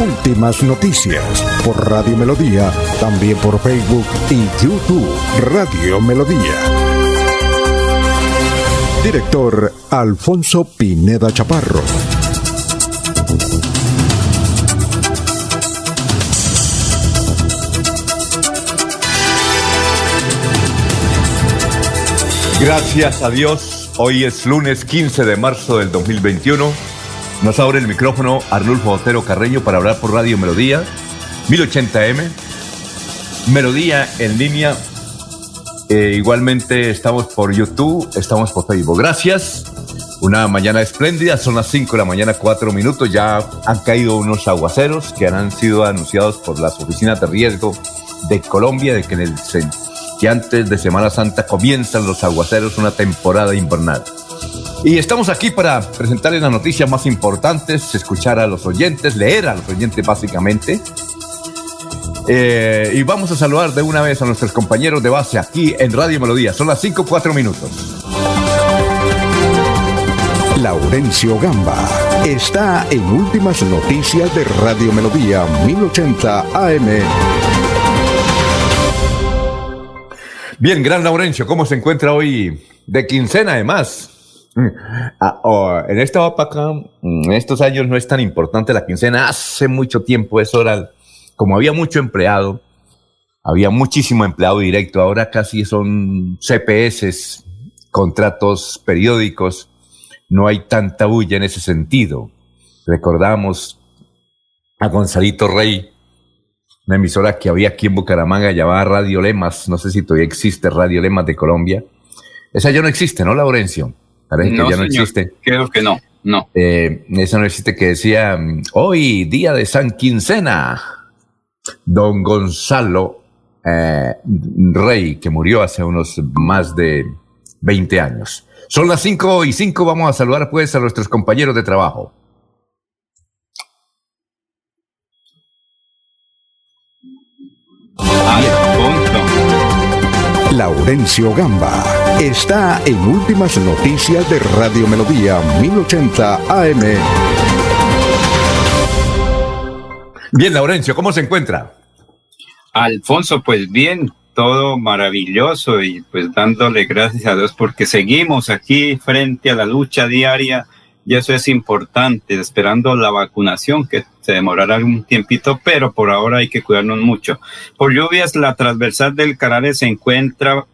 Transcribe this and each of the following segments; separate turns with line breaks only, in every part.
Últimas noticias por Radio Melodía, también por Facebook y YouTube Radio Melodía. Director Alfonso Pineda Chaparro.
Gracias a Dios, hoy es lunes 15 de marzo del 2021. Nos abre el micrófono Arnulfo Otero Carreño para hablar por Radio Melodía, 1080M. Melodía en línea. Eh, igualmente estamos por YouTube, estamos por Facebook. Gracias. Una mañana espléndida, son las 5 de la mañana, 4 minutos. Ya han caído unos aguaceros que han sido anunciados por las oficinas de riesgo de Colombia, de que, en el, que antes de Semana Santa comienzan los aguaceros, una temporada invernal. Y estamos aquí para presentarles las noticias más importantes, escuchar a los oyentes, leer a los oyentes básicamente. Eh, y vamos a saludar de una vez a nuestros compañeros de base aquí en Radio Melodía. Son las 5 4 minutos.
Laurencio Gamba está en Últimas Noticias de Radio Melodía 1080 AM.
Bien, gran Laurencio, ¿cómo se encuentra hoy de quincena además? Ah, oh, en esta época, en estos años no es tan importante la quincena. Hace mucho tiempo eso era, como había mucho empleado, había muchísimo empleado directo. Ahora casi son CPS, contratos periódicos. No hay tanta bulla en ese sentido. Recordamos a Gonzalito Rey, una emisora que había aquí en Bucaramanga llamada Radio Lemas. No sé si todavía existe Radio Lemas de Colombia. Esa ya no existe, ¿no, Laurencio? Parece
no,
que ya no
señor.
existe.
Creo que no, no.
Eh, eso no existe que decía, hoy, día de San Quincena, don Gonzalo eh, Rey, que murió hace unos más de 20 años. Son las 5 y 5, vamos a saludar pues a nuestros compañeros de trabajo.
Alfonso.
Laurencio Gamba está en Últimas Noticias de Radio Melodía 1080 AM.
Bien, Laurencio, ¿cómo se encuentra?
Alfonso, pues bien, todo maravilloso y pues dándole gracias a Dios porque seguimos aquí frente a la lucha diaria y eso es importante, esperando la vacunación que se demorará un tiempito, pero por ahora hay que cuidarnos mucho. Por lluvias, la transversal del Carales se encuentra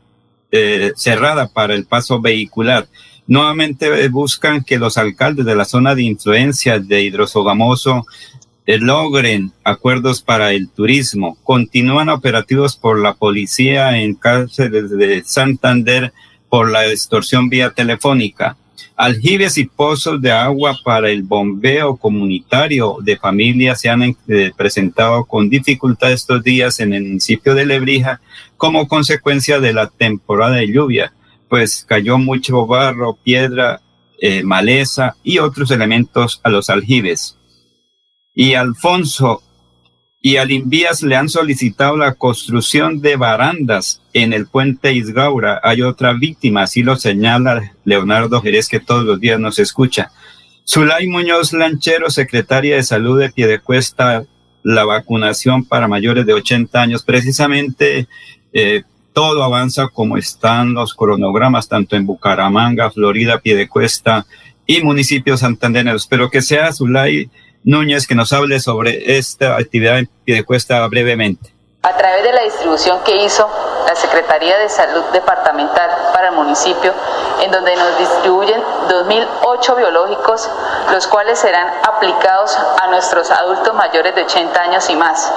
eh, cerrada para el paso vehicular. Nuevamente eh, buscan que los alcaldes de la zona de influencia de Hidrosogamoso eh, logren acuerdos para el turismo. Continúan operativos por la policía en cárceles de Santander por la extorsión vía telefónica. Aljibes y pozos de agua para el bombeo comunitario de familias se han eh, presentado con dificultad estos días en el municipio de Lebrija como consecuencia de la temporada de lluvia, pues cayó mucho barro, piedra, eh, maleza y otros elementos a los aljibes. Y Alfonso y al Invías le han solicitado la construcción de barandas en el puente Isgaura. Hay otra víctima, así lo señala Leonardo Jerez, que todos los días nos escucha. Zulay Muñoz Lanchero, secretaria de Salud de Piedecuesta, la vacunación para mayores de 80 años. Precisamente eh, todo avanza como están los cronogramas, tanto en Bucaramanga, Florida, Piedecuesta y municipios santandereanos. Pero que sea Zulay Núñez que nos hable sobre esta actividad en Piedecuesta brevemente.
A través de la distribución que hizo la Secretaría de Salud Departamental para el municipio, en donde nos distribuyen 2.008 biológicos, los cuales serán aplicados a nuestros adultos mayores de 80 años y más.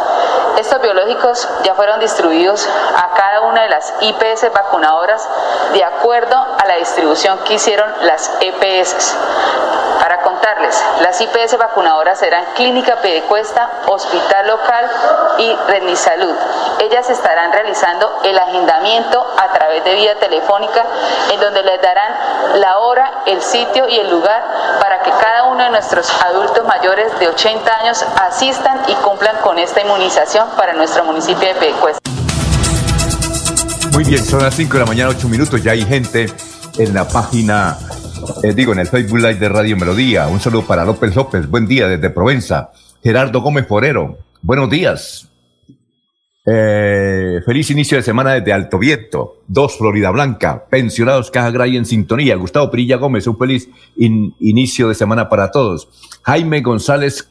Estos biológicos ya fueron distribuidos a cada una de las IPS vacunadoras de acuerdo a la distribución que hicieron las EPS. Para Contarles, las IPS vacunadoras serán Clínica Pedecuesta, Hospital Local y Salud. Ellas estarán realizando el agendamiento a través de vía telefónica, en donde les darán la hora, el sitio y el lugar para que cada uno de nuestros adultos mayores de 80 años asistan y cumplan con esta inmunización para nuestro municipio de Pedecuesta.
Muy bien, son las 5 de la mañana, 8 minutos. Ya hay gente en la página, eh, digo, en el Facebook Live de Radio Melodía. Un saludo para López López. Buen día desde Provenza. Gerardo Gómez Forero. Buenos días. Eh, feliz inicio de semana desde Alto Viento. Dos, Florida Blanca. Pensionados Caja Gray en sintonía. Gustavo Pirilla Gómez, un feliz inicio de semana para todos. Jaime González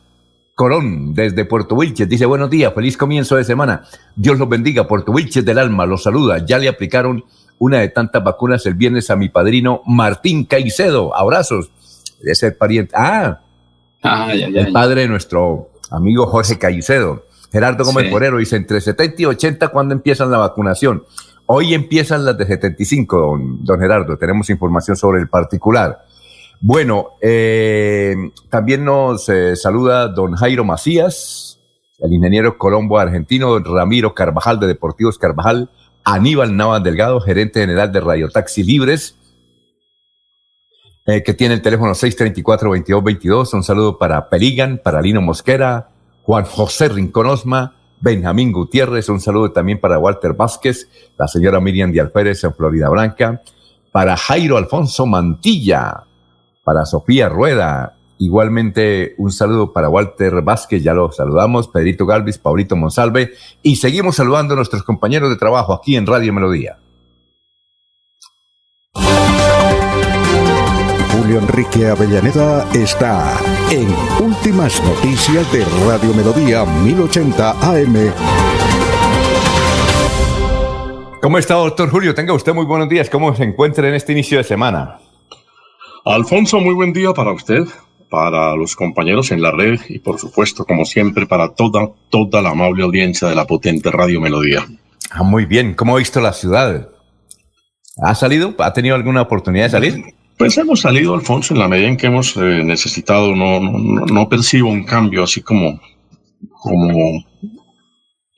Corón, desde Puerto Wilches, dice buenos días, feliz comienzo de semana. Dios los bendiga, Puerto Wilches del alma, los saluda. Ya le aplicaron una de tantas vacunas el viernes a mi padrino Martín Caicedo. Abrazos. De ser pariente. Ah, ah el padre de nuestro amigo Jorge Caicedo. Gerardo Gómez Porero dice, entre 70 y 80, ¿cuándo empiezan la vacunación? Hoy empiezan las de 75, don, don Gerardo. Tenemos información sobre el particular. Bueno, eh, también nos eh, saluda don Jairo Macías, el ingeniero colombo argentino, don Ramiro Carvajal de Deportivos Carvajal, Aníbal Navas Delgado, gerente general de Radio Taxi Libres, eh, que tiene el teléfono 634-2222. Un saludo para Perigan, para Lino Mosquera, Juan José Rincón Osma, Benjamín Gutiérrez. Un saludo también para Walter Vázquez, la señora Miriam Díaz Pérez en Florida Blanca, para Jairo Alfonso Mantilla, para Sofía Rueda. Igualmente un saludo para Walter Vázquez, ya lo saludamos, Pedrito Galvis, Paulito Monsalve y seguimos saludando a nuestros compañeros de trabajo aquí en Radio Melodía.
Julio Enrique Avellaneda está en Últimas Noticias de Radio Melodía 1080 AM.
¿Cómo está, doctor Julio? Tenga usted muy buenos días. ¿Cómo se encuentra en este inicio de semana?
Alfonso, muy buen día para usted, para los compañeros en la red y por supuesto, como siempre, para toda, toda la amable audiencia de la potente Radio Melodía.
Ah, muy bien. ¿Cómo ha visto la ciudad? ¿Ha salido? ¿Ha tenido alguna oportunidad de salir?
Pues hemos salido, Alfonso, en la medida en que hemos eh, necesitado. No, no, no, percibo un cambio así como, como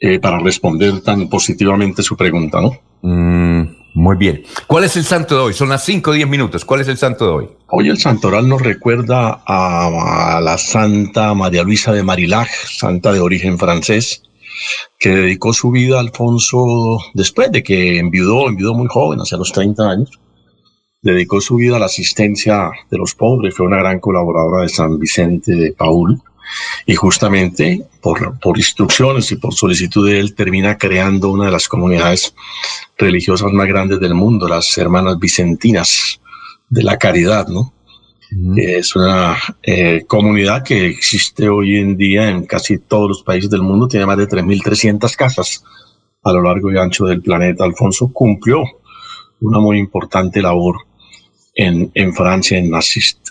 eh, para responder tan positivamente su pregunta, ¿no?
Mm, muy bien. ¿Cuál es el santo de hoy? Son las 5 o 10 minutos. ¿Cuál es el santo de hoy?
Hoy el santoral nos recuerda a, la Santa María Luisa de Marilag, santa de origen francés, que dedicó su vida a Alfonso después de que enviudó, enviudó muy joven, hacia los 30 años. Dedicó su vida a la asistencia de los pobres, fue una gran colaboradora de San Vicente de Paul y justamente por, por instrucciones y por solicitud de él termina creando una de las comunidades religiosas más grandes del mundo, las hermanas vicentinas de la caridad, ¿no? Es una eh, comunidad que existe hoy en día en casi todos los países del mundo, tiene más de 3.300 casas a lo largo y ancho del planeta. Alfonso cumplió una muy importante labor en, en Francia en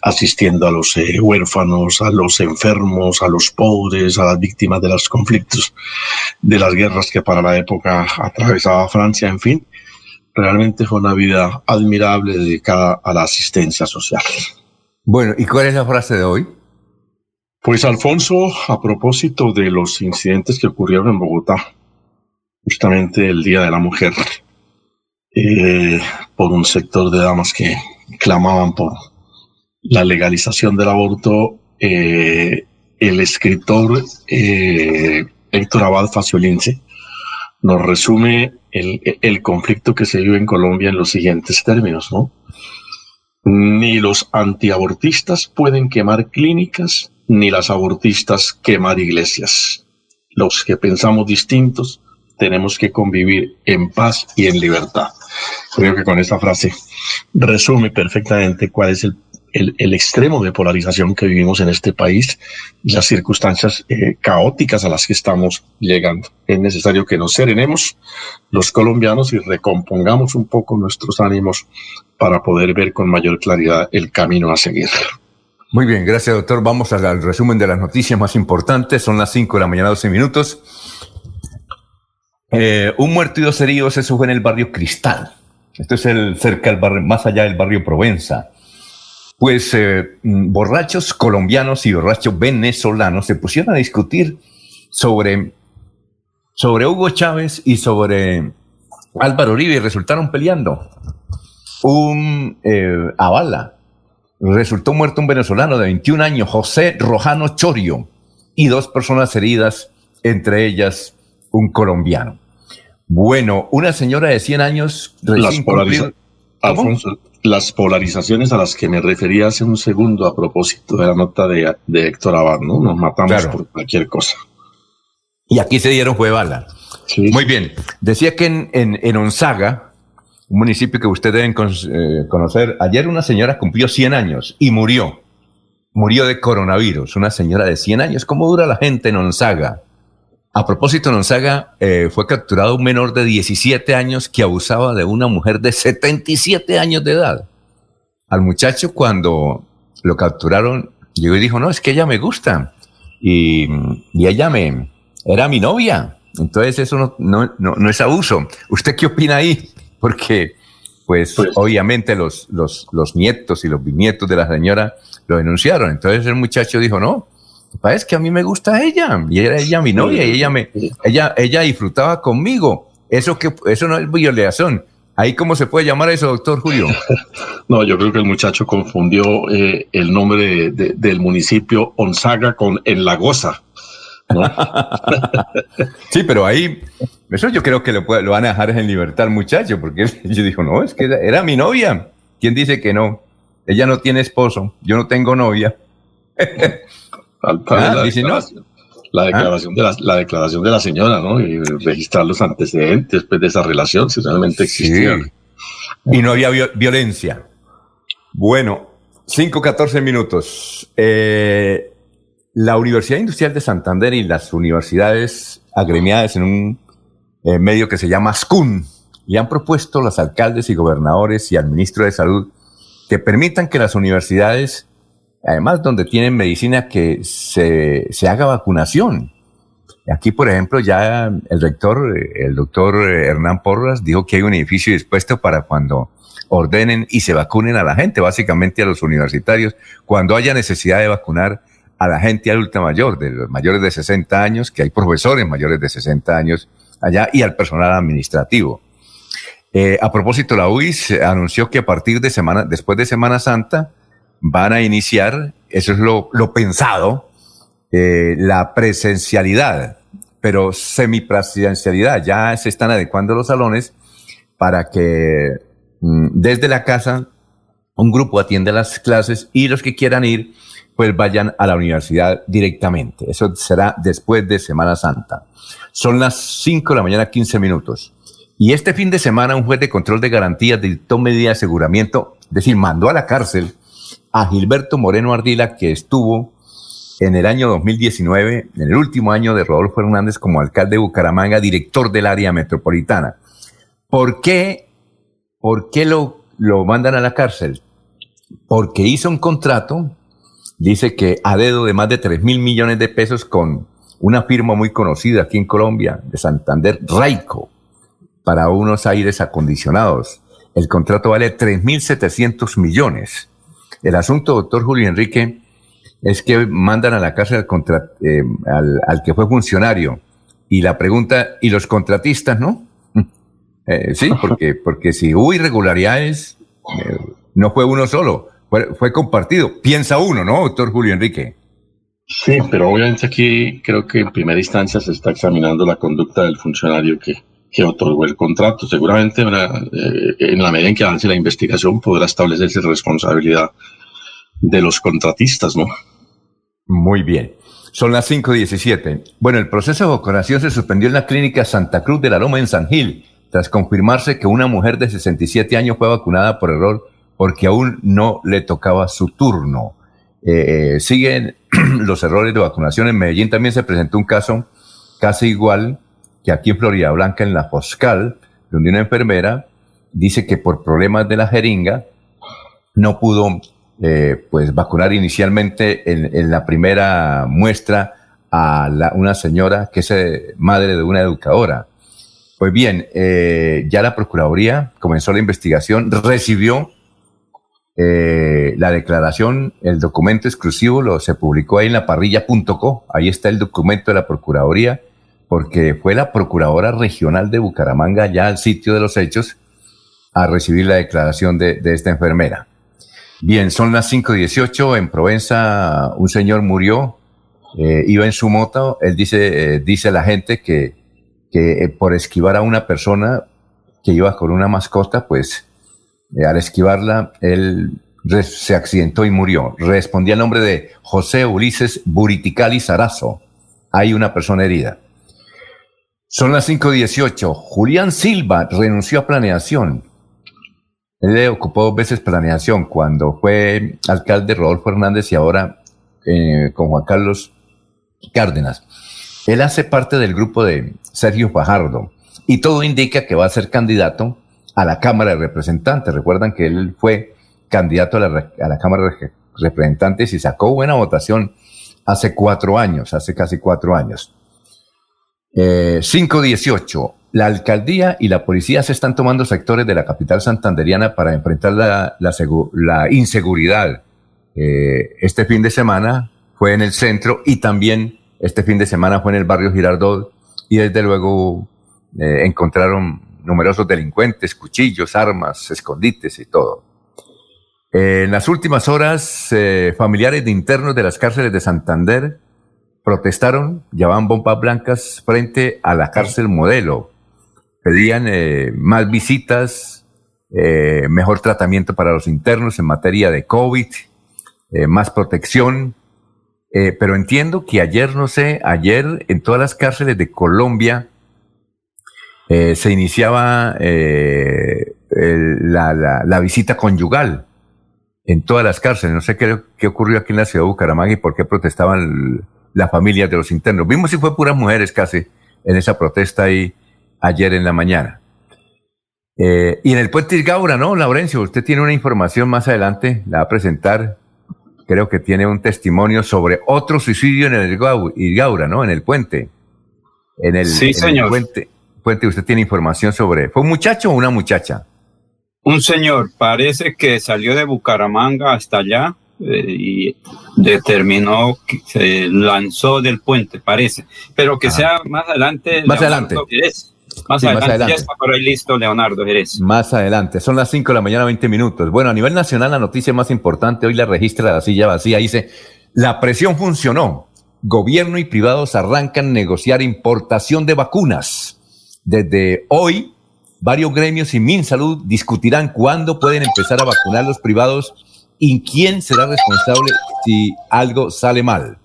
asistiendo a los eh, huérfanos, a los enfermos, a los pobres, a las víctimas de los conflictos, de las guerras que para la época atravesaba Francia, en fin. Realmente fue una vida admirable dedicada a la asistencia social.
Bueno, ¿y cuál es la frase de hoy?
Pues Alfonso, a propósito de los incidentes que ocurrieron en Bogotá, justamente el Día de la Mujer, eh, por un sector de damas que clamaban por la legalización del aborto, eh, el escritor eh, Héctor Abad Faciolince nos resume el, conflicto que se vive en Colombia en los siguientes términos, ¿no? Ni los antiabortistas pueden quemar clínicas, ni las abortistas quemar iglesias. Los que pensamos distintos tenemos que convivir en paz y en libertad. Creo que con esta frase resume perfectamente cuál es el, el, extremo de polarización que vivimos en este país y las circunstancias eh, caóticas a las que estamos llegando. Es necesario que nos serenemos los colombianos y recompongamos un poco nuestros ánimos para poder ver con mayor claridad el camino a seguir.
Muy bien, gracias doctor. Vamos al resumen de las noticias más importantes. Son las 5 de la mañana, 12 minutos. Eh, un muerto y dos heridos se sufre en el barrio Cristal. Esto es el, cerca del barrio, más allá del barrio Provenza. pues eh, mm, borrachos colombianos y borrachos venezolanos se pusieron a discutir sobre, sobre Hugo Chávez y sobre Álvaro Uribe y resultaron peleando. Un eh, resultó muerto un venezolano de 21 años, José Rojano Chorio, y dos personas heridas, entre ellas un colombiano. Bueno, una señora de 100 años
las, Alfonso, las polarizaciones a las que me refería hace un segundo a propósito de la nota de, Héctor Abad, ¿no? Nos matamos por cualquier cosa.
Y aquí se dieron fue bala. Muy bien. Decía que en, en, en Onzaga, un municipio que ustedes deben eh, conocer. Ayer una señora cumplió 100 años y murió. Murió de coronavirus. Una señora de 100 años. ¿Cómo dura la gente en Onzaga? A propósito, en Onzaga eh, fue capturado un menor de 17 años que abusaba de una mujer de 77 años de edad. Al muchacho cuando lo capturaron, llegó y dijo, no, es que ella me gusta. Y, y ella me, era mi novia. Entonces eso no, no, no, no es abuso. ¿Usted qué opina ahí? porque pues, pues, obviamente los, los, los, nietos y los bisnietos de la señora lo denunciaron. Entonces el muchacho dijo, no, es que a mí me gusta ella, y era ella mi novia, y ella me, ella, ella disfrutaba conmigo. Eso que, eso no es violación. ¿Ahí cómo se puede llamar eso, doctor Julio?
No, yo creo que el muchacho confundió eh, el nombre del municipio Onzaga con En Lagosa.
sí, pero ahí, eso yo creo que lo, lo van a dejar en libertad al muchacho, porque él, yo dijo, no, es que era mi novia. ¿Quién dice que no? Ella no tiene esposo, yo no tengo novia.
Ah, la, declaración, la, declaración de la, la, declaración de la señora, ¿no? Y registrar los antecedentes pues, de esa relación, si realmente existía.
Y no había violencia. Bueno, 5, 14 minutos. Eh, la Universidad Industrial de Santander y las universidades agremiadas en un eh, medio que se llama SCUN le han propuesto a los alcaldes y gobernadores y al ministro de Salud que permitan que las universidades, además donde tienen medicina, que se, se haga vacunación. Aquí, por ejemplo, ya el rector, el doctor Hernán Porras, dijo que hay un edificio dispuesto para cuando ordenen y se vacunen a la gente, básicamente a los universitarios, cuando haya necesidad de vacunar a la gente adulta mayor, de los mayores de 60 años, que hay profesores mayores de 60 años allá, y al personal administrativo. Eh, a propósito, la UIS anunció que a partir de semana, después de Semana Santa, van a iniciar, eso es lo, pensado, eh, la presencialidad, pero semipresencialidad. Ya se están adecuando los salones para que mm, desde la casa un grupo atienda las clases y los que quieran ir pues vayan a la universidad directamente. Eso será después de Semana Santa. Son las 5 de la mañana, 15 minutos. Y este fin de semana un juez de control de garantías dictó medida de aseguramiento, es decir, mandó a la cárcel a Gilberto Moreno Ardila, que estuvo en el año 2019, en el último año de Rodolfo Hernández como alcalde de Bucaramanga, director del área metropolitana. ¿Por qué, por qué lo, lo mandan a la cárcel? Porque hizo un contrato dice que a dedo de más de 3 mil millones de pesos con una firma muy conocida aquí en Colombia, de Santander, Raico, para unos aires acondicionados. El contrato vale 3.700 millones. El asunto, doctor Julio Enrique, es que mandan a la cárcel al, eh, al, que fue funcionario. Y la pregunta, ¿y los contratistas, no? Eh, sí, porque, porque si hubo irregularidades, eh, no fue uno solo fue, compartido. Piensa uno, ¿no, doctor Julio Enrique?
Sí, pero obviamente aquí creo que en primera instancia se está examinando la conducta del funcionario que, que otorgó el contrato. Seguramente eh, en la medida en que avance la investigación podrá establecerse responsabilidad de los contratistas, ¿no?
Muy bien. Son las 5.17. Bueno, el proceso de vacunación se suspendió en la clínica Santa Cruz de la Loma en San Gil, tras confirmarse que una mujer de 67 años fue vacunada por error porque aún no le tocaba su turno. Eh, eh, siguen los errores de vacunación. En Medellín también se presentó un caso casi igual aquí en Florida Blanca, en la Foscal, donde una enfermera dice que por problemas de la jeringa no pudo eh, pues vacunar inicialmente en, la primera muestra a una señora que es madre de una educadora. Pues bien, ya la Procuraduría comenzó la investigación, recibió eh, la declaración, el documento exclusivo lo, se publicó ahí en la parrilla.co. Ahí está el documento de la Procuraduría, porque fue la Procuradora Regional de Bucaramanga ya al sitio de los hechos a recibir la declaración de, esta enfermera. Bien, son las 5.18. En Provenza un señor murió, eh, iba en su moto. Él dice, eh, dice la gente que, que por esquivar a una persona que iba con una mascota, pues eh, al esquivarla, él se accidentó y murió. Respondía el nombre de José Ulises Buriticali Sarazo. Hay una persona herida. Son las 5.18. Julián Silva renunció a planeación. Él ocupó dos veces planeación cuando fue alcalde Rodolfo Hernández y ahora eh, con Juan Carlos Cárdenas. Él hace parte del grupo de Sergio Fajardo y todo indica que va a ser candidato a la Cámara de Representantes. Recuerdan que él fue candidato a la, Cámara de Representantes y sacó buena votación hace cuatro años, hace casi cuatro años. 518. Eh, la alcaldía y la policía se están tomando sectores de la capital santanderiana para enfrentar la, inseguridad. Eh, este fin de semana fue en el centro y también este fin de semana fue en el barrio Girardot y desde luego eh, encontraron numerosos delincuentes, cuchillos, armas, escondites y todo. En las últimas horas, familiares de internos de las cárceles de Santander protestaron, llevaban bombas blancas frente a la cárcel modelo. Pedían eh, más visitas, eh, mejor tratamiento para los internos en materia de COVID, más protección. pero entiendo que ayer, no sé, ayer en todas las cárceles de Colombia, eh, se iniciaba eh, la, visita conyugal en todas las cárceles. No sé qué, qué, ocurrió aquí en la ciudad de Bucaramanga y por qué protestaban las familias de los internos. Vimos si fue puras mujeres casi en esa protesta ahí ayer en la mañana. Eh, y en el puente Irgaura, ¿no, Laurencio? Usted tiene una información más adelante, la va a presentar. Creo que tiene un testimonio sobre otro suicidio en el Irgaura, ¿no? En el puente. En el,
sí, señor.
puente. Cuente, usted tiene información sobre. ¿Fue un muchacho o una muchacha?
Un señor, parece que salió de Bucaramanga hasta allá eh, y determinó que se lanzó del puente, parece. Pero que sea más adelante.
Más adelante.
Más, adelante, ya está por ahí listo Leonardo Jerez.
Más adelante, son las 5 de la mañana, 20 minutos. Bueno, a nivel nacional, la noticia más importante, hoy la registra la silla vacía, dice, la presión funcionó. Gobierno y privados arrancan a negociar importación de vacunas. Desde hoy, varios gremios y MinSalud discutirán cuándo pueden empezar a vacunar los privados y quién será responsable si algo sale mal.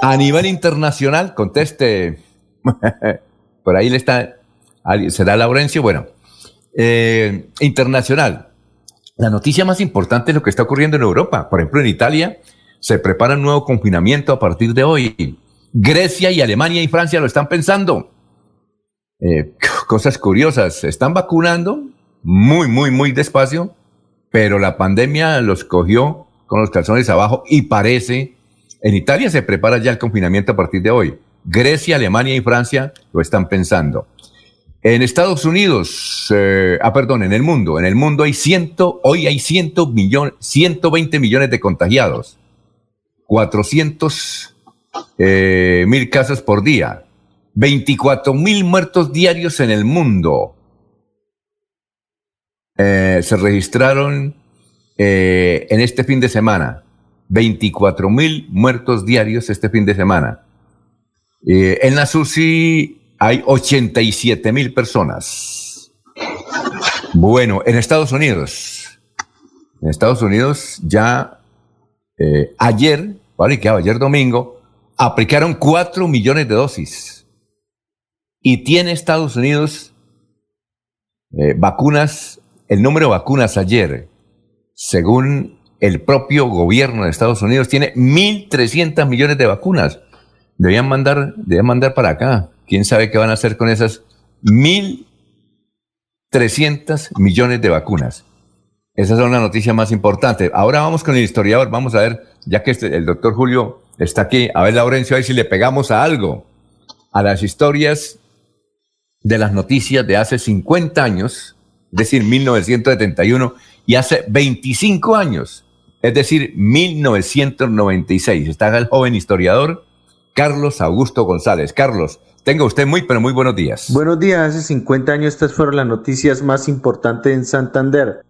A nivel internacional, conteste, por ahí le está, será Laurencio, bueno, eh, internacional. La noticia más importante es lo que está ocurriendo en Europa. Por ejemplo, en Italia se prepara un nuevo confinamiento a partir de hoy. Grecia y Alemania y Francia lo están pensando. Eh, cosas curiosas, están vacunando muy, muy, muy despacio, pero la pandemia los cogió con los calzones abajo y parece, en Italia se prepara ya el confinamiento a partir de hoy. Grecia, Alemania y Francia lo están pensando. En Estados Unidos, eh, ah, perdón, en el mundo, en el mundo hay ciento, hoy hay ciento millones, 120 millones de contagiados, 400 eh, mil casos por día. 24 mil muertos diarios en el mundo. Eh, se registraron eh, en este fin de semana. 24 mil muertos diarios este fin de semana. Eh, en la SUSI hay 87 mil personas. Bueno, en Estados Unidos. En Estados Unidos ya ayer, vale, que ayer domingo, aplicaron 4 millones de dosis y tiene Estados Unidos vacunas, el número de vacunas ayer, según el propio gobierno de Estados Unidos, tiene 1.300 millones de vacunas. Debían mandar, debían mandar para acá. ¿Quién sabe qué van a hacer con esas 1.300 millones de vacunas? Esa es una noticia más importante. Ahora vamos con el historiador. Vamos a ver, ya que este, el doctor Julio está aquí, a ver, Laurencio, a ver si le pegamos a algo, a las historias de las noticias de hace 50 años, decir, 1971, y hace 25 años, es decir, 1996. Está el joven historiador Carlos Augusto González. Carlos, tenga usted muy, pero muy buenos días.
Buenos días. Hace 50 años estas fueron las noticias más importantes en Santander.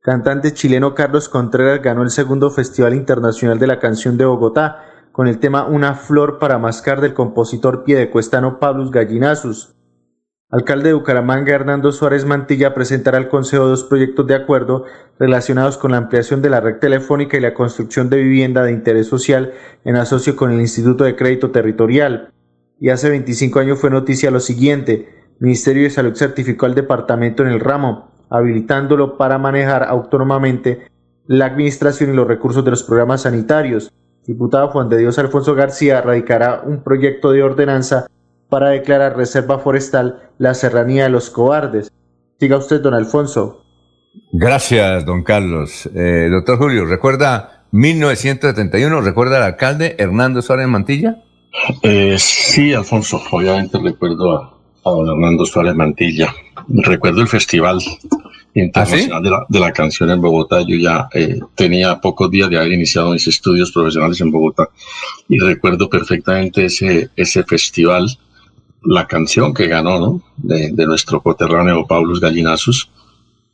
Cantante chileno Carlos Contreras ganó el segundo Festival Internacional de la Canción de Bogotá con el tema Una flor para mascar del compositor piedecuestano Pablo Gallinazus. Alcalde de Bucaramanga Hernando Suárez Mantilla presentará al Consejo dos proyectos de acuerdo relacionados con la ampliación de la red telefónica y la construcción de vivienda de interés social en asocio con el Instituto de Crédito Territorial. Y hace 25 años fue noticia lo siguiente. Ministerio de Salud certificó al departamento en el ramo, habilitándolo para manejar autónomamente la administración y los recursos de los programas sanitarios. Diputado Juan de Dios Alfonso García radicará un proyecto de ordenanza para declarar reserva forestal la serranía de los cobardes. Siga usted, don Alfonso.
Gracias, don Carlos. Eh, doctor Julio, ¿recuerda 1971? ¿Recuerda al alcalde Hernando Suárez Mantilla?
Eh, sí, Alfonso, obviamente recuerdo a, don Hernando Suárez Mantilla. Recuerdo el festival internacional ¿Ah, de, la, canción en Bogotá. Yo ya eh, tenía pocos días de haber iniciado mis estudios profesionales en Bogotá y recuerdo perfectamente ese, ese festival la canción que ganó, ¿no? De, nuestro coterráneo Paulus Gallinazos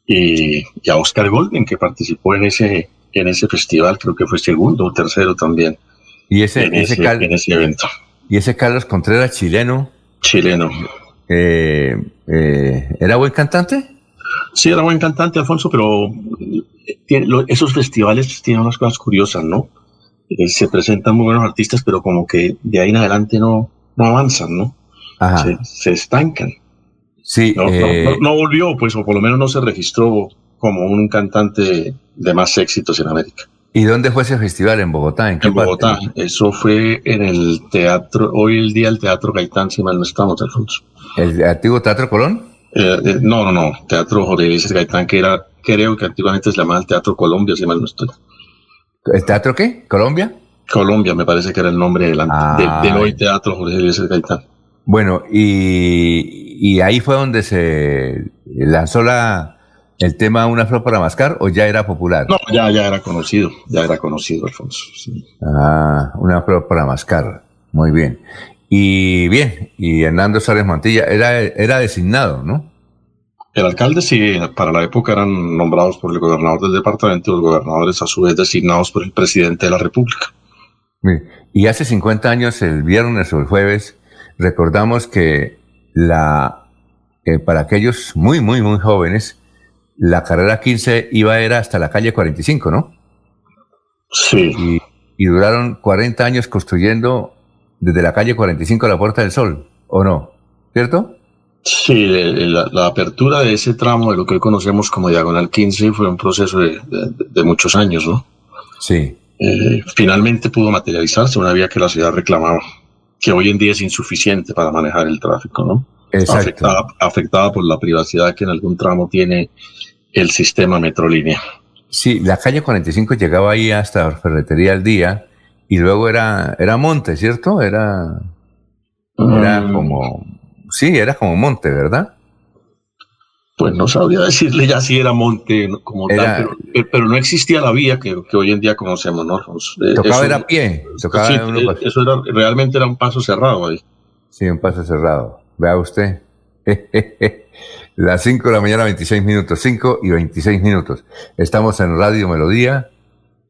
y, a Oscar Golden, que participó en ese, en ese festival, creo que fue segundo o tercero también.
Y ese, en, ese, evento. Y ese Carlos Contreras, chileno.
Chileno.
Eh, eh, ¿Era buen cantante?
Sí, era buen cantante, Alfonso, pero eh, esos festivales tienen unas cosas curiosas, ¿no? se presentan muy buenos artistas, pero como que de ahí en adelante no, no avanzan, ¿no? Se, estancan.
Sí,
eh, no, volvió, pues, o por lo menos no se registró como un cantante de más éxitos en América.
¿Y dónde fue ese festival? ¿En Bogotá?
¿En, Bogotá. Eso fue en el teatro, hoy el día el Teatro Gaitán, si mal no estamos, Alfonso.
¿El antiguo Teatro Colón?
Eh, eh, no, no, no. Teatro Jorge Gaitán, que era, creo que antiguamente se llamaba el Teatro Colombia, si mal no estoy.
¿El Teatro qué? ¿Colombia?
Colombia, me parece que era el nombre del, ah, del hoy Teatro Jorge Luis Gaitán.
Bueno, y, ahí fue donde se lanzó la, el tema Una flor para mascar o ya era popular?
No, ya, ya era conocido, ya era conocido, Alfonso.
Ah, Una flor para mascar, muy bien. Y bien, y Hernando Sárez Mantilla era, era designado, ¿no?
El alcalde sí, para la época eran nombrados por el gobernador del departamento y los gobernadores a su vez designados por el presidente de la República.
Y hace 50 años, el viernes o el jueves, Recordamos que la, eh, para aquellos muy, muy, muy jóvenes, la carrera 15 iba a era hasta la calle 45, ¿no?
Sí.
Y, duraron 40 años construyendo desde la calle 45 a la Puerta del Sol, ¿o no? ¿Cierto?
Sí, la, apertura de ese tramo de lo que hoy conocemos como Diagonal 15 fue un proceso de, muchos años, ¿no?
Sí.
Eh, finalmente pudo materializarse una vía que la ciudad reclamaba que hoy en día es insuficiente para manejar el tráfico, ¿no? Afectada, afectada por la privacidad que en algún tramo tiene el sistema Metrolínea.
Sí, la calle 45 llegaba ahí hasta Ferretería al día y luego era, era monte, ¿cierto? Era, era mm. como, sí, era como monte, ¿verdad?
Pues no sabría decirle ya si era monte como tal, pero, no existía la vía que, hoy en día conocemos, ¿no?
Eh, tocaba eso, a pie. Tocaba
sí, eh, eso era, realmente era un paso cerrado ahí.
Sí, un paso cerrado. Vea usted. Las 5 de la mañana, 26 minutos, 5 y 26 minutos. Estamos en Radio Melodía.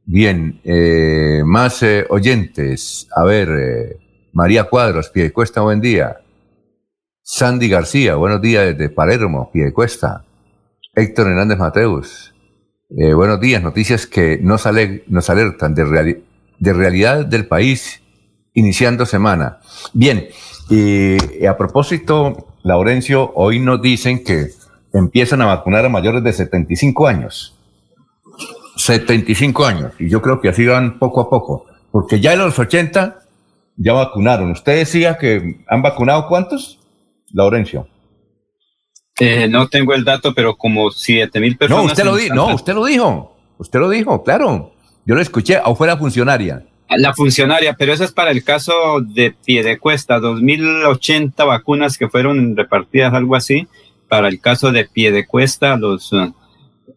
Bien, eh, más oyentes. A ver, María Cuadros, Piedecuesta, buen día. Sandy García, buenos días desde Palermo, Piedecuesta. Héctor Hernández Mateus, eh, buenos días, noticias que nos, nos alertan de, de realidad del país iniciando semana. Bien, y a propósito, Laurencio, hoy nos dicen que empiezan a vacunar a mayores de 75 años. 75 años, y yo creo que así van poco a poco, porque ya en los 80 ya vacunaron. ¿Usted decía que han vacunado cuántos? Laurencio.
Eh, no tengo el dato, pero como siete mil personas.
No, usted lo, dijo. no, usted lo dijo. Usted lo dijo, claro. Yo lo escuché, o fue la funcionaria.
La funcionaria, pero eso es para el caso de Piedecuesta, 2080 vacunas que fueron repartidas, algo así. Para el caso de Piedecuesta, los,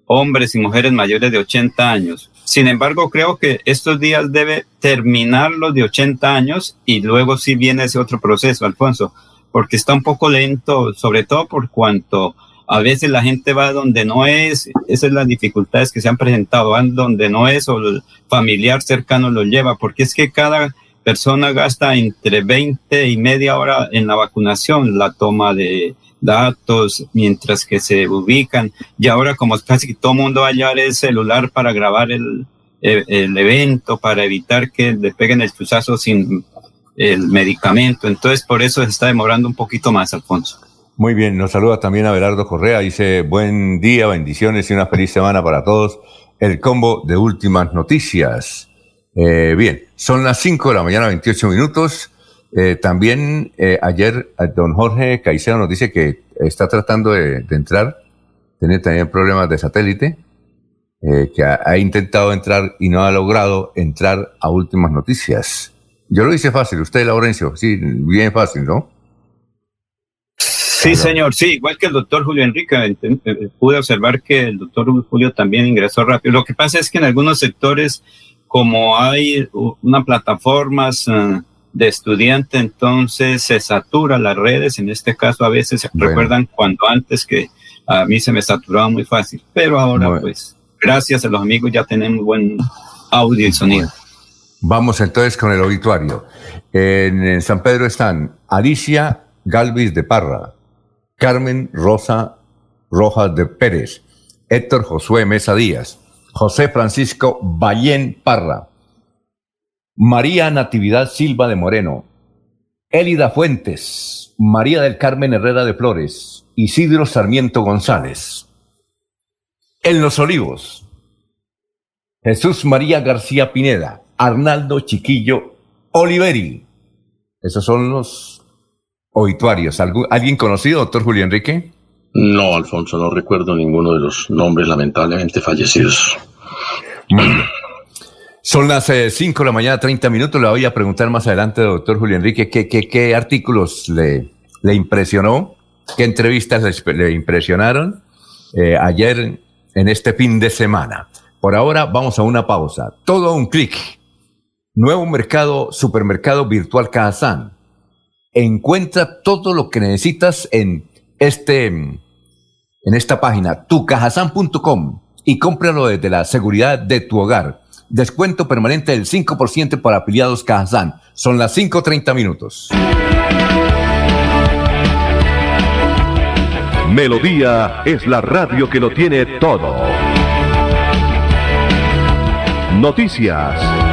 hombres y mujeres mayores de 80 años. Sin embargo, creo que estos días debe terminar los de 80 años y luego sí viene ese otro proceso, Alfonso, porque está un poco lento, sobre todo por cuanto a veces la gente va donde no es, esas son las dificultades que se han presentado, van donde no es o el familiar cercano lo lleva, porque es que cada persona gasta entre 20 y media hora en la vacunación, la toma de datos, mientras que se ubican. Y ahora como casi todo el mundo va a llevar el celular para grabar el, el, evento, para evitar que le peguen el chuzazo sin el medicamento. Entonces por eso se está demorando un poquito más, Alfonso.
Muy bien, nos saluda también Abelardo Correa, dice buen día, bendiciones y una feliz semana para todos. El combo de últimas noticias. Eh, bien, son las 5 de la mañana, 28 minutos. Eh, también eh, ayer don Jorge Caicedo nos dice que está tratando de, entrar, tiene también problemas de satélite, que ha, intentado entrar y no ha logrado entrar a últimas noticias. Yo lo hice fácil, usted, Laurencio, sí, bien fácil, ¿no?
Sí, señor, sí, igual que el doctor Julio Enrique, pude observar que el doctor Julio también ingresó rápido. Lo que pasa es que en algunos sectores como hay una plataformas eh, de estudiante, entonces se satura las redes. En este caso, a veces se recuerdan cuando antes que a mí se me saturaba muy fácil, pero ahora, pues, gracias a los amigos ya tenemos buen audio y sonido.
Vamos entonces con el obituario. En, San Pedro están Alicia Galvis de Parra, Carmen Rosa Rojas de Pérez, Héctor Josué Mesa Díaz, José Francisco Ballén Parra, María Natividad Silva de Moreno, Elida Fuentes, María del Carmen Herrera de Flores, Isidro Sarmiento González. En Los Olivos, Jesús María García Pineda, Arnaldo Chiquillo Oliveri. Esos son los obituarios. ¿Alguien conocido, doctor Julio Enrique?
No, Alfonso, no recuerdo ninguno de los nombres lamentablemente fallecidos.
Son las 5 eh, de la mañana, 30 minutos. Le voy a preguntar más adelante, doctor Julio Enrique, qué, qué, artículos le, le, impresionó, qué entrevistas le, impresionaron eh, ayer en este fin de semana. Por ahora vamos a una pausa. Todo un clic. Nuevo mercado, supermercado virtual Kazan. Encuentra todo lo que necesitas en este en esta página tucajasan.com y cómpralo desde la seguridad de tu hogar. Descuento permanente del 5% para afiliados Cajazán. Son las 5.30 minutos.
Melodía es la radio que lo tiene todo. Noticias.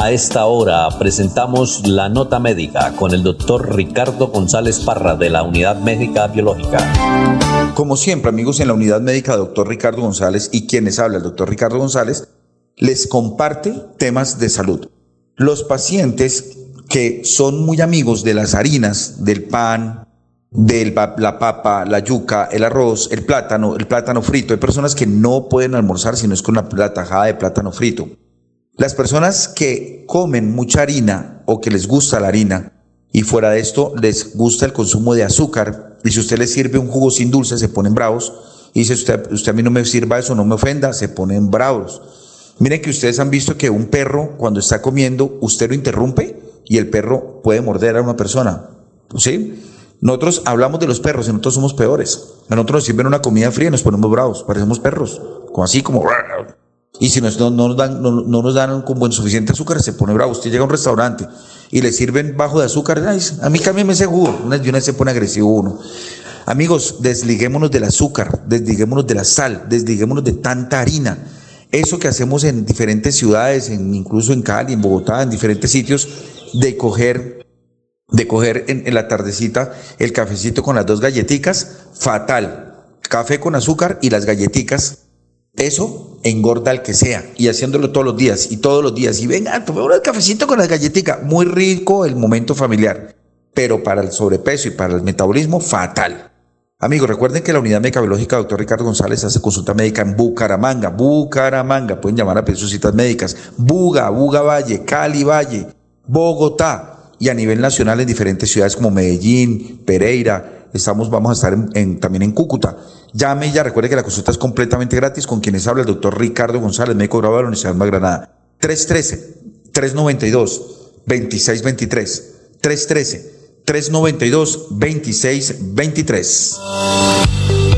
A esta hora presentamos la nota médica con el doctor Ricardo González Parra de la Unidad Médica Biológica.
Como siempre, amigos, en la Unidad Médica doctor Ricardo González y quienes habla el doctor Ricardo González, les comparte temas de salud. Los pacientes que son muy amigos de las harinas, del pan, de la papa, la yuca, el arroz, el plátano, el plátano frito. Hay personas que no pueden almorzar si no es con la tajada de plátano frito. Las personas que comen mucha harina o que les gusta la harina y fuera de esto les gusta el consumo de azúcar y si usted les sirve un jugo sin dulce se ponen bravos y dice usted, usted a mí no me sirva eso, no me ofenda, se ponen bravos. Miren que ustedes han visto que un perro cuando está comiendo usted lo interrumpe y el perro puede morder a una persona. ¿Sí? Nosotros hablamos de los perros y nosotros somos peores. A nosotros nos sirven una comida fría y nos ponemos bravos, parecemos perros, como así como y si no, no, nos dan, no, nos dan con buen suficiente azúcar, se pone bravo. Usted llega a un restaurante y le sirven bajo de azúcar, a mí cámbiame ese jugo. Una vez se pone agresivo uno. Amigos, desliguémonos del azúcar, desliguémonos de la sal, desliguémonos de tanta harina. Eso que hacemos en diferentes ciudades, en, incluso en Cali, en Bogotá, en diferentes sitios, de coger, de coger en, en la tardecita el cafecito con las dos galletitas, fatal. Café con azúcar y las galletitas Eso engorda al que sea y haciéndolo todos los días y todos los días. Y venga, tomemos un cafecito con la galletica. Muy rico el momento familiar, pero para el sobrepeso y para el metabolismo, fatal. Amigos, recuerden que la unidad médica biológica doctor Ricardo González hace consulta médica en Bucaramanga, Bucaramanga, pueden llamar a pedir sus citas médicas, Buga, Buga Valle, Cali Valle, Bogotá y a nivel nacional en diferentes ciudades como Medellín, Pereira, estamos, vamos a estar también en Cúcuta. Llame ya, recuerde que la consulta es completamente gratis con quienes habla el doctor Ricardo González, médico graduado de la Universidad de Granada. 313-392-2623. 313-392-2623.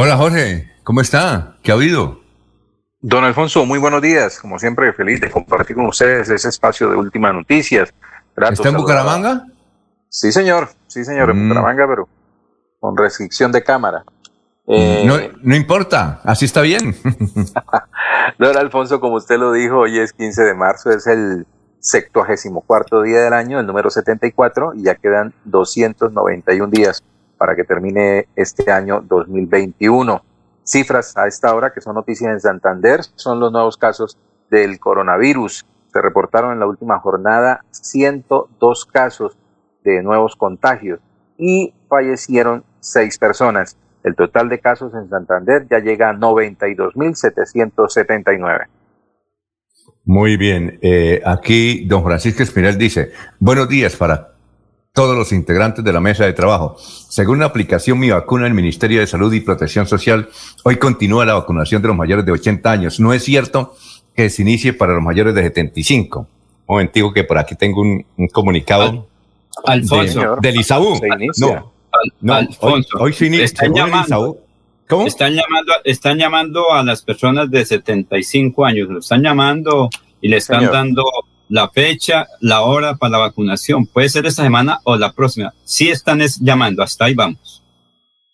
Hola Jorge, ¿cómo está? ¿Qué ha habido?
Don Alfonso, muy buenos días. Como siempre, feliz de compartir con ustedes ese espacio de últimas noticias.
¿Está en Bucaramanga?
Sí, señor. Sí, señor, en mm. Bucaramanga, pero con restricción de cámara.
Eh, no, no, importa, así está bien.
Don Alfonso, como usted lo dijo, hoy es 15 de marzo, es el 74 día del año, el número 74, y ya quedan 291 días para que termine este año 2021. Cifras a esta hora que son noticias en Santander son los nuevos casos del coronavirus. Se reportaron en la última jornada 102 casos de nuevos contagios y fallecieron seis personas. El total de casos en Santander ya llega a 92.779.
Muy bien. Eh, aquí don Francisco Espiral dice, buenos días para todos los integrantes de la mesa de trabajo. Según la aplicación Mi Vacuna del Ministerio de Salud y Protección Social, hoy continúa la vacunación de los mayores de 80 años. No es cierto que se inicie para los mayores de 75. Un momentico que por aquí tengo un, comunicado
Alfonso.
De, del Isaú.
No, no Alfonso, hoy, se inicia. Están llamando, ¿Cómo? Están llamando, están llamando a las personas de 75 años, lo están llamando y le están dando la fecha, la hora para la vacunación. Puede ser esta semana o la próxima. Si están llamando, hasta ahí vamos.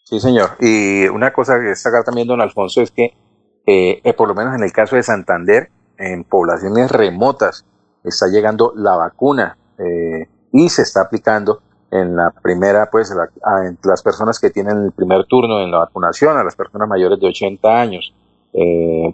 Sí, señor. Y una cosa que destacar también, don Alfonso, es que eh, eh, por lo menos en el caso de Santander, en poblaciones remotas, está llegando la vacuna eh, y se está aplicando en la primera, pues, a, las personas que tienen el primer turno en la vacunación, a las personas mayores de 80 años.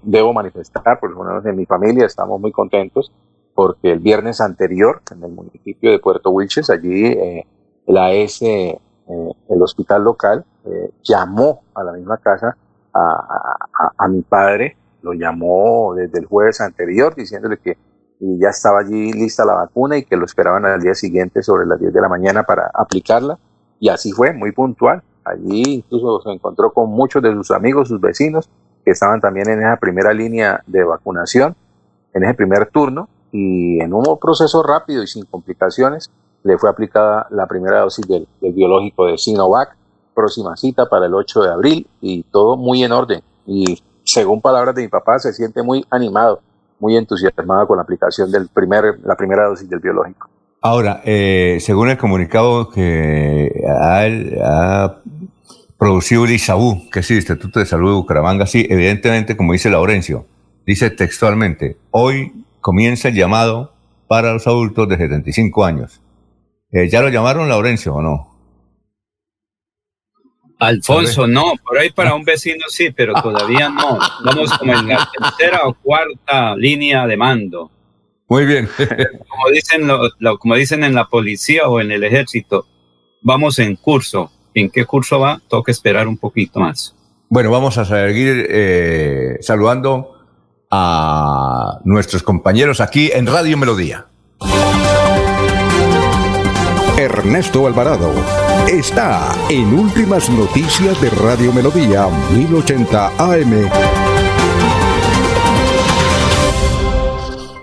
debo manifestar, por lo menos en mi familia, estamos muy contentos porque el viernes anterior, en el municipio de Puerto Wilches, allí eh, la S, eh, el hospital local, eh, llamó a la misma casa a, mi padre, lo llamó desde el jueves anterior diciéndole que ya estaba allí lista la vacuna y que lo esperaban al día siguiente sobre las 10 de la mañana para aplicarla. Y así fue, muy puntual. Allí incluso se encontró con muchos de sus amigos, sus vecinos, que estaban también en esa primera línea de vacunación, en ese primer turno, y en un proceso rápido y sin complicaciones le fue aplicada la primera dosis del, biológico de Sinovac, próxima cita para el 8 de abril y todo muy en orden. Y según palabras de mi papá, se siente muy animado, muy entusiasmado con la aplicación del primer, la primera dosis del biológico.
Ahora, eh, según el comunicado que ha, producido el que es el Instituto de Salud de Bucaramanga, sí, evidentemente, como dice Laurencio, dice textualmente, hoy comienza el llamado para los adultos de 75 años. Eh, ¿Ya lo llamaron, Laurencio, o no?
Alfonso, no, por ahí para un vecino sí, pero todavía no. Vamos como en la tercera o cuarta línea de mando.
Muy bien.
como, dicen como dicen en la policía o en el ejército, vamos en curso. ¿En qué curso va? Toca esperar un poquito más.
Bueno, vamos a seguir eh, saludando a nuestros compañeros aquí en Radio Melodía.
Ernesto Alvarado está en Últimas Noticias de Radio Melodía 1080 AM.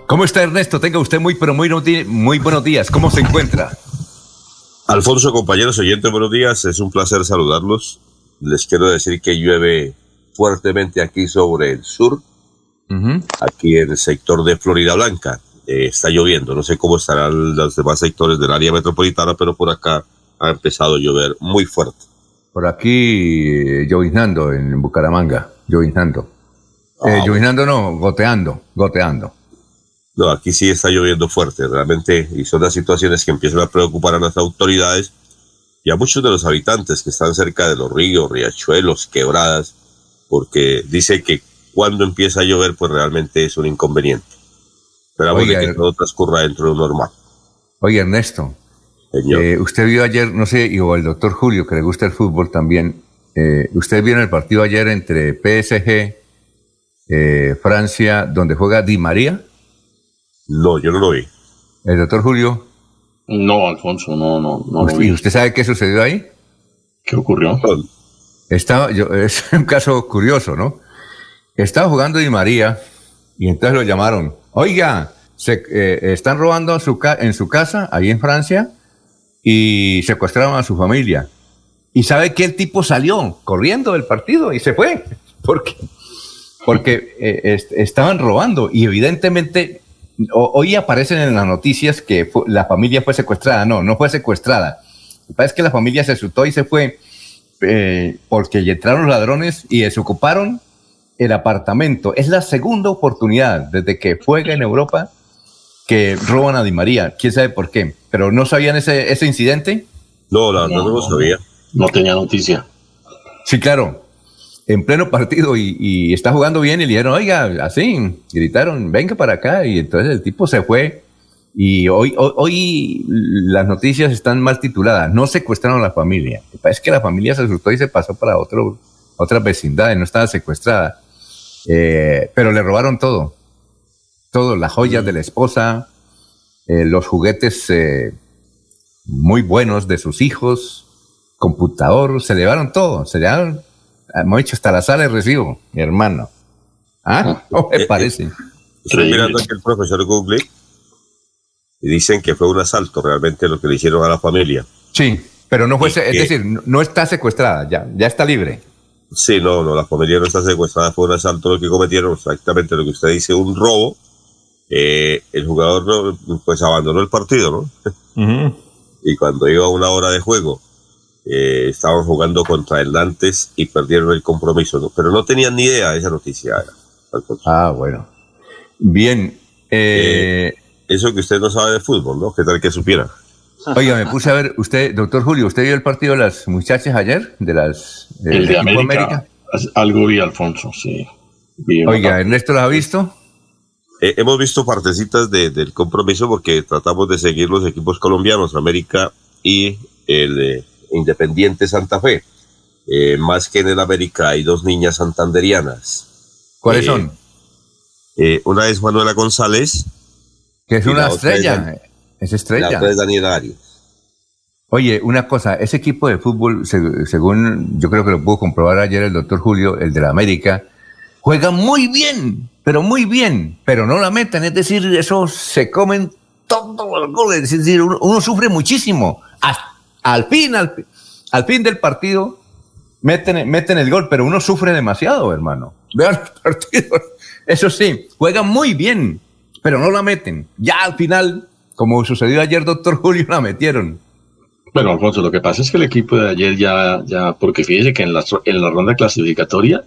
¿Cómo está Ernesto? Tenga usted muy, pero muy, muy buenos días. ¿Cómo se encuentra?
Alfonso, compañeros oyentes, buenos días. Es un placer saludarlos. Les quiero decir que llueve fuertemente aquí sobre el sur, aquí en el sector de Florida Blanca. Eh, está lloviendo. No sé cómo estarán los demás sectores del área metropolitana, pero por acá ha empezado a llover muy fuerte.
Por aquí, eh, lloviznando en Bucaramanga, lloviznando. Eh, ah, lloviznando no, goteando, goteando.
No, aquí sí está lloviendo fuerte, realmente, y son las situaciones que empiezan a preocupar a las autoridades y a muchos de los habitantes que están cerca de los ríos, riachuelos, quebradas, porque dice que cuando empieza a llover, pues realmente es un inconveniente. Esperamos de que er- todo transcurra dentro de lo normal.
Oye, Ernesto, eh, usted vio ayer, no sé, y o el doctor Julio, que le gusta el fútbol también, eh, usted vio el partido ayer entre PSG, eh, Francia, donde juega Di María.
No, yo no lo vi.
¿El doctor Julio?
No, Alfonso, no, no. no
¿Y usted sabe qué sucedió ahí?
¿Qué ocurrió?
Estaba, yo, es un caso curioso, ¿no? Estaba jugando Di María y entonces lo llamaron. Oiga, se eh, están robando en su, en su casa, ahí en Francia, y secuestraron a su familia. ¿Y sabe que el tipo salió corriendo del partido y se fue? Porque, porque eh, estaban robando y evidentemente hoy aparecen en las noticias que la familia fue secuestrada. No, no fue secuestrada. Lo que pasa es que la familia se asustó y se fue eh, porque entraron los ladrones y desocuparon el apartamento. Es la segunda oportunidad desde que juega en Europa que roban a Di María. ¿Quién sabe por qué? ¿Pero no sabían ese, ese incidente?
No, la no, lo sabía.
No tenía noticia.
Sí, claro en pleno partido y, está jugando bien y le dijeron, oiga, así, gritaron, venga para acá y entonces el tipo se fue y hoy, hoy, las noticias están mal tituladas, no secuestraron a la familia, es que la familia se asustó y se pasó para otro, otra vecindad, no estaba secuestrada, eh, pero le robaron todo, todo, las joyas de la esposa, eh, los juguetes eh, muy buenos de sus hijos, computador, se llevaron todo, se llevaron hemos dicho hasta la sala de recibo, mi hermano. ¿Ah? ¿Cómo me eh, eh, parece?
Estoy mirando aquí el profesor Google y dicen que fue un asalto realmente lo que le hicieron a la familia.
Sí, pero no fue, es decir, no está secuestrada, ya, ya está libre.
Sí, no, no, la familia no está secuestrada, fue un asalto lo que cometieron, exactamente lo que usted dice, un robo. Eh, el jugador pues abandonó el partido, ¿no? Y cuando iba a una hora de juego, eh, estaban jugando contra el Nantes y perdieron el compromiso, ¿no? pero no tenían ni idea de esa noticia.
Ah, bueno. Bien.
Eh, eso que usted no sabe de fútbol, ¿no? ¿Qué tal que supiera?
Oiga, me puse a ver, usted, doctor Julio, ¿usted vio el partido de las muchachas ayer? De las.
el de América, Algo vi, Alfonso, sí.
Oiga, ¿Ernesto lo ha visto?
Eh, hemos visto partecitas del compromiso porque tratamos de seguir los equipos colombianos, América y el Independiente Santa Fe. Eh, más que en el América hay dos niñas santanderianas.
¿Cuáles eh, son?
Eh, una es Manuela González.
Que es una estrella. Es, estrella.
La otra es Daniel Arias.
Oye, una cosa, ese equipo de fútbol, según yo creo que lo pudo comprobar ayer el doctor Julio, el de la América, juega muy bien, pero muy bien, pero no la meten, es decir, eso se comen todos los goles, es decir, uno, sufre muchísimo. Hasta al fin, al, fin del partido, meten, meten el gol, pero uno sufre demasiado, hermano. Vean los partidos. Eso sí, juegan muy bien, pero no la meten. Ya al final, como sucedió ayer, doctor Julio, la metieron.
Bueno, Alfonso, lo que pasa es que el equipo de ayer ya, ya porque fíjese que en la, en la ronda clasificatoria,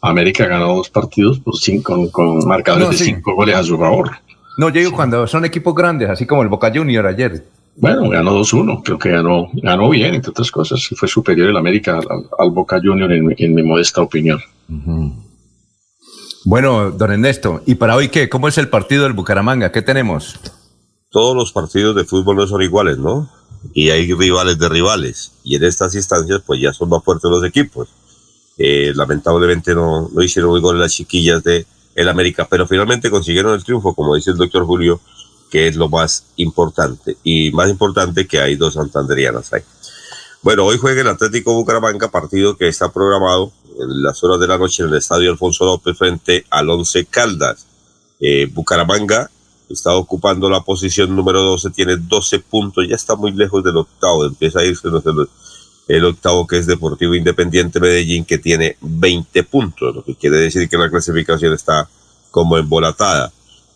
América ganó dos partidos por cinco, con, marcadores de cinco goles a su favor.
No, yo digo cuando son equipos grandes, así como el Boca Junior ayer.
Bueno, ganó 2-1, creo que ganó, ganó bien, entre otras cosas, fue superior el América al, Boca Junior en, mi modesta opinión.
Bueno, don Ernesto, ¿y para hoy qué? ¿Cómo es el partido del Bucaramanga? ¿Qué tenemos?
Todos los partidos de fútbol no son iguales, ¿no? Y hay rivales de rivales. Y en estas instancias, pues ya son más fuertes los equipos. Eh, lamentablemente no, no hicieron muy gol las chiquillas de el América, pero finalmente consiguieron el triunfo, como dice el doctor Julio, que es lo más importante. Y más importante que hay dos santanderianas ahí. Bueno, hoy juega el Atlético Bucaramanga, partido que está programado en las horas de la noche en el Estadio Alfonso López frente al Once Caldas. Eh, Bucaramanga está ocupando la posición número 12, tiene 12 puntos, ya está muy lejos del octavo, empieza a irse el, octavo que es Deportivo Independiente Medellín que tiene 20 puntos, lo que quiere decir que la clasificación está como embolatada.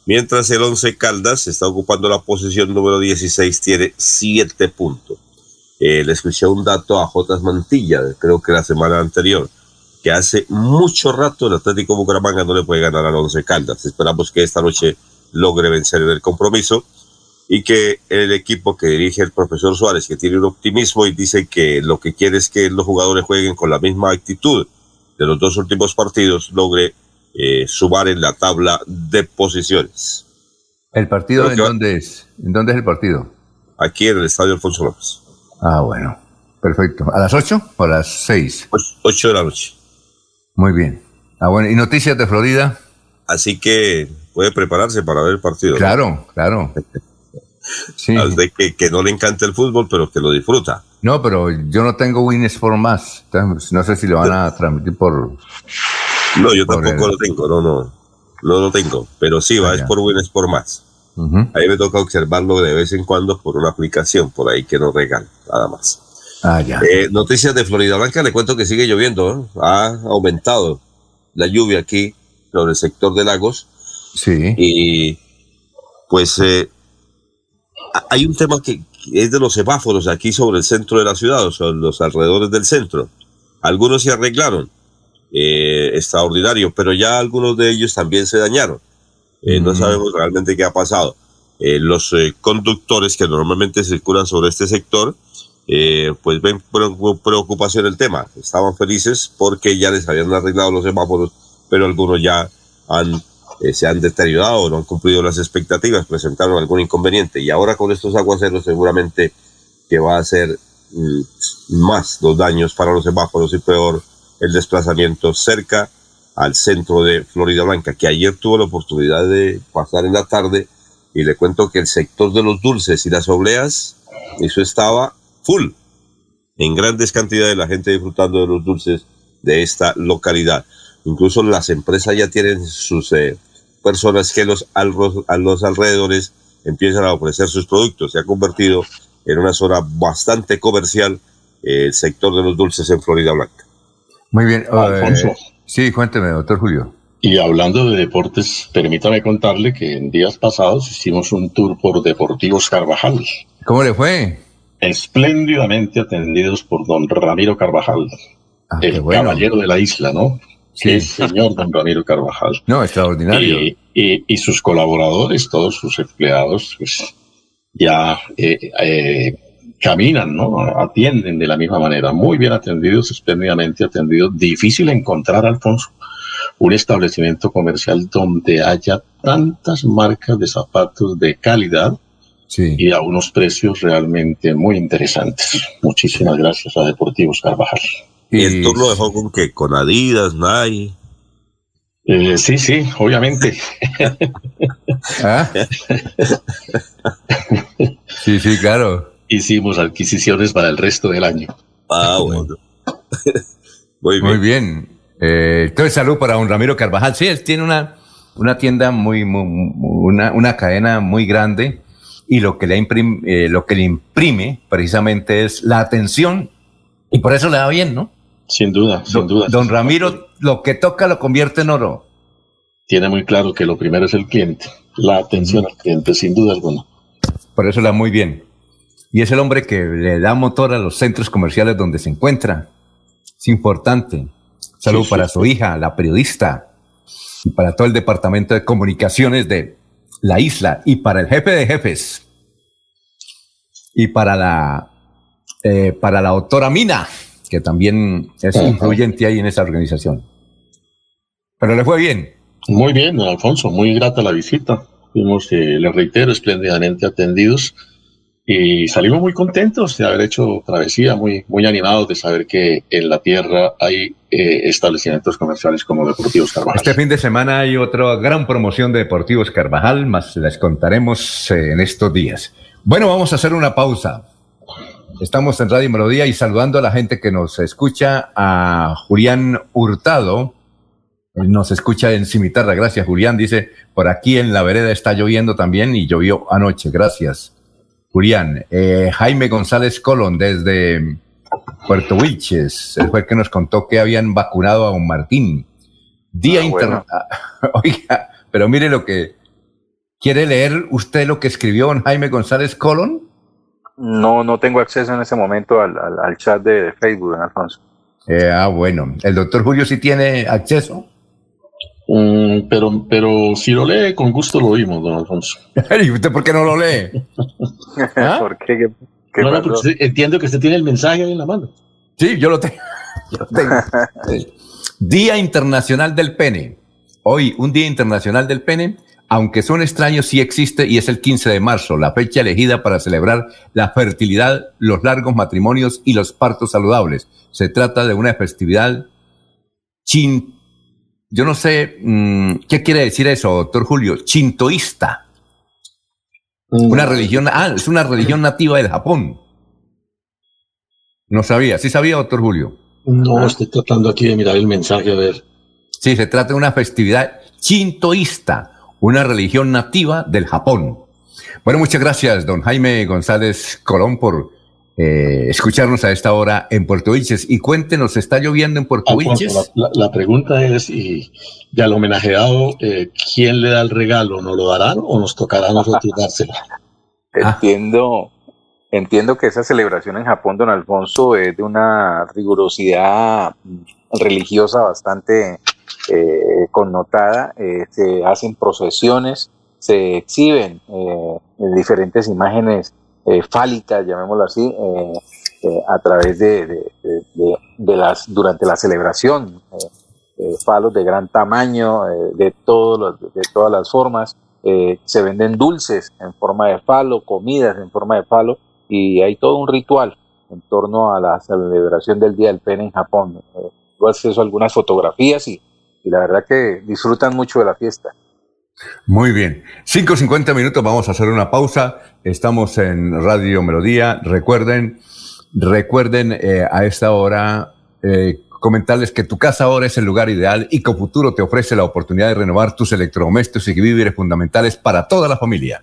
Mientras el Once Caldas está ocupando la posición número 16, tiene 7 puntos. Eh, le escuché un dato a Jotas Mantilla, creo que la semana anterior, que hace mucho rato el Atlético Bucaramanga no le puede ganar al Once Caldas. Esperamos que esta noche logre vencer en el compromiso y que el equipo que dirige el profesor Suárez, que tiene un optimismo y dice que lo que quiere es que los jugadores jueguen con la misma actitud de los dos últimos partidos, logre eh, sumar en la tabla de posiciones.
¿El partido en dónde es? ¿En dónde es el partido?
Aquí en el Estadio Alfonso López.
Ah, bueno. Perfecto. ¿A las 8 o a las 6?
8 de la noche.
Muy bien. Ah, bueno. ¿Y noticias de Florida?
Así que puede prepararse para ver el partido.
Claro, claro.
Sí. De que, que, no le encanta el fútbol, pero que lo disfruta.
No, pero yo no tengo Win for Más. no sé si lo van a transmitir por.
No, yo tampoco lo tengo, no, no. No lo tengo. Pero sí, va, ah, es por Win por Más. Ahí me toca observarlo de vez en cuando por una aplicación por ahí que nos regala, nada más.
Ah, ya.
Eh, noticias de Florida Blanca, le cuento que sigue lloviendo, ha aumentado la lluvia aquí sobre el sector de lagos.
Sí.
Y pues eh, hay un tema que es de los semáforos aquí sobre el centro de la ciudad, o sobre los alrededores del centro. Algunos se arreglaron, eh, extraordinario, pero ya algunos de ellos también se dañaron. Eh, no sabemos realmente qué ha pasado. Eh, los eh, conductores que normalmente circulan sobre este sector, pues ven preocupación el tema. Estaban felices porque ya les habían arreglado los semáforos, pero algunos ya han, se han deteriorado, no han cumplido las expectativas, presentaron algún inconveniente. Y ahora con estos aguaceros seguramente que va a ser mm, más los daños para los semáforos y peor el desplazamiento cerca al centro de Florida Blanca, que ayer tuvo la oportunidad de pasar en la tarde y le cuento que el sector de los dulces y las obleas, eso estaba full, en grandes cantidades la gente disfrutando de los dulces de esta localidad. Incluso las empresas ya tienen sus eh, personas que los, a los alrededores empiezan a ofrecer sus productos. Se ha convertido en una zona bastante comercial eh, el sector de los dulces en Florida Blanca.
Muy bien. Alfonso. Sí, cuénteme, doctor Julio.
Y hablando de deportes, permítame contarle que en días pasados hicimos un tour por Deportivos Carvajal.
¿Cómo le fue?
Espléndidamente atendidos por don Ramiro Carvajal, ah, el caballero de la isla, ¿no? Sí. El señor don Ramiro Carvajal.
No, extraordinario.
Y, y, sus colaboradores, todos sus empleados, pues ya eh, eh, caminan, ¿no? Atienden de la misma manera, muy bien atendidos, espléndidamente atendidos. Difícil encontrar, Alfonso, un establecimiento comercial donde haya tantas marcas de zapatos de calidad y a unos precios realmente muy interesantes. Muchísimas gracias a Deportivos Carvajal.
¿Y el tour lo dejó con que ¿Con Adidas, Nike?
Eh, sí, sí, obviamente.
¿Ah? sí, sí, claro
hicimos adquisiciones para el resto del año.
Ah, bueno.
muy bien. Eh, entonces, salud para un Ramiro Carvajal. Sí, él tiene una, una tienda muy, una, una, cadena muy grande y lo que, le imprime, eh, lo que le imprime precisamente es la atención y por eso le da bien, ¿no?
Sin duda, sin duda.
Don Ramiro, lo que toca lo convierte en oro.
Tiene muy claro que lo primero es el cliente, la atención al cliente, sin duda alguna.
Por eso le da muy bien y es el hombre que le da motor a los centros comerciales donde se encuentra. Es importante. Salud para su hija, la periodista, y para todo el departamento de comunicaciones de la isla, y para el jefe de jefes, y para la, eh, para la doctora Mina, que también es influyente ahí en esa organización. Pero le fue bien.
Muy bien, don Alfonso, muy grata la visita. Fuimos, eh, le reitero, espléndidamente atendidos y salimos muy contentos de haber hecho travesía, muy, muy animados de saber que en la tierra hay eh, establecimientos comerciales como Deportivos Carvajal.
Este fin de semana hay otra gran promoción de Deportivos Carvajal, más les contaremos eh, en estos días. Bueno, vamos a hacer una pausa. Estamos en Radio Melodía y saludando a la gente que nos escucha, a Julián Hurtado, nos escucha en Cimitarra, gracias Julián, dice, por aquí en la vereda está lloviendo también y llovió anoche, gracias. Julián, eh, Jaime González Colón desde Puerto Wilches, él fue el que nos contó que habían vacunado a un Martín. Día ah, Oiga, pero mire lo que... ¿Quiere leer usted lo que escribió don Jaime González Colón?
No, no tengo acceso en ese momento al, chat de, Facebook, don Alfonso.
Eh, ah, bueno. ¿El doctor Julio sí tiene acceso?
Mm, pero, pero si lo lee, con gusto lo oímos, don Alfonso.
¿Y usted por qué no lo lee?
¿Ah? ¿Por qué? entiendo que usted tiene el mensaje ahí en la mano.
Sí, yo lo tengo. Día Internacional del Pene. Hoy, un Día Internacional del Pene, aunque son extraños, sí existe y es el 15 de marzo, la fecha elegida para celebrar la fertilidad, los largos matrimonios y los partos saludables. Se trata de una festividad chin yo no sé mm, qué quiere decir eso, doctor Julio, chintoísta. Mm. Una religión, ah, es una religión nativa del Japón. No sabía, ¿sí sabía, doctor Julio?
No, estoy tratando aquí de mirar el mensaje, a ver.
Sí, se trata de una festividad chintoísta, una religión nativa del Japón. Bueno, muchas gracias, don Jaime González Colón, por eh, escucharnos a esta hora en Puerto Vilches. Y cuéntenos, ¿está lloviendo en Puerto Vilches?
La, pregunta es, y ya al homenajeado, eh, ¿quién le da el regalo? ¿Nos lo darán o nos tocará a nosotros dárselo?
Entiendo, entiendo que esa celebración en Japón, don Alfonso, es de una rigurosidad religiosa bastante eh, connotada. se hacen procesiones, se exhiben diferentes imágenes eh, fálicas, llamémoslo así, eh, eh, a través de, las, durante la celebración, falos de gran tamaño, de, todos de todas las formas, se venden dulces en forma de falo, comidas en forma de falo, y hay todo un ritual en torno a la celebración del Día del Pene en Japón. tuve acceso algunas fotografías y, y la verdad que disfrutan mucho de la fiesta.
Muy bien. 5.50 minutos, vamos a hacer una pausa. Estamos en Radio Melodía. Recuerden, recuerden eh, a esta hora eh, comentarles que tu casa ahora es el lugar ideal y que Futuro te ofrece la oportunidad de renovar tus electrodomésticos y víveres fundamentales para toda la familia.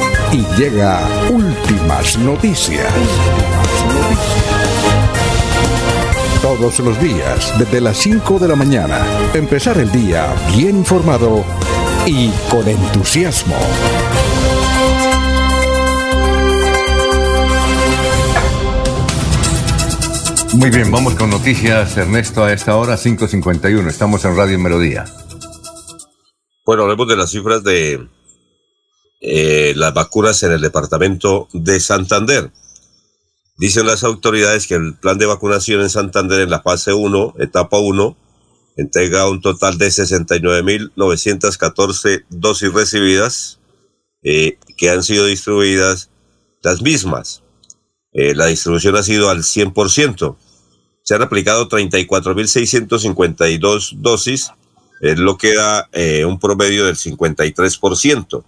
y llega Últimas Noticias. Todos los días, desde las 5 de la mañana, empezar el día bien informado y con entusiasmo.
Muy bien, vamos con noticias, Ernesto, a esta hora 5.51. Estamos en Radio Melodía.
Bueno, hablemos de las cifras de eh, las vacunas en el departamento de Santander. Dicen las autoridades que el plan de vacunación en Santander en la fase 1, etapa 1, entrega un total de 69.914 dosis recibidas eh, que han sido distribuidas las mismas. Eh, la distribución ha sido al 100%. Se han aplicado 34.652 dosis, lo que da un promedio del 53%.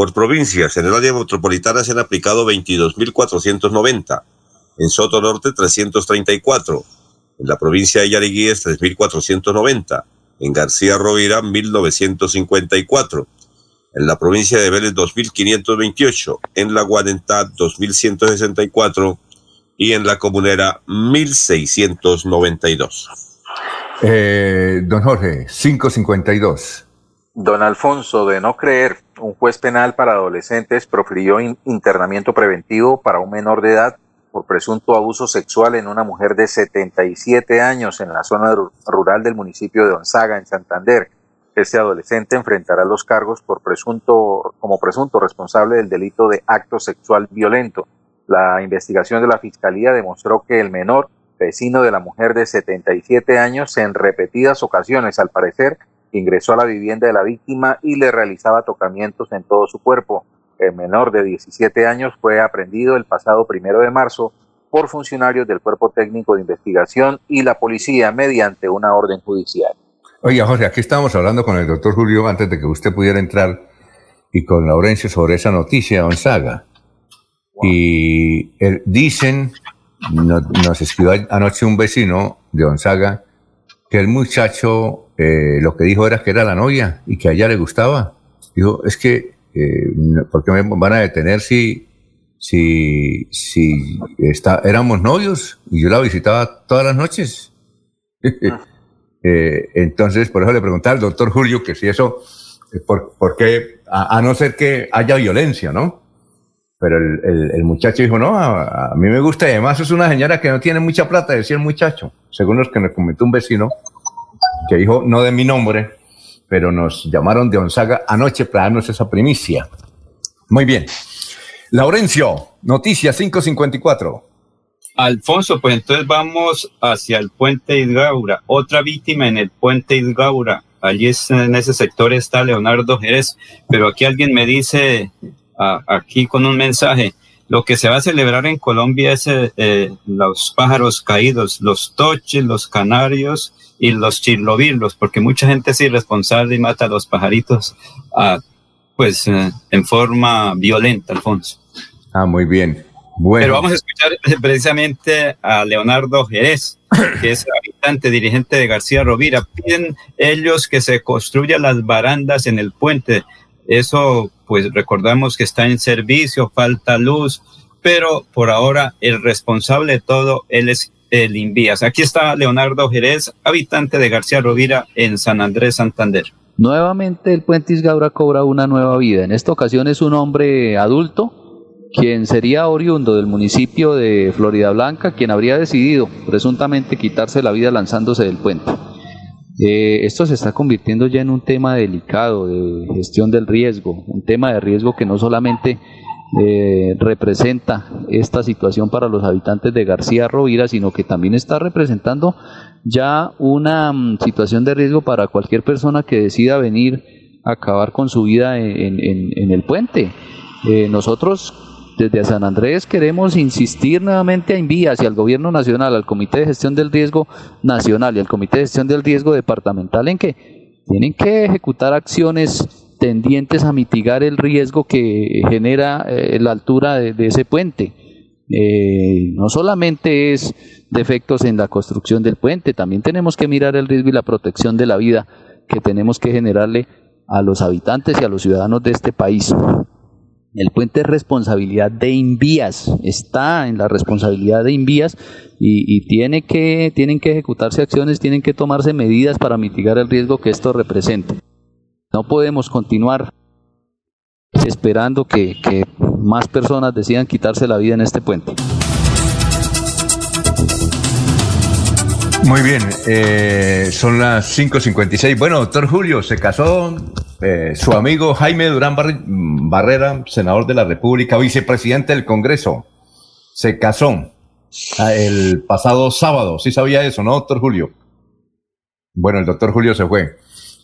Por provincias, en el área metropolitana se han aplicado 22.490, en Soto Norte 334, en la provincia de Yariguíes 3.490, en García Rovira 1.954, en la provincia de Vélez 2.528, en la Guarentá 2.164 y en la Comunera 1.692.
Eh, don Jorge, 552.
Don Alfonso, de no creer, un juez penal para adolescentes profirió internamiento preventivo para un menor de edad por presunto abuso sexual en una mujer de 77 años en la zona rural del municipio de Onzaga, en Santander. Este adolescente enfrentará los cargos por presunto, como presunto responsable del delito de acto sexual violento. La investigación de la Fiscalía demostró que el menor, vecino de la mujer de 77 años, en repetidas ocasiones, al parecer, ingresó a la vivienda de la víctima y le realizaba tocamientos en todo su cuerpo. El menor de 17 años fue aprendido el pasado primero de marzo por funcionarios del Cuerpo Técnico de Investigación y la policía mediante una orden judicial.
Oiga, Jorge, aquí estábamos hablando con el doctor Julio antes de que usted pudiera entrar y con Laurencio sobre esa noticia Gonzaga. Y dicen, nos escribió anoche un vecino de Gonzaga, que el muchacho eh, lo que dijo era que era la novia y que a ella le gustaba. Dijo, es que, eh, ¿por qué me van a detener si, si, si está, éramos novios y yo la visitaba todas las noches? Ah. Eh, entonces, por eso le preguntaba al doctor Julio que si eso, por, por qué, a, no ser que haya violencia, ¿no? Pero el, el, muchacho dijo, no, a, mí me gusta y además es una señora que no tiene mucha plata, decía el muchacho, según los que me comentó un vecino, que dijo, no de mi nombre, pero nos llamaron de Onzaga anoche para darnos esa primicia. Muy bien. Laurencio, noticias 554.
Alfonso, pues entonces vamos hacia el puente Idgaura. Otra víctima en el puente Idgaura. Allí en ese sector está Leonardo Jerez. Pero aquí alguien me dice, aquí con un mensaje, lo que se va a celebrar en Colombia es eh, eh, los pájaros caídos, los toches, los canarios y los chirlovirlos, porque mucha gente es irresponsable y mata a los pajaritos ah, pues eh, en forma violenta, Alfonso.
Ah, muy bien.
Pero vamos a escuchar precisamente a Leonardo Jerez, que es habitante, dirigente de García Rovira. Piden ellos que se construyan las barandas en el puente. Eso, pues recordamos que está en servicio, falta luz, pero por ahora el responsable de todo, él es el Invías. Aquí está Leonardo Jerez, habitante de García Rovira en San Andrés, Santander.
Nuevamente el puente Isgaura cobra una nueva vida. En esta ocasión es un hombre adulto quien sería oriundo del municipio de Florida Blanca, quien habría decidido presuntamente quitarse la vida lanzándose del puente. Eh, esto se está convirtiendo ya en un tema delicado de gestión del riesgo, un tema de riesgo que no solamente eh, representa esta situación para los habitantes de García Rovira, sino que también está representando ya una mm, situación de riesgo para cualquier persona que decida venir a acabar con su vida en, el puente. Eh, nosotros desde San Andrés queremos insistir nuevamente a Invías y al Gobierno Nacional, al Comité de Gestión del Riesgo Nacional y al Comité de Gestión del Riesgo Departamental en que tienen que ejecutar acciones tendientes a mitigar el riesgo que genera eh, la altura de, ese puente. Eh, no solamente es defectos en la construcción del puente, también tenemos que mirar el riesgo y la protección de la vida que tenemos que generarle a los habitantes y a los ciudadanos de este país. El puente es responsabilidad de Invías, está en la responsabilidad de Invías y, tiene que, tienen que ejecutarse acciones, tienen que tomarse medidas para mitigar el riesgo que esto representa. No podemos continuar esperando que, más personas decidan quitarse la vida en este puente.
Muy bien, eh, son las 5.56. Bueno, doctor Julio, se casó eh, su amigo Jaime Durán Barrera, senador de la República, vicepresidente del Congreso. Se casó ah, el pasado sábado. Sí sabía eso, ¿no, doctor Julio? Bueno, el doctor Julio se fue,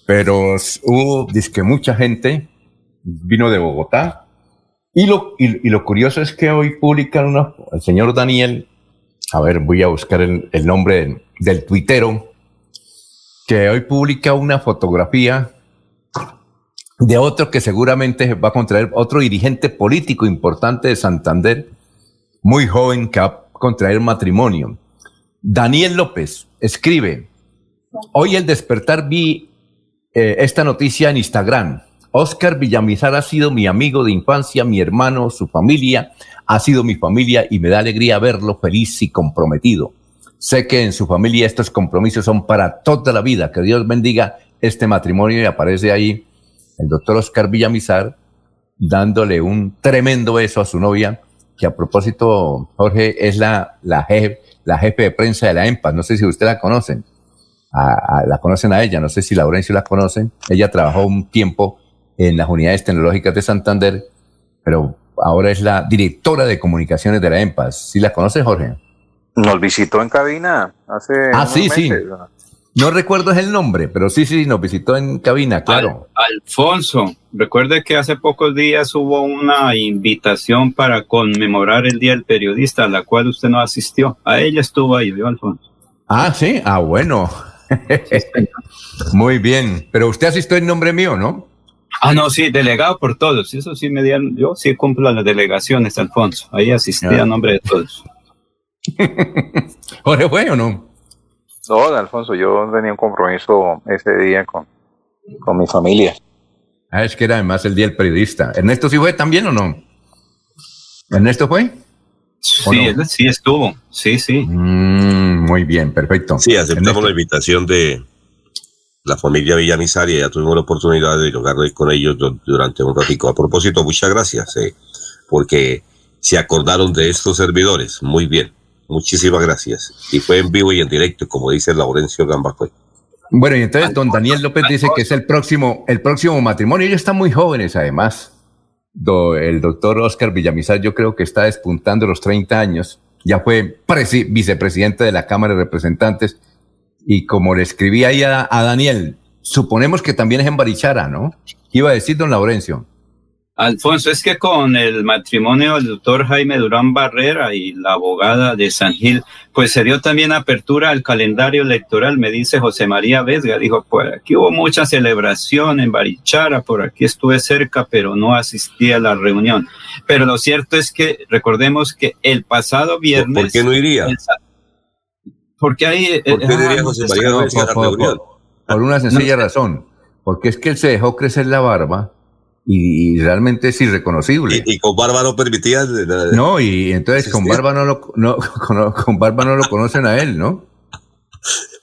pero hubo, dice que mucha gente vino de Bogotá. Y lo, y, lo curioso es que hoy publican una, el señor Daniel, a ver, voy a buscar el, nombre del tuitero que hoy publica una fotografía de otro que seguramente va a contraer, otro dirigente político importante de Santander, muy joven, que va a contraer matrimonio. Daniel López escribe, hoy el despertar vi eh, esta noticia en Instagram. Oscar Villamizar ha sido mi amigo de infancia, mi hermano, su familia, ha sido mi familia y me da alegría verlo feliz y comprometido. Sé que en su familia estos compromisos son para toda la vida. Que Dios bendiga este matrimonio y aparece ahí el doctor Oscar Villamizar dándole un tremendo beso a su novia que a propósito, Jorge, es la, la, jefe, de prensa de la EMPA. No sé si usted la conocen. La conocen a ella, no sé si Laurencio la conocen. Ella trabajó un tiempo en las unidades tecnológicas de Santander, pero ahora es la directora de comunicaciones de la EMPA. ¿Sí la conoce, Jorge?
Nos visitó en cabina hace.
Ah, sí, sí. No recuerdo el nombre, pero sí, sí, nos visitó en cabina, claro.
Alfonso, recuerde que hace pocos días hubo una invitación para conmemorar el Día del Periodista, a la cual usted no asistió. A ella estuvo ahí, ¿vio, Alfonso?
Ah, sí, ah, bueno. Muy bien, pero usted asistió en nombre mío, ¿no?
Ah, no, sí, delegado por todos. Eso sí me dieron, yo sí cumplo las delegaciones, Alfonso. Ahí asistí a nombre de todos.
¿Jorge fue o no?
No, Alfonso, yo tenía un compromiso ese día con, con mi familia.
Ah, es que era además el día del periodista. ¿Ernesto sí fue también o no? ¿Ernesto fue?
Sí, sí estuvo. Sí, sí.
Mm, muy bien, perfecto.
Sí, aceptamos la invitación de la familia Villamizar y ya tuvimos la oportunidad de dialogar con ellos durante un ratico. A propósito, muchas gracias, eh, porque se acordaron de estos servidores. Muy bien. Muchísimas gracias. Y fue en vivo y en directo, como dice Laurencio Gambacue.
Bueno, y entonces don Daniel López dice que es el próximo, el próximo matrimonio. Ellos están muy jóvenes, además. El doctor Oscar Villamizar, yo creo que está despuntando los 30 años. Ya fue vicepresidente de la Cámara de Representantes. Y como le escribí ahí a, a Daniel, suponemos que también es en Barichara, ¿no? ¿Qué iba a decir don Laurencio?
Alfonso, es que con el matrimonio del doctor Jaime Durán Barrera y la abogada de San Gil, pues se dio también apertura al calendario electoral, me dice José María Vesga, dijo, por aquí hubo mucha celebración en Barichara, por aquí estuve cerca, pero no asistí a la reunión. Pero lo cierto es que recordemos que el pasado viernes...
¿Por qué no iría?
Porque ahí...
¿Por qué no iría José María Vesga a la reunión?
Por una sencilla razón, porque es que él se dejó crecer la barba y, realmente es irreconocible.
Y, con barba no permitía.
No, y entonces con barba no lo no, con, barba no lo conocen a él, ¿no?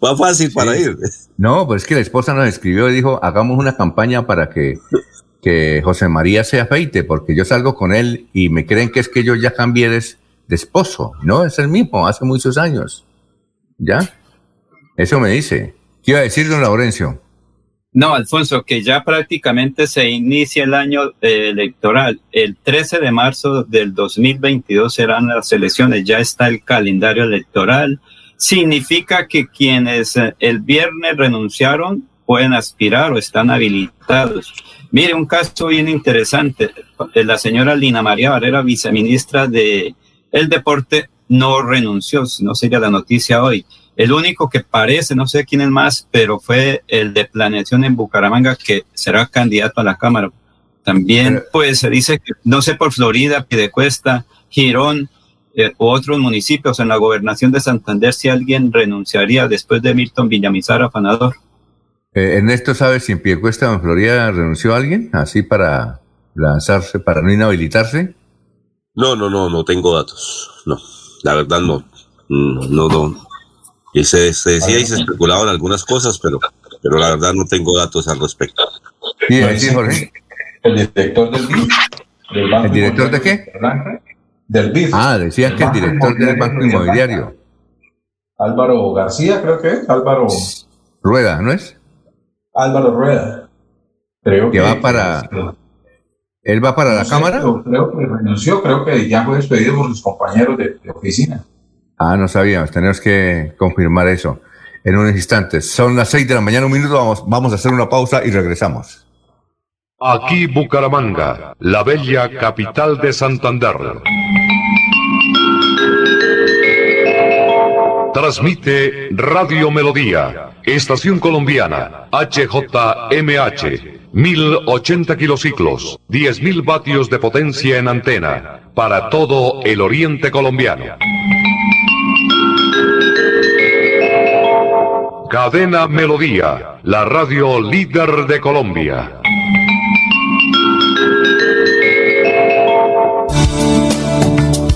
Va fácil para ir.
No, pues es que la esposa nos escribió y dijo, hagamos una campaña para que, que José María se afeite, porque yo salgo con él y me creen que es que yo ya cambié de, de esposo. No, es el mismo, hace muchos años. ¿Ya? Eso me dice. ¿Qué iba a decir, don Laurencio?
No, Alfonso, que ya prácticamente se inicia el año eh, electoral. El 13 de marzo del 2022 serán las elecciones. Ya está el calendario electoral. Significa que quienes eh, el viernes renunciaron pueden aspirar o están habilitados. Mire, un caso bien interesante. La señora Lina María Barrera, viceministra de el Deporte, no renunció, no sería la noticia hoy el único que parece, no sé quién es más, pero fue el de planeación en Bucaramanga que será candidato a la Cámara. También, pues se dice que, no sé, por Florida, Piedecuesta, Girón eh, u otros municipios en la gobernación de Santander, si alguien renunciaría después de Milton Villamizar afanador.
Eh, Ernesto, ¿sabes si en Piedecuesta o en Florida renunció alguien así para lanzarse, para no inhabilitarse?
No, no, no, no tengo datos. No, la verdad no. No, no, y se, decía y se especulaban algunas cosas, pero, pero la verdad no tengo datos al respecto.
Sí, Jorge.
El director del BID.
¿El director de qué?
Del BID.
Ah, decían que el director del Banco Inmobiliario.
Álvaro García, creo que es. Álvaro.
Rueda, ¿no es?
Álvaro Rueda.
Creo que, va para. ¿Él va para la Cámara?
Creo, que renunció, creo que ya fue despedido por sus compañeros de oficina.
Ah, no sabíamos, tenemos que confirmar eso en unos instantes. Son las seis de la mañana, un minuto, vamos, vamos a hacer una pausa y regresamos.
Aquí Bucaramanga, la bella capital de Santander. Transmite Radio Melodía, Estación Colombiana, HJMH, 1080 kilociclos, 10.000 vatios de potencia en antena, para todo el oriente colombiano. Cadena Melodía, la radio líder de Colombia.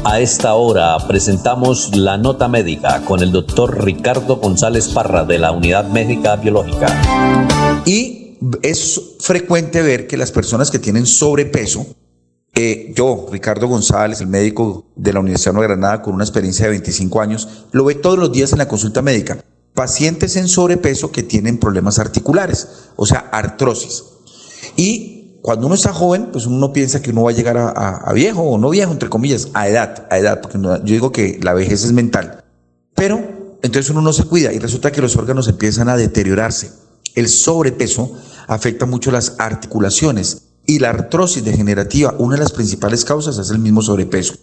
A esta hora presentamos la nota médica con el doctor Ricardo González Parra de la Unidad Médica Biológica.
Y es frecuente ver que las personas que tienen sobrepeso Eh, yo, Ricardo González, el médico de la Universidad de Granada con una experiencia de 25 años, lo ve todos los días en la consulta médica. Pacientes en sobrepeso que tienen problemas articulares, o sea, artrosis. Y cuando uno está joven, pues uno piensa que uno va a llegar a, viejo o no viejo, entre comillas, a edad, a edad, porque yo digo que la vejez es mental. Pero entonces uno no se cuida y resulta que los órganos empiezan a deteriorarse. El sobrepeso afecta mucho las articulaciones y la artrosis degenerativa, una de las principales causas es el mismo sobrepeso.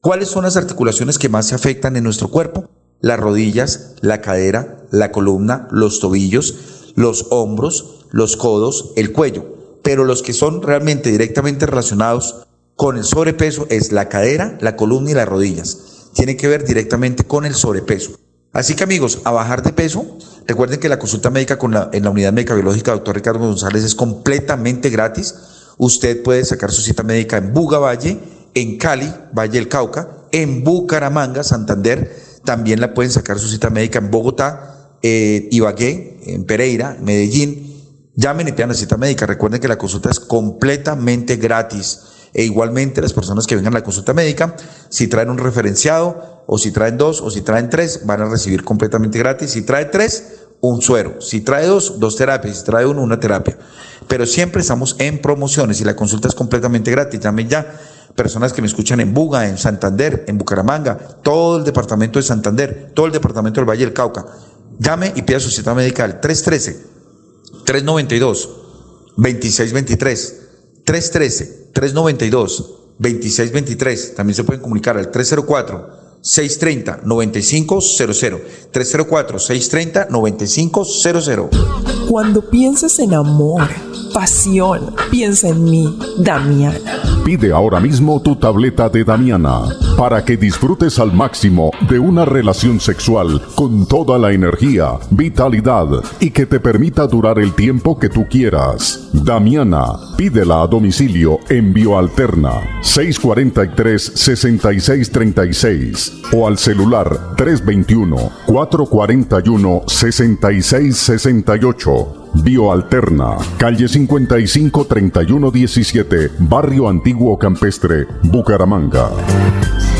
¿Cuáles son las articulaciones que más se afectan en nuestro cuerpo? Las rodillas, la cadera, la columna, los tobillos, los hombros, los codos, el cuello. Pero los que son realmente directamente relacionados con el sobrepeso es la cadera, la columna y las rodillas. Tiene que ver directamente con el sobrepeso. Así que amigos, a bajar de peso, recuerden que la consulta médica con la, en la unidad médica biológica doctor Ricardo González es completamente gratis usted puede sacar su cita médica en Buga Valle, en Cali, Valle del Cauca, en Bucaramanga, Santander. También la pueden sacar su cita médica en Bogotá, eh, Ibagué, en Pereira, Medellín. Llamen y pidan la cita médica. Recuerden que la consulta es completamente gratis. E igualmente las personas que vengan a la consulta médica, si traen un referenciado, o si traen dos, o si traen tres, van a recibir completamente gratis. Si trae tres, un suero. Si trae dos, dos terapias. Si trae uno, una terapia pero siempre estamos en promociones y la consulta es completamente gratis. Llamen ya. Personas que me escuchan en Buga, en Santander, en Bucaramanga, todo el departamento de Santander, todo el departamento del Valle del Cauca. Llame y pida su cita médica al 313-392-2623. 313-392-2623. También se pueden comunicar al 304. 630-9500. 304-630-9500.
Cuando pienses en amor, pasión, piensa en mí, Damiana.
Pide ahora mismo tu tableta de Damiana para que disfrutes al máximo de una relación sexual con toda la energía, vitalidad y que te permita durar el tiempo que tú quieras. Damiana, pídela a domicilio en Bioalterna 643-6636 o al celular 321-441-6668. Bioalterna, calle 55 3117, Barrio Antiguo Campestre, Bucaramanga.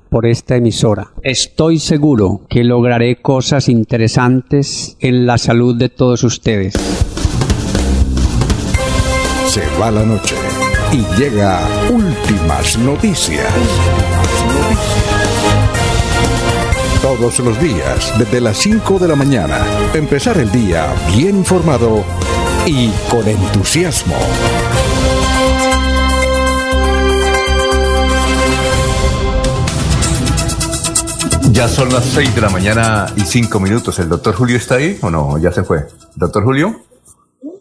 por esta emisora. Estoy seguro que lograré cosas interesantes en la salud de todos ustedes.
Se va la noche y llega últimas noticias. Todos los días, desde las 5 de la mañana, empezar el día bien informado y con entusiasmo.
Ya son las 6 de la mañana y 5 minutos. ¿El doctor Julio está ahí o no? Ya se fue. ¿Doctor Julio?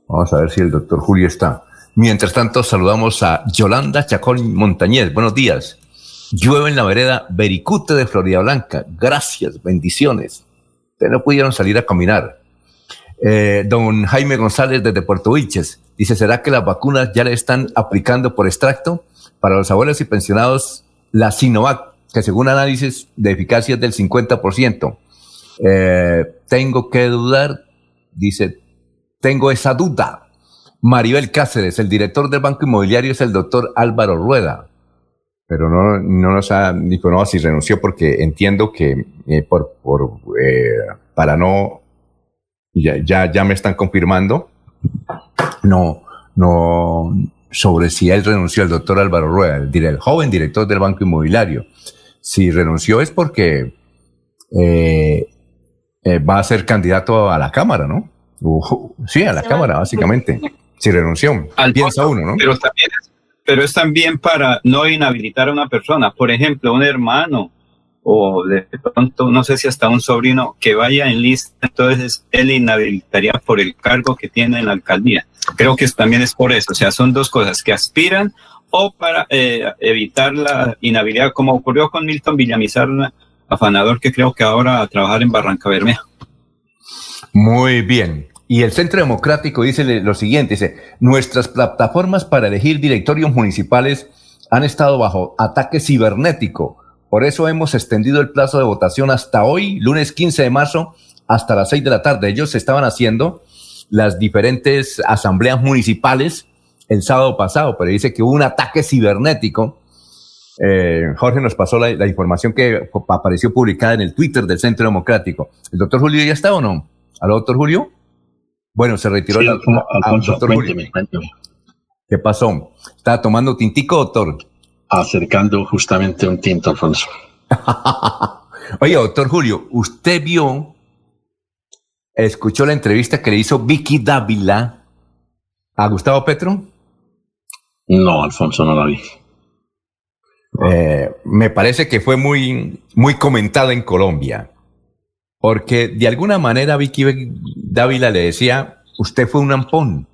Vamos a ver si el doctor Julio está. Mientras tanto, saludamos a Yolanda Chacón Montañez. Buenos días. Llueve en la vereda Bericute de Florida Blanca. Gracias, bendiciones. Ustedes no pudieron salir a caminar. Eh, don Jaime González desde Puerto Viches dice, ¿será que las vacunas ya le están aplicando por extracto? Para los abuelos y pensionados, la Sinovac que según análisis de eficacia es del 50%. Eh, tengo que dudar, dice, tengo esa duda. Maribel Cáceres, el director del Banco Inmobiliario es el doctor Álvaro Rueda, pero no, no nos ha informado si renunció porque entiendo que eh, por, por eh, para no, ya, ya, ya me están confirmando, no, no, sobre si él renunció, el doctor Álvaro Rueda, el joven director del Banco Inmobiliario si renunció es porque eh, eh, va a ser candidato a la Cámara, ¿no? sí, a la Cámara, básicamente. Si renunció, Al piensa uno, ¿no?
Pero, también es, pero es también para no inhabilitar a una persona. Por ejemplo, un hermano o de pronto, no sé si hasta un sobrino que vaya en lista, entonces él inhabilitaría por el cargo que tiene en la alcaldía. Creo que también es por eso. O sea, son dos cosas que aspiran o para eh, evitar la inhabilidad, como ocurrió con Milton Villamizar afanador que creo que ahora a trabajar en Barranca Bermeja.
Muy bien. Y el Centro Democrático dice lo siguiente, dice, nuestras plataformas para elegir directorios municipales han estado bajo ataque cibernético. Por eso hemos extendido el plazo de votación hasta hoy, lunes 15 de marzo, hasta las 6 de la tarde. Ellos estaban haciendo las diferentes asambleas municipales el sábado pasado, pero dice que hubo un ataque cibernético. Eh, Jorge nos pasó la, información que apareció publicada en el Twitter del Centro Democrático. ¿El doctor Julio ya está o no? ¿Aló, doctor Julio? Bueno, se retiró el doctor Julio. ¿Qué pasó? ¿Estaba tomando tintico, doctor?
Acercando justamente un tinto, Alfonso.
Oye, doctor Julio, ¿usted vio, escuchó la entrevista que le hizo Vicky Dávila a Gustavo Petro?
No, Alfonso, no la vi.
Eh, me parece que fue muy, muy comentada en Colombia, porque de alguna manera Vicky Dávila le decía, usted fue un ampón,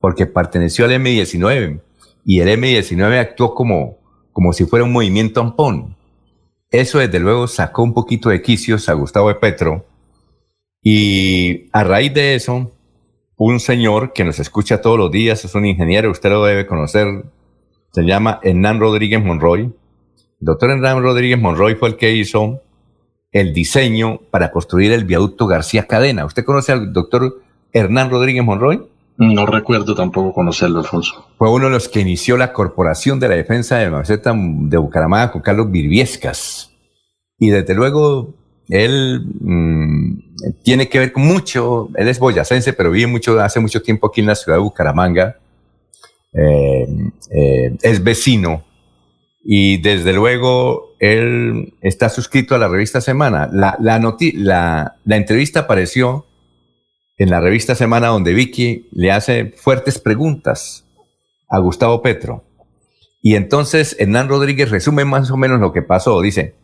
porque perteneció al M19 y el M19 actuó como, como si fuera un movimiento ampón. Eso desde luego sacó un poquito de quicios a Gustavo de Petro y a raíz de eso un señor que nos escucha todos los días, es un ingeniero, usted lo debe conocer, se llama Hernán Rodríguez Monroy. El doctor Hernán Rodríguez Monroy fue el que hizo el diseño para construir el viaducto García Cadena. ¿Usted conoce al doctor Hernán Rodríguez Monroy?
No recuerdo tampoco conocerlo, Alfonso.
Fue uno de los que inició la Corporación de la Defensa de Maceta de Bucaramanga con Carlos Virviescas. Y desde luego él mm, tiene que ver con mucho, él es boyacense, pero vive mucho, hace mucho tiempo aquí en la ciudad de Bucaramanga. Eh, eh, es vecino y desde luego él está suscrito a la revista Semana. La, la, la, la entrevista apareció en la revista Semana donde Vicky le hace fuertes preguntas a Gustavo Petro. Y entonces Hernán Rodríguez resume más o menos lo que pasó. Dice,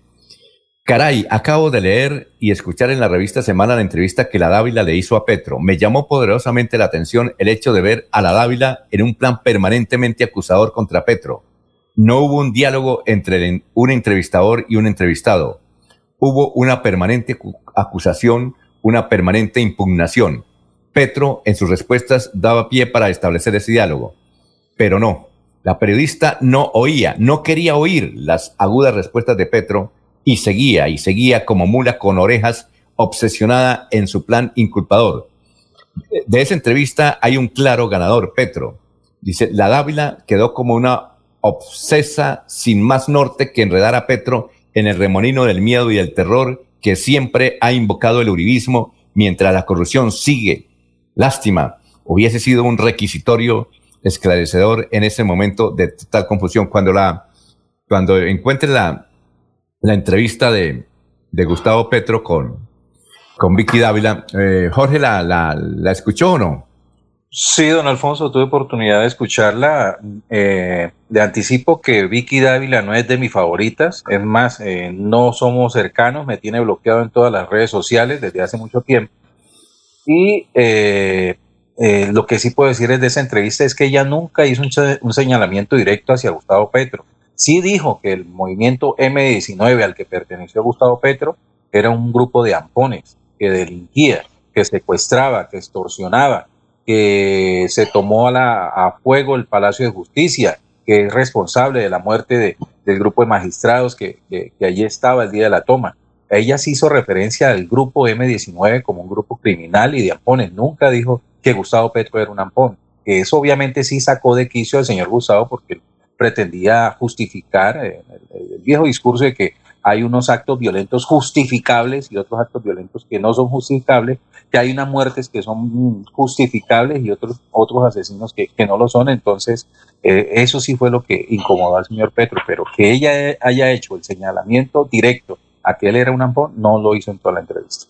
Caray, acabo de leer y escuchar en la revista Semana la entrevista que la Dávila le hizo a Petro. Me llamó poderosamente la atención el hecho de ver a la Dávila en un plan permanentemente acusador contra Petro. No hubo un diálogo entre un entrevistador y un entrevistado. Hubo una permanente acusación, una permanente impugnación. Petro, en sus respuestas, daba pie para establecer ese diálogo. Pero no, la periodista no oía, no quería oír las agudas respuestas de Petro y seguía y seguía como mula con orejas, obsesionada en su plan inculpador. De esa entrevista hay un claro ganador, Petro. Dice, la Dávila quedó como una obsesa sin más norte que enredar a Petro en el remolino del miedo y del terror que siempre ha invocado el uribismo mientras la corrupción sigue. Lástima, hubiese sido un requisitorio esclarecedor en ese momento de total confusión. Cuando la, cuando encuentre la, la entrevista de, de Gustavo Petro con, con Vicky Dávila. Eh, Jorge, ¿la, la, escuchó o no?
Sí, don Alfonso, tuve oportunidad de escucharla. Eh, de anticipo que Vicky Dávila no es de mis favoritas, es más, eh, no somos cercanos, me tiene bloqueado en todas las redes sociales desde hace mucho tiempo. Y eh, lo que sí puedo decir es de esa entrevista es que ella nunca hizo un, un señalamiento directo hacia Gustavo Petro Sí dijo que el movimiento M19 al que perteneció Gustavo Petro era un grupo de ampones que delinquía, que secuestraba, que extorsionaba, que se tomó a, la, fuego el Palacio de Justicia, que es responsable de la muerte de, del grupo de magistrados que, que, allí estaba el día de la toma. Ella sí hizo referencia al grupo M19 como un grupo criminal y de ampones. Nunca dijo que Gustavo Petro era un ampón. Eso obviamente sí sacó de quicio al señor Gustavo porque pretendía justificar eh, el, viejo discurso de que hay unos actos violentos justificables y otros actos violentos que no son justificables, que hay unas muertes que son justificables y otros, otros asesinos que, que no lo son. Entonces, eh, eso sí fue lo que incomodó al señor Petro, pero que ella haya hecho el señalamiento directo a que él era un ampón, no lo hizo en toda la entrevista.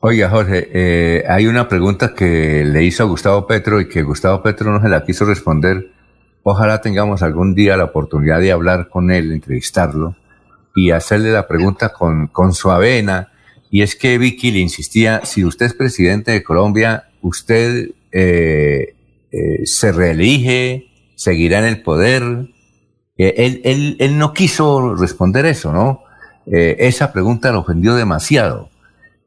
Oiga, Jorge, eh, hay una pregunta que le hizo a Gustavo Petro y que Gustavo Petro no se la quiso responder Ojalá tengamos algún día la oportunidad de hablar con él, entrevistarlo y hacerle la pregunta con, con su avena. Y es que Vicky le insistía, si usted es presidente de Colombia, usted eh, eh, se reelige, seguirá en el poder. Eh, él, él, él, no quiso responder eso, ¿no? esa pregunta lo ofendió demasiado.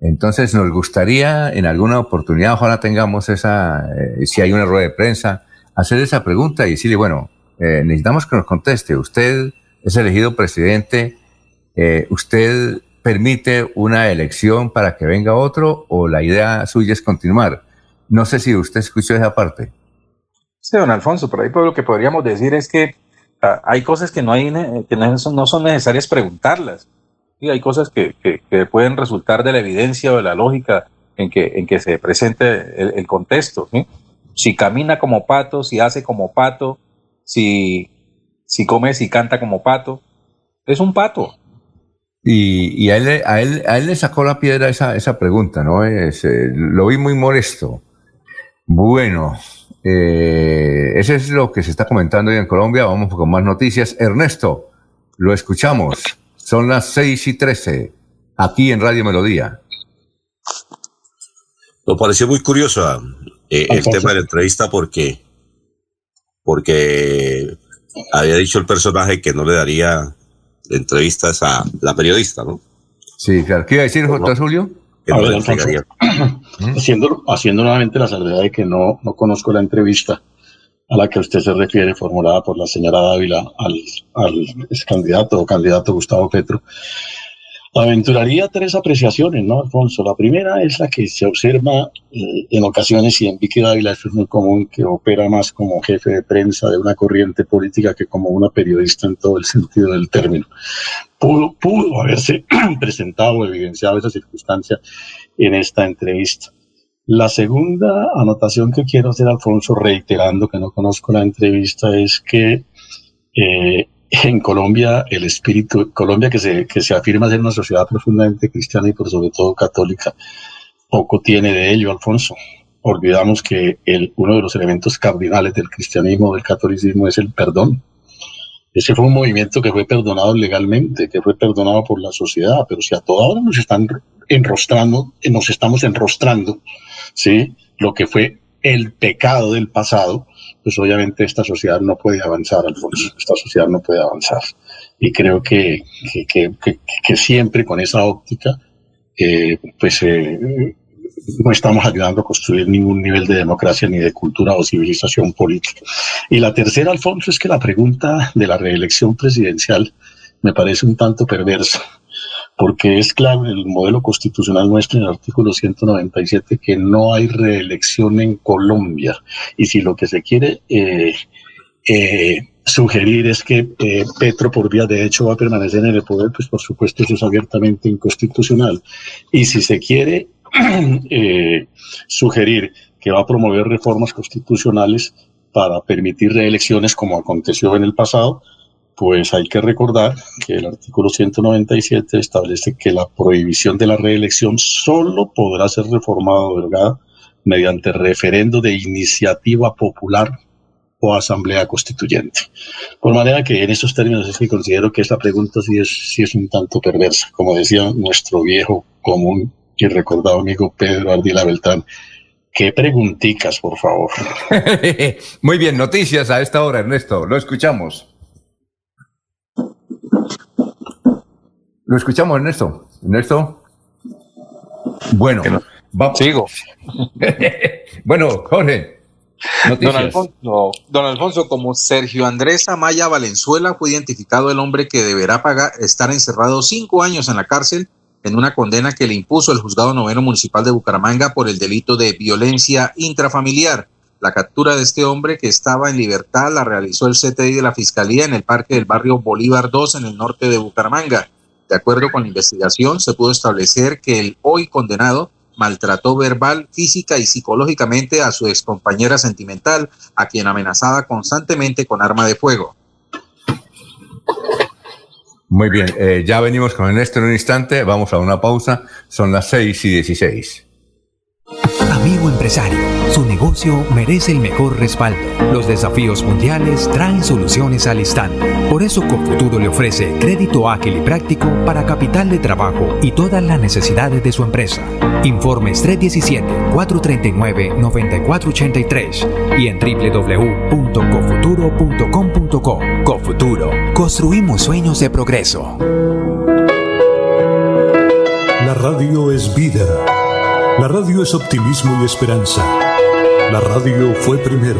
Entonces nos gustaría en alguna oportunidad, ojalá tengamos esa, si hay una rueda de prensa, hacer esa pregunta y decirle, bueno, eh, necesitamos que nos conteste. Usted es elegido presidente, ¿usted permite una elección para que venga otro o la idea suya es continuar? No sé si usted escuchó esa parte.
Sí, don Alfonso, por ahí lo que podríamos decir es que ah, hay cosas que no, no son necesarias preguntarlas y hay cosas que, pueden resultar de la evidencia o de la lógica en que, en que se presente el, contexto. Si camina como pato, si hace como pato, si, si come, si canta como pato, es un pato.
Y, y a, él, a, él, a él le sacó la piedra esa, esa pregunta, ¿no? Es, eh, lo vi muy molesto. Bueno, eh, eso es lo que se está comentando hoy en Colombia. Vamos con más noticias. Ernesto, lo escuchamos. Son las 6 y 13, aquí en Radio Melodía.
Me pareció muy curioso eh, el tema de la entrevista porque, porque había dicho el personaje que no le daría entrevistas a la periodista, ¿no?
Sí, claro. ¿Qué iba a decir, J. Julio?
haciendo, haciendo nuevamente la salvedad de que no, no conozco la entrevista a la que usted se refiere, formulada por la señora Dávila al, al ex candidato o candidato Gustavo Petro, aventuraría tres apreciaciones, ¿no, Alfonso? La primera es la que se observa eh, en ocasiones, y en Vicky Dávila es muy común, que opera más como jefe de prensa de una corriente política que como una periodista en todo el sentido del término. Pudo, pudo haberse presentado o evidenciado esa circunstancia en esta entrevista. La segunda anotación que quiero hacer, Alfonso, reiterando que no conozco la entrevista, es que eh, en Colombia el espíritu, Colombia que se, que se afirma ser una sociedad profundamente cristiana y por sobre todo católica, poco tiene de ello, Alfonso. Olvidamos que el, uno de los elementos cardinales del cristianismo, del catolicismo, es el perdón. Ese fue un movimiento que fue perdonado legalmente, que fue perdonado por la sociedad, pero si a toda hora nos están enrostrando, nos estamos enrostrando ¿sí? Lo que fue el pecado del pasado, pues obviamente esta sociedad no puede avanzar, Alfonso, esta sociedad no puede avanzar. Y creo que, que, siempre con esa óptica, eh, pues eh, no estamos ayudando a construir ningún nivel de democracia ni de cultura o civilización política. Y la tercera, Alfonso, es que la pregunta de la reelección presidencial me parece un tanto perversa porque es claro el modelo constitucional nuestro en el artículo 197 que no hay reelección en Colombia. Y si lo que se quiere eh, eh, sugerir es que eh, Petro por vía de hecho va a permanecer en el poder, pues por supuesto eso es abiertamente inconstitucional. Y si se quiere sugerir que va a promover reformas constitucionales para permitir reelecciones como aconteció en el pasado, pues hay que recordar que el artículo 197 establece que la prohibición de la reelección solo podrá ser reformada o derogada mediante referendo de iniciativa popular o asamblea constituyente. Por manera que en esos términos es que considero que esta pregunta sí es, sí es un tanto perversa. Como decía nuestro viejo común y recordado amigo Pedro Ardila Beltrán, ¿Qué pregunticas, por favor?
Muy bien, noticias a esta hora, Ernesto. Lo escuchamos. Lo escuchamos, Ernesto. Ernesto. Bueno, vamos.
Sigo.
bueno, Jorge.
Don Alfonso, don Alfonso, como Sergio Andrés Amaya Valenzuela fue identificado el hombre que deberá pagar, estar encerrado cinco años en la cárcel en una condena que le impuso el juzgado noveno municipal de Bucaramanga por el delito de violencia intrafamiliar. La captura de este hombre que estaba en libertad la realizó el CTI de la Fiscalía en el parque del barrio Bolívar 2 en el norte de Bucaramanga. De acuerdo con la investigación, se pudo establecer que el hoy condenado maltrató verbal, física y psicológicamente a su excompañera sentimental, a quien amenazaba constantemente con arma de fuego.
Muy bien, eh, ya venimos con esto en un instante, vamos a una pausa, son las 6 y 16.
Amigo empresario, su negocio merece el mejor respaldo. Los desafíos mundiales traen soluciones al instante. Por eso Confuturo le ofrece crédito ágil y práctico para capital de trabajo y todas las necesidades de su empresa. Informes 317-439-9483 y en www.cofuturo.com.co. Cofuturo, construimos sueños de progreso.
La radio es vida. La radio es optimismo y esperanza. La radio fue primero.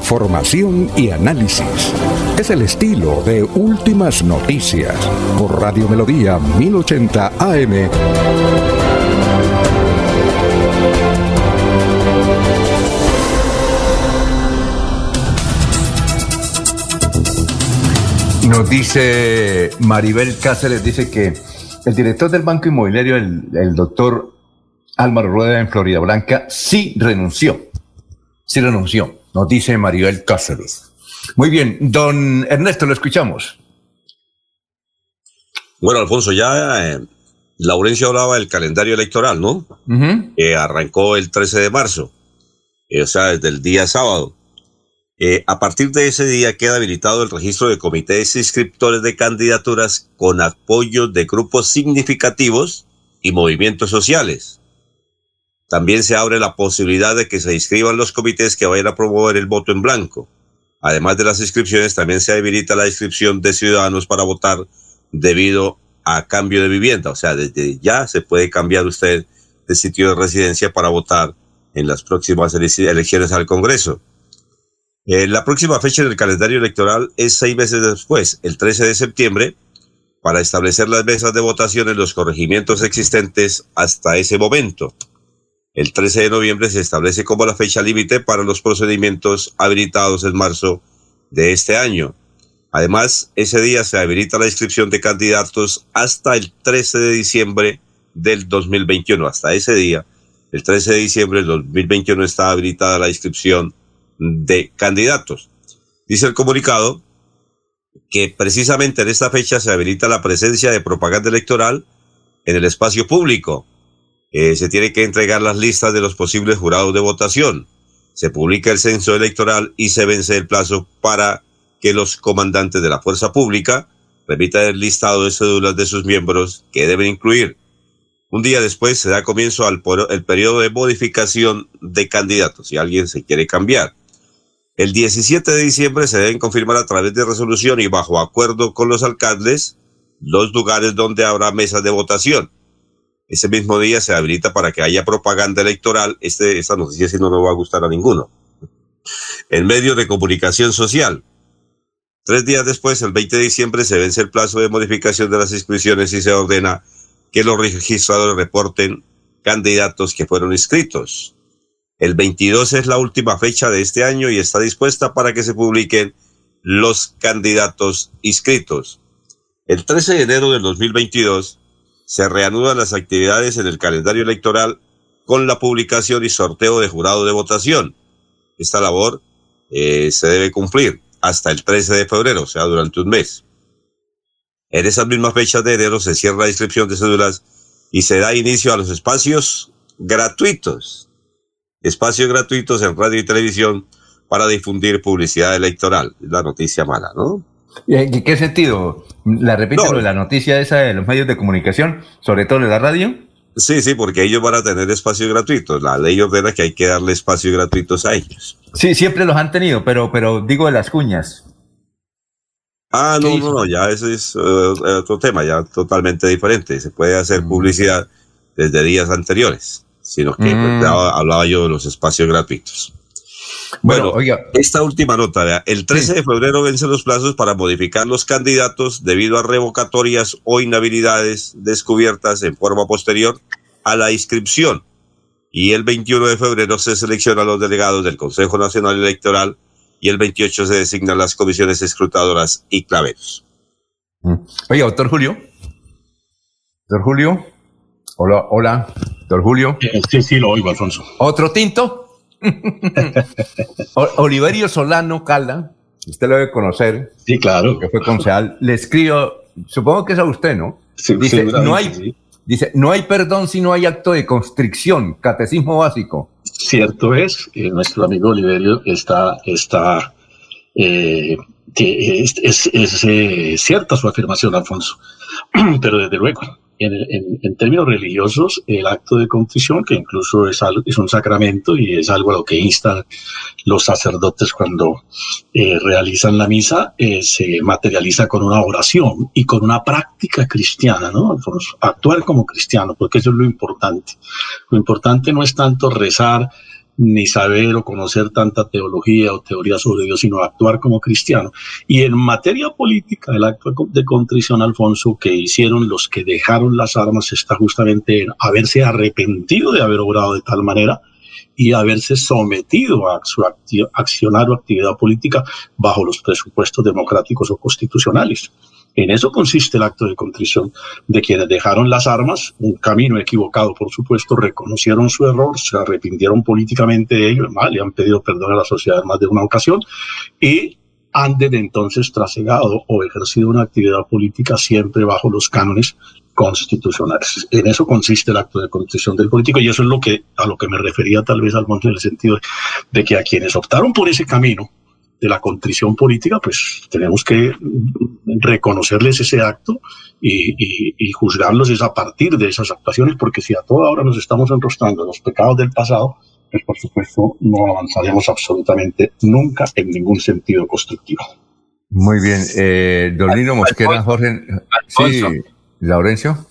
Información y análisis. Es el estilo de Últimas Noticias por Radio Melodía 1080 AM.
Nos dice Maribel Cáceres, dice que el director del Banco Inmobiliario, el, el doctor Álvaro Rueda en Florida Blanca, sí renunció. Sí renunció, nos dice Maribel Cáceres. Muy bien, don Ernesto, lo escuchamos.
Bueno, Alfonso, ya eh, Laurencio hablaba del calendario electoral, ¿no? Arrancó el 13 de marzo, eh, o sea, desde el día sábado. Eh, a partir de ese día queda habilitado el registro de comités inscriptores de candidaturas con apoyo de grupos significativos y movimientos sociales. También se abre la posibilidad de que se inscriban los comités que vayan a promover el voto en blanco. Además de las inscripciones, también se habilita la inscripción de ciudadanos para votar debido a cambio de vivienda. O sea, desde ya se puede cambiar usted de sitio de residencia para votar en las próximas elecciones al Congreso. Eh, la próxima fecha en el calendario electoral es seis meses después, el 13 de septiembre, para establecer las mesas de votación en los corregimientos existentes hasta ese momento. El 13 de noviembre se establece como la fecha límite para los procedimientos habilitados en marzo de este año. Además, ese día se habilita la inscripción de candidatos hasta el 13 de diciembre del 2021. Hasta ese día, el 13 de diciembre del 2021 está habilitada la inscripción de candidatos. Dice el comunicado que precisamente en esta fecha se habilita la presencia de propaganda electoral en el espacio público. Eh, se tiene que entregar las listas de los posibles jurados de votación. Se publica el censo electoral y se vence el plazo para que los comandantes de la fuerza pública remitan el listado de cédulas de sus miembros que deben incluir. Un día después se da comienzo al el periodo de modificación de candidatos si alguien se quiere cambiar. El 17 de diciembre se deben confirmar a través de resolución y bajo acuerdo con los alcaldes los lugares donde habrá mesas de votación. Ese mismo día se habilita para que haya propaganda electoral. Este, esta noticia sí no nos va a gustar a ninguno. En medios de comunicación social. Tres días después, el 20 de diciembre, se vence el plazo de modificación de las inscripciones y se ordena que los registradores reporten candidatos que fueron inscritos. El 22 es la última fecha de este año y está dispuesta para que se publiquen los candidatos inscritos. El 13 de enero del 2022 se reanudan las actividades en el calendario electoral con la publicación y sorteo de jurado de votación. Esta labor eh, se debe cumplir hasta el 13 de febrero, o sea, durante un mes. En esas mismas fechas de enero se cierra la inscripción de cédulas y se da inicio a los espacios gratuitos espacios gratuitos en radio y televisión para difundir publicidad electoral. La noticia mala, ¿no?
¿En qué sentido? ¿La repito la noticia esa de los medios de comunicación, sobre todo de la radio?
Sí, sí, porque ellos van a tener espacios gratuitos. La ley ordena que hay que darle espacios gratuitos a ellos.
Sí, siempre los han tenido, pero, pero digo de las cuñas.
Ah, no, no, no, ya eso es eh, otro tema, ya totalmente diferente. Se puede hacer publicidad desde días anteriores sino que mm. hablaba, yo de los espacios gratuitos. Bueno, oiga. esta última nota, el 13 de febrero vence los plazos para modificar los candidatos debido a revocatorias o inhabilidades descubiertas en forma posterior a la inscripción. Y el 21 de febrero se seleccionan los delegados del Consejo Nacional Electoral y el 28 se designan las comisiones escrutadoras y claveros.
Mm. Oiga, doctor Julio. Doctor Julio. Hola, hola, doctor Julio.
Sí, sí, lo oigo, Alfonso.
¿Otro tinto? Oliverio Solano Cala, usted lo debe conocer.
Sí, claro.
Que fue concejal. Le escribo, supongo que es a usted, ¿no?
Sí,
dice, no hay, Dice, no hay perdón si no hay acto de constricción, catecismo básico.
Cierto es, eh, nuestro amigo Oliverio está, está eh, que es, eh, cierta su afirmación, Alfonso, pero desde luego, en, términos religiosos, el acto de contrición, que incluso es, es un sacramento y es algo a lo que instan los sacerdotes cuando eh, realizan la misa, eh, se materializa con una oración y con una práctica cristiana, ¿no? Actuar como cristiano, porque eso es lo importante. Lo importante no es tanto rezar, ni saber o conocer tanta teología o teoría sobre Dios, sino actuar como cristiano. Y en materia política, el acto de contrición, Alfonso, que hicieron los que dejaron las armas está justamente en haberse arrepentido de haber obrado de tal manera y haberse sometido a su accionar o actividad política bajo los presupuestos democráticos o constitucionales. En eso consiste el acto de contrición de quienes dejaron las armas, un camino equivocado, por supuesto, reconocieron su error, se arrepintieron políticamente de ello, le han pedido perdón a la sociedad en más de una ocasión y han desde entonces trasegado o ejercido una actividad política siempre bajo los cánones constitucionales. En eso consiste el acto de contrición del político y eso es lo que a lo que me refería tal vez al monte en el sentido de que a quienes optaron por ese camino de la contrición política, pues tenemos que reconocerles ese acto y, juzgarlos es a partir de esas actuaciones, porque si a toda hora nos estamos enrostrando los pecados del pasado, pues por supuesto no avanzaremos absolutamente nunca en ningún sentido constructivo.
Muy bien. Eh, Dolino Mosquera, Jorge. Sí, Laurencio.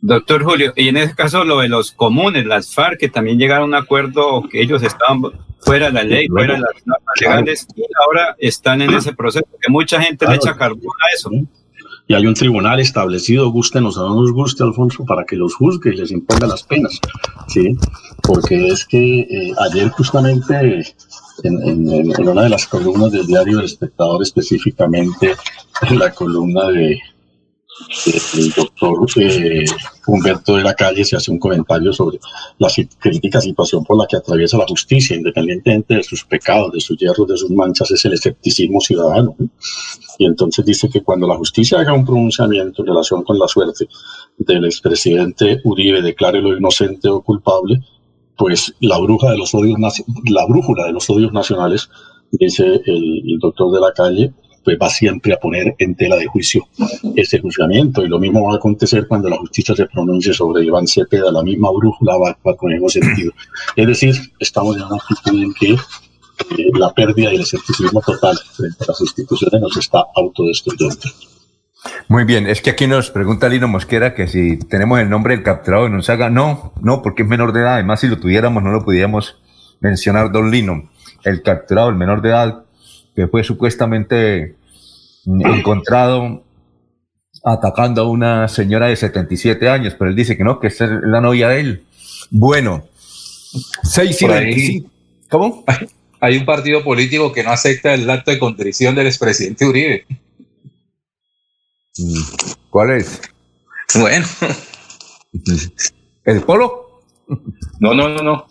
Doctor Julio, y en ese caso lo de los comunes, las FARC, que también llegaron a un acuerdo que ellos estaban fuera de la ley, fuera de las normas legales, y ahora están en ese proceso, que mucha gente le echa carbón a eso.
Y hay un tribunal establecido, gustenos o no nos guste, Alfonso, para que los juzgue y les imponga las penas, ¿sí? Porque es que eh, ayer justamente en, en, una de las columnas del diario El Espectador, específicamente en la columna de el doctor eh, Humberto de la Calle se hace un comentario sobre la crítica situación por la que atraviesa la justicia, independientemente de sus pecados, de sus hierros, de sus manchas, es el escepticismo ciudadano. Y entonces dice que cuando la justicia haga un pronunciamiento en relación con la suerte del expresidente Uribe, declárelo inocente o culpable, pues la bruja de los odios, la brújula de los odios nacionales, dice el, el doctor de la calle, pues va siempre a poner en tela de juicio ese juzgamiento. Y lo mismo va a acontecer cuando la justicia se pronuncie sobre Iván Cepeda, la misma brújula va a actuar con el mismo sentido. Es decir, estamos en una actitud en que eh, la pérdida y el escepticismo total frente a las instituciones nos está autodestruyendo.
Muy bien, es que aquí nos pregunta Lino Mosquera que si tenemos el nombre del capturado nos haga No, no, porque es menor de edad. Además, si lo tuviéramos, no lo pudiéramos mencionar, don Lino. El capturado, el menor de edad, que fue supuestamente encontrado atacando a una señora de 77 años, pero él dice que no, que es la novia de él. Bueno, 6 y
¿Cómo? Hay un partido político que no acepta el acto de contrición del expresidente Uribe.
Mm, ¿Cuál es?
Bueno.
¿El Polo?
No, no, no, no.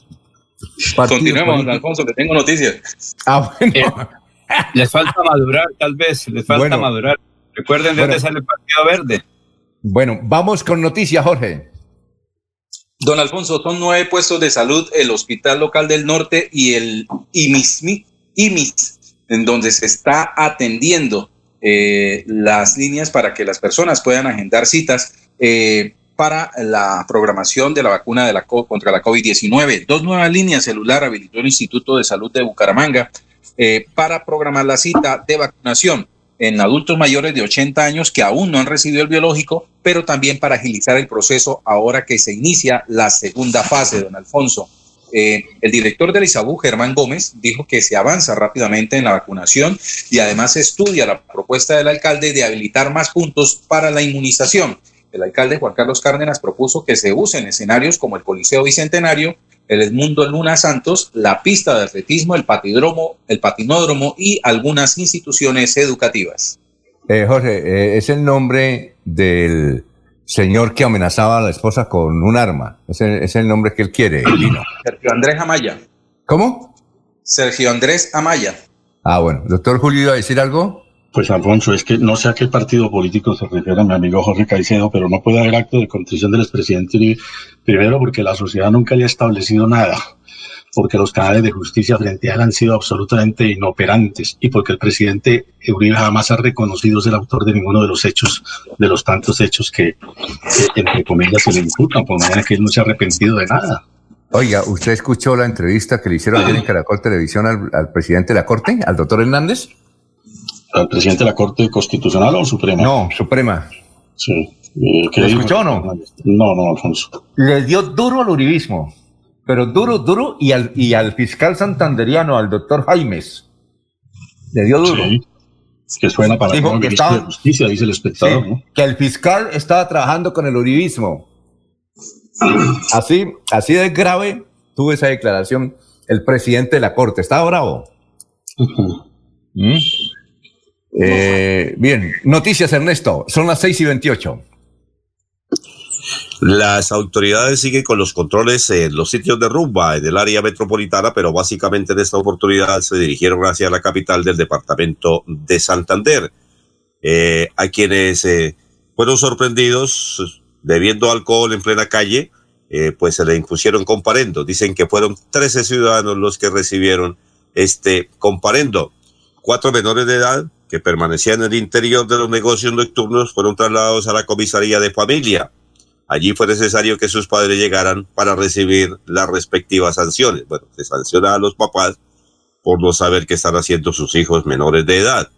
Continuemos, Alfonso, que tengo noticias.
Ah, bueno. Eh, les falta madurar, tal vez, les falta madurar. Recuerden de dónde sale el Partido Verde.
Bueno, vamos con noticias, Jorge.
Don Alfonso, son nueve puestos de salud, el Hospital Local del Norte y el IMIS, IMIS en donde se está atendiendo eh, las líneas para que las personas puedan agendar citas eh, para la programación de la vacuna de la, contra la COVID-19. Dos nuevas líneas celular habilitó el Instituto de Salud de Bucaramanga eh, para programar la cita de vacunación en adultos mayores de 80 años que aún no han recibido el biológico, pero también para agilizar el proceso ahora que se inicia la segunda fase, don Alfonso. Eh, el director del ISABU, Germán Gómez, dijo que se avanza rápidamente en la vacunación y además estudia la propuesta del alcalde de habilitar más puntos para la inmunización. El alcalde Juan Carlos Cárdenas propuso que se usen escenarios como el Coliseo Bicentenario el Edmundo Luna Santos, la pista de atletismo, el patidromo, el patinódromo y algunas instituciones educativas.
Eh, Jorge, eh, es el nombre del señor que amenazaba a la esposa con un arma. Es el, es el nombre que él quiere,
Sergio Andrés Amaya.
¿Cómo?
Sergio Andrés Amaya.
Ah, bueno. Doctor Julio, ¿iba a decir algo?
Pues Alfonso, es que no sé a qué partido político se refiere mi amigo Jorge Caicedo, pero no puede haber acto de contrición del expresidente Uribe, primero porque la sociedad nunca le ha establecido nada, porque los canales de justicia frente a él han sido absolutamente inoperantes y porque el presidente Uribe jamás ha reconocido ser autor de ninguno de los hechos, de los tantos hechos que, entre comillas, se le imputan, por manera que él no se ha arrepentido de nada.
Oiga, ¿usted escuchó la entrevista que le hicieron ayer en Caracol Televisión al, presidde de la Corte, al doctor Hernández?
¿Al presidente de la Corte Constitucional o Suprema?
No, Suprema.
Sí.
Eh, ¿Lo escuchó o no?
No, no, Alfonso.
Le dio duro al uribismo, pero duro, duro, y al, y al fiscal santanderiano, al doctor Jaimes. Le dio duro.
Sí. Que suena para
Dijo
el
que estaba-
de Justicia, dice el espectador,
Sí,
¿no?
que el fiscal estaba trabajando con el uribismo. Así, así de grave tuvo esa declaración el presidente de la Corte. ¿Estaba bravo? ¿Mm? Eh, bien, noticias Ernesto, son las 6 y 28.
Las autoridades siguen con los controles en los sitios de rumba en el área metropolitana, pero básicamente en esta oportunidad se dirigieron hacia la capital del departamento de Santander. Eh, a quienes eh, fueron sorprendidos bebiendo alcohol en plena calle, pues se le impusieron comparendo. Dicen que fueron 13 ciudadanos los que recibieron este comparendo. Cuatro menores de edad que permanecían en el interior de los negocios nocturnos fueron trasladados a la comisaría de familia. Allí fue necesario que sus padres llegaran para recibir las respectivas sanciones. Bueno, se sanciona a los papás por no saber qué están haciendo sus hijos menores de edad.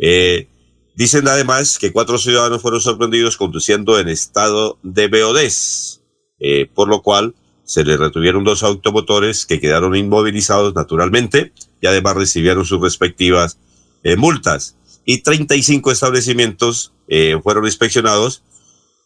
Eh, dicen además que cuatro ciudadanos fueron sorprendidos conduciendo en estado de beodez, eh, por lo cual se les retuvieron dos automotores que quedaron inmovilizados naturalmente y además recibieron sus respectivas eh, multas. Y 35 establecimientos eh, fueron inspeccionados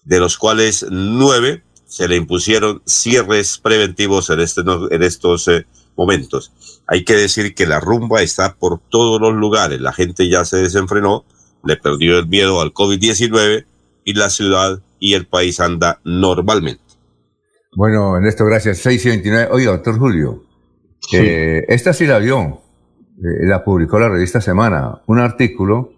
de los cuales nueve se le impusieron cierres preventivos en, este, en estos eh, momentos. Hay que decir que la rumba está por todos los lugares. La gente ya se desenfrenó, le perdió el miedo al COVID-19 y la ciudad y el país anda normalmente.
Bueno, Ernesto, gracias. 6 y 29. Oiga, doctor Julio, eh, esta sí la vio, eh, la publicó la revista Semana, un artículo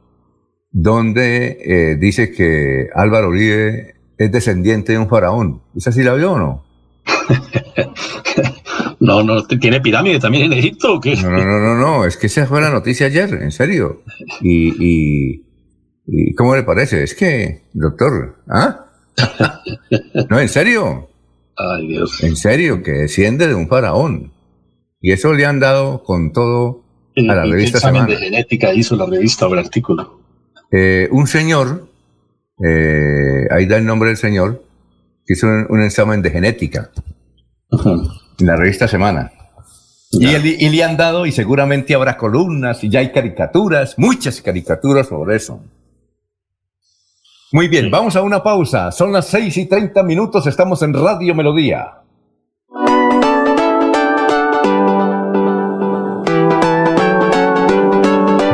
donde eh, dice que Álvaro Uribe es descendiente de un faraón. ¿Esa sí la vio o no?
No, no, ¿tiene pirámide también en Egipto o qué?
No, no, no, no, no, es que esa fue la noticia ayer, en serio. Y, y, y ¿cómo le parece? Es que, doctor, ¿ah? No, en serio.
Ay, Dios.
En serio, que desciende de un faraón. Y eso le han dado con todo a la
¿Y qué
revista
examen
Semana.
de genética hizo la revista o el artículo?
Eh, un señor, eh, ahí da el nombre del señor, que hizo un, un examen de genética en la revista Semana. Y, él- y le han dado, y seguramente habrá columnas, y ya hay caricaturas, muchas caricaturas sobre eso. Muy bien, vamos a una pausa. Son las 6 y 30 minutos, estamos en Radio Melodía.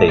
Marte.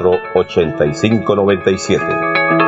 8597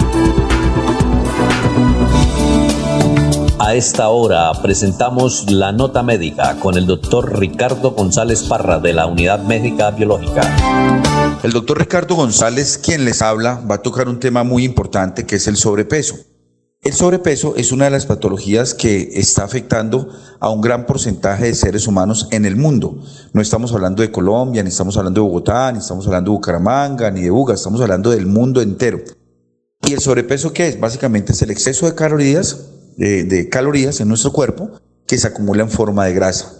A esta hora presentamos la nota médica con el doctor Ricardo González Parra de la Unidad Médica Biológica.
El doctor Ricardo González, quien les habla, va a tocar un tema muy importante que es el sobrepeso. El sobrepeso es una de las patologías que está afectando a un gran porcentaje de seres humanos en el mundo. No estamos hablando de Colombia, ni estamos hablando de Bogotá, ni estamos hablando de Bucaramanga, ni de Buga, estamos hablando del mundo entero. ¿Y el sobrepeso qué es? Básicamente es el exceso de calorías de, calorías en nuestro cuerpo que se acumula en forma de grasa.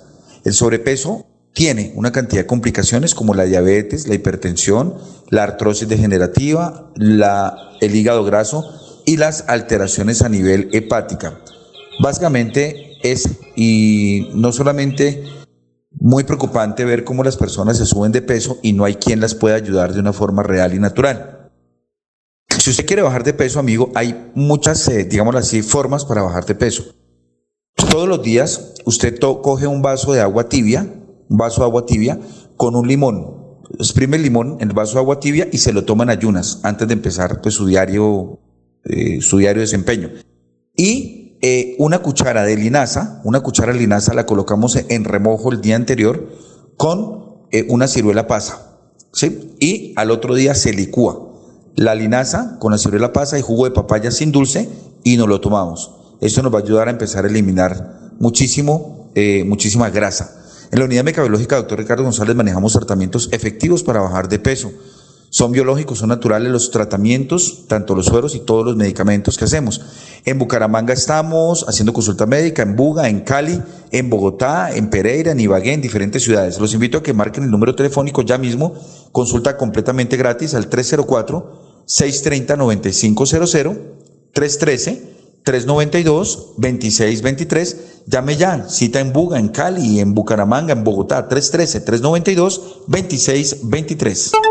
El sobrepeso tiene una cantidad de complicaciones como la diabetes, la hipertensión, la artrosis degenerativa, el hígado graso y las alteraciones a nivel hepática. Básicamente es, y no solamente muy preocupante ver cómo las personas se suben de peso y no hay quien las pueda ayudar de una forma real y natural. Si usted quiere bajar de peso, amigo, hay muchas, eh, así, formas para bajar de peso. Todos los días usted coge un vaso de agua tibia, un vaso de agua tibia, con un limón. Exprime el limón en el vaso de agua tibia y se lo toma en ayunas antes de empezar pues, su, diario, eh, su diario desempeño. Y eh, una cuchara de linaza, una cuchara de linaza la colocamos en remojo el día anterior con una ciruela pasa. ¿sí? Y al otro día se licúa la linaza con la ciruela pasa y jugo de papaya sin dulce y nos lo tomamos. Esto nos va a ayudar a empezar a eliminar muchísimo, eh, muchísima grasa. En la unidad mecabiológica, doctor Ricardo González, manejamos tratamientos efectivos para bajar de peso. Son biológicos, son naturales los tratamientos, tanto los sueros y todos los medicamentos que hacemos. En Bucaramanga estamos haciendo consulta médica, en Buga, en Cali, en Bogotá, en Pereira, en Ibagué, en diferentes ciudades. Los invito a que marquen el número telefónico ya mismo, consulta completamente gratis al 304-630-9500, 313-392-2623. Llame ya, cita en Buga, en Cali, en Bucaramanga, en Bogotá, 313-392-2623.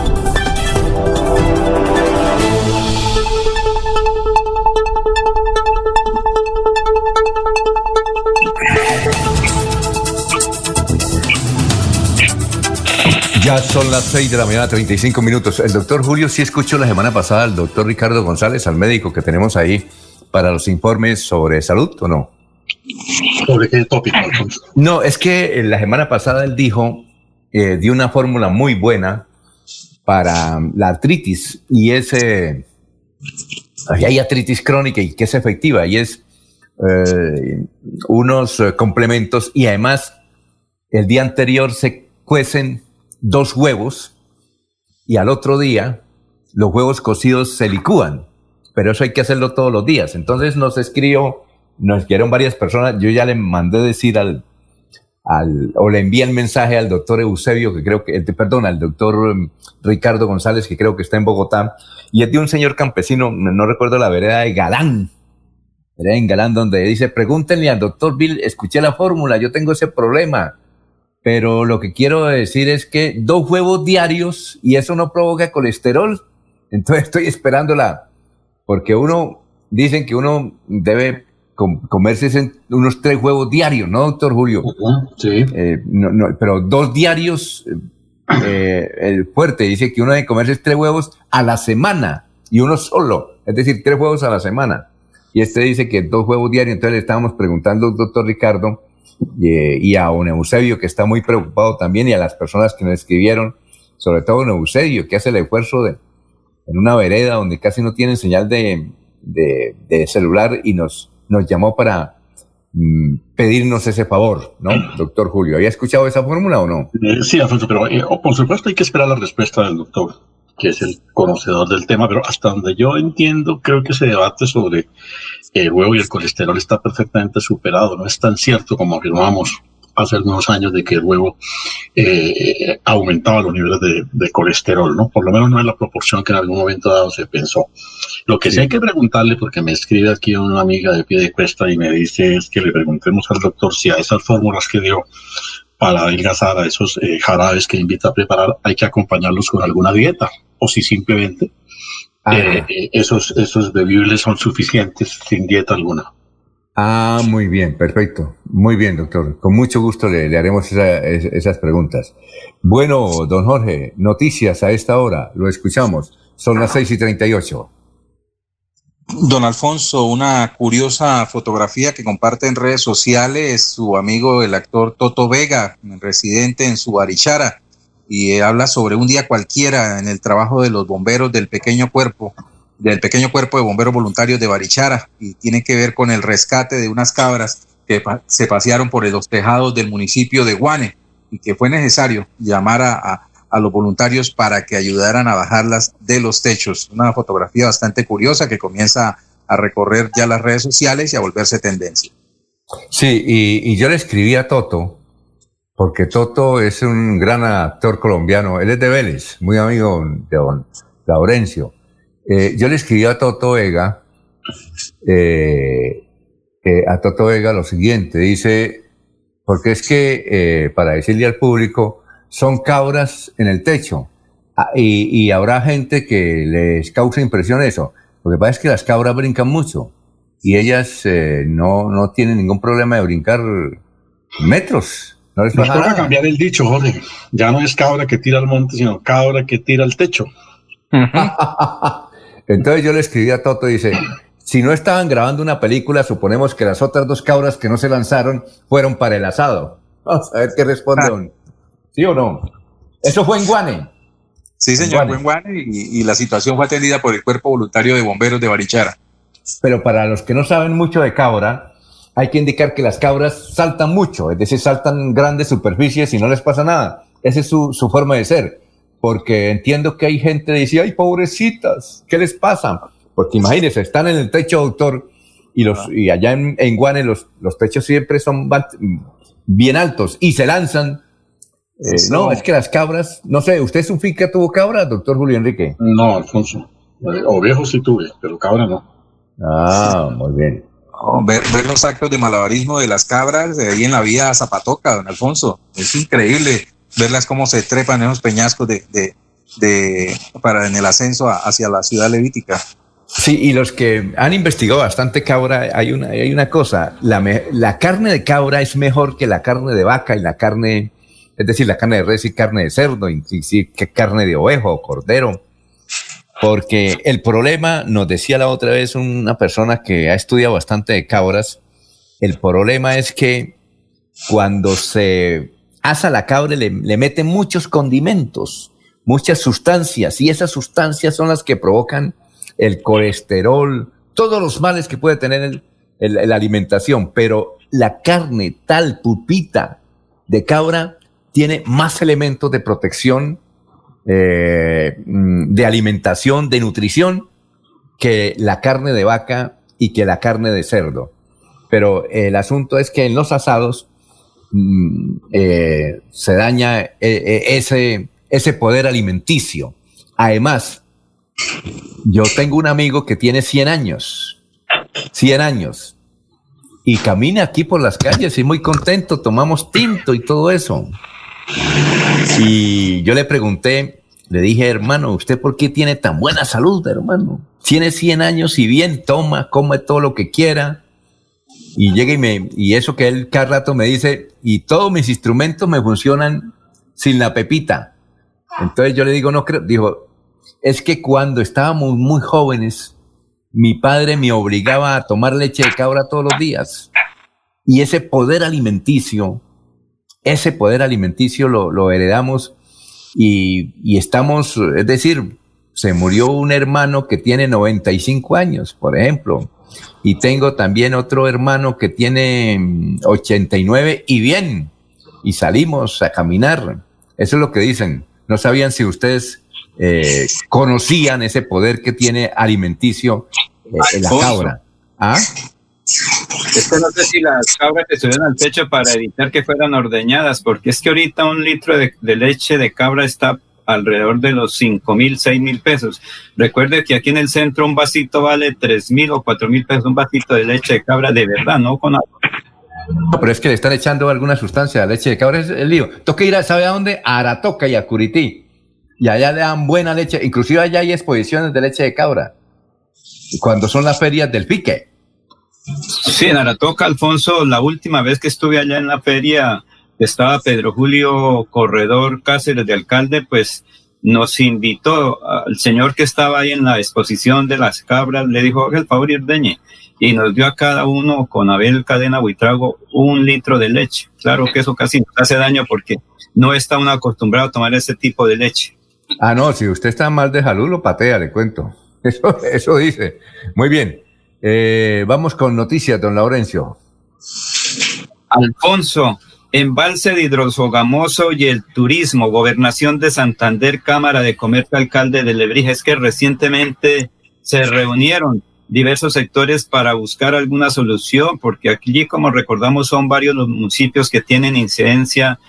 Ya son las 6 de la mañana, 35 minutos. El doctor Julio sí escuchó la semana pasada al doctor Ricardo González, al médico que tenemos ahí para los informes sobre salud, ¿o no?
¿Sobre qué tópico?
No, es que la semana pasada él dijo, eh, dio una fórmula muy buena para la artritis y es, eh, hay artritis crónica y que es efectiva y es eh, unos eh, complementos y además el día anterior se cuecen dos huevos y al otro día los huevos cocidos se licúan, pero eso hay que hacerlo todos los días. Entonces nos escribió, nos escribieron varias personas, yo ya le mandé decir al, al o le envié el mensaje al doctor Eusebio, que creo que, perdón, al doctor um, Ricardo González, que creo que está en Bogotá, y es de un señor campesino, no recuerdo la vereda de Galán, vereda en Galán, donde dice, pregúntenle al doctor Bill, escuché la fórmula, yo tengo ese problema pero lo que quiero decir es que dos huevos diarios y eso no provoca colesterol. Entonces estoy esperándola, porque uno, dicen que uno debe comerse unos tres huevos diarios, ¿no, doctor Julio?
Sí.
Eh, no, no, pero dos diarios, eh, eh, el fuerte, dice que uno debe comerse tres huevos a la semana y uno solo, es decir, tres huevos a la semana. Y este dice que dos huevos diarios, entonces le estábamos preguntando doctor Ricardo eh, y a un Eusebio que está muy preocupado también y a las personas que nos escribieron, sobre todo un Eusebio que hace el esfuerzo de en una vereda donde casi no tienen señal de, de, celular y nos, nos llamó para mm, pedirnos ese favor, ¿no, doctor Julio? ¿Había escuchado esa fórmula o no?
Eh, sí, Alfonso, pero eh, oh, por supuesto hay que esperar la respuesta del doctor, que es el conocedor del tema, pero hasta donde yo entiendo, creo que ese debate sobre el huevo y el colesterol está perfectamente superado, no es tan cierto como afirmamos hace algunos años de que el huevo eh, aumentaba los niveles de, colesterol, ¿no? Por lo menos no en la proporción que en algún momento dado se pensó. Lo que sí, hay que preguntarle, porque me escribe aquí una amiga de pie de cuesta y me dice es que le preguntemos al doctor si a esas fórmulas que dio para adelgazar a esos eh, jarabes que invita a preparar hay que acompañarlos con alguna dieta o si simplemente ah. eh, esos, esos bebibles son suficientes sin dieta alguna.
Ah, muy bien, perfecto. Muy bien, doctor. Con mucho gusto le, haremos esas preguntas. Bueno, don Jorge, noticias a esta hora. Lo escuchamos. Son las seis y treinta y ocho.
Don Alfonso, una curiosa fotografía que comparte en redes sociales su amigo el actor Toto Vega, residente en su Arichara, y habla sobre un día cualquiera en el trabajo de los bomberos del pequeño cuerpo del pequeño cuerpo de bomberos voluntarios de Barichara y tiene que ver con el rescate de unas cabras que se pasearon por los tejados del municipio de Guane y que fue necesario llamar a, los voluntarios para que ayudaran a bajarlas de los techos. Una fotografía bastante curiosa que comienza a recorrer ya las redes sociales y a volverse tendencia.
Sí, y, yo le escribí a Toto, porque Toto es un gran actor colombiano, él es de Vélez, muy amigo de don Laurencio. Eh, yo le escribí a Toto Vega, eh, eh, a Toto Vega lo siguiente, dice, porque es que, para decirle al público, son cabras en el techo ah, y, habrá gente que les causa impresión eso. Lo que pasa es que las cabras brincan mucho y ellas no, no tienen ningún problema de brincar metros.
No les pasa cambiar el dicho, Jorge. Ya no es cabra que tira al monte, sino cabra que tira al techo.
Entonces yo le escribí a Toto y dice, si no estaban grabando una película, suponemos que las otras dos cabras que no se lanzaron fueron para el asado. Vamos a ver qué responde. Ah. ¿Sí o no? Eso fue en Guane.
Sí, señor, fue en Guane y, la situación fue atendida por el Cuerpo Voluntario de Bomberos de Barichara.
Pero para los que no saben mucho de cabra, hay que indicar que las cabras saltan mucho, es decir, saltan grandes superficies y no les pasa nada. Esa es su, su forma de ser porque entiendo que hay gente que dice, ay, pobrecitas, ¿qué les pasa? Porque imagínense, están en el techo, doctor, y, los, y allá en, en Guane los, los techos siempre son bien altos y se lanzan. Eh, no, es que las cabras, no sé, ¿usted es un finca tuvo cabra, doctor Julio Enrique?
No, Alfonso. O viejo sí tuve, pero cabra no.
Ah, muy bien.
Ver, los actos de malabarismo de las cabras de ahí en la vía Zapatoca, don Alfonso. Es increíble verlas cómo se trepan esos peñascos de, de, para en el ascenso hacia la ciudad levítica.
Sí, y los que han investigado bastante cabra, hay una, hay una cosa, la, la carne de cabra es mejor que la carne de vaca y la carne, es decir, la carne de res y carne de cerdo, y, y, carne de ovejo cordero. Porque el problema, nos decía la otra vez una persona que ha estudiado bastante de cabras, el problema es que cuando se asa la cabra le, le mete muchos condimentos, muchas sustancias, y esas sustancias son las que provocan el colesterol, todos los males que puede tener la alimentación, pero la carne tal pupita de cabra tiene más elementos de protección, eh, mm, de alimentación, de nutrición, que la carne de vaca y que la carne de cerdo. Pero el asunto es que en los asados Mm, eh, se daña eh, ese, ese poder alimenticio. Además, yo tengo un amigo que tiene 100 años, 100 años, y camina aquí por las calles y muy contento, tomamos tinto y todo eso. Y yo le pregunté, le dije, hermano, ¿usted por qué tiene tan buena salud, hermano? Tiene 100 años y bien toma, come todo lo que quiera, y llega y me, y eso que él cada rato me dice, y todos mis instrumentos me funcionan sin la pepita. Entonces yo le digo, no creo, dijo, es que cuando estábamos muy jóvenes, mi padre me obligaba a tomar leche de cabra todos los días. Y ese poder alimenticio, ese poder alimenticio lo, heredamos y, y, estamos, es decir, se murió un hermano que tiene 95 años, por ejemplo, y tengo también otro hermano que tiene 89 y bien, y salimos a caminar. Eso es lo que dicen. No sabían si ustedes eh, conocían ese poder que tiene alimenticio eh, en la cabra. ¿Ah?
Es que no sé si las cabras que subieron al techo para evitar que fueran ordeñadas, porque es que ahorita un litro de, leche de cabra está alrededor de los 5 mil, 6 mil pesos. Recuerde que aquí en el centro un vasito vale 3 mil o 4 mil pesos, un vasito de leche de cabra de verdad, no con agua.
No, pero es que le están echando alguna sustancia a leche de cabra, es el lío. Toca ir a, ¿sabe a dónde? A Aratoca y a Curití. Y allá le dan buena leche, inclusive allá hay exposiciones de leche de cabra. Cuando son las ferias del pique.
Sí, en Aratoca, Alfonso, la última vez que estuve allá en la feria, estaba Pedro Julio Corredor Cáceres de alcalde, pues nos invitó al señor que estaba ahí en la exposición de las cabras, le dijo, el favor y ordeñe y nos dio a cada uno con Abel Cadena Buitrago un litro de leche. Claro que eso casi nos hace daño porque no está uno acostumbrado a tomar ese tipo de leche.
Ah, no, si usted está mal de salud, lo patea, le cuento. Eso, eso dice. Muy bien. Eh, vamos con noticias, don Laurencio.
Alfonso, embalse de hidrosogamoso y el turismo, gobernación de Santander, Cámara de Comercio, alcalde de Lebrija, es que recientemente se reunieron diversos sectores para buscar alguna solución, porque aquí, como recordamos, son varios los municipios que tienen incidencia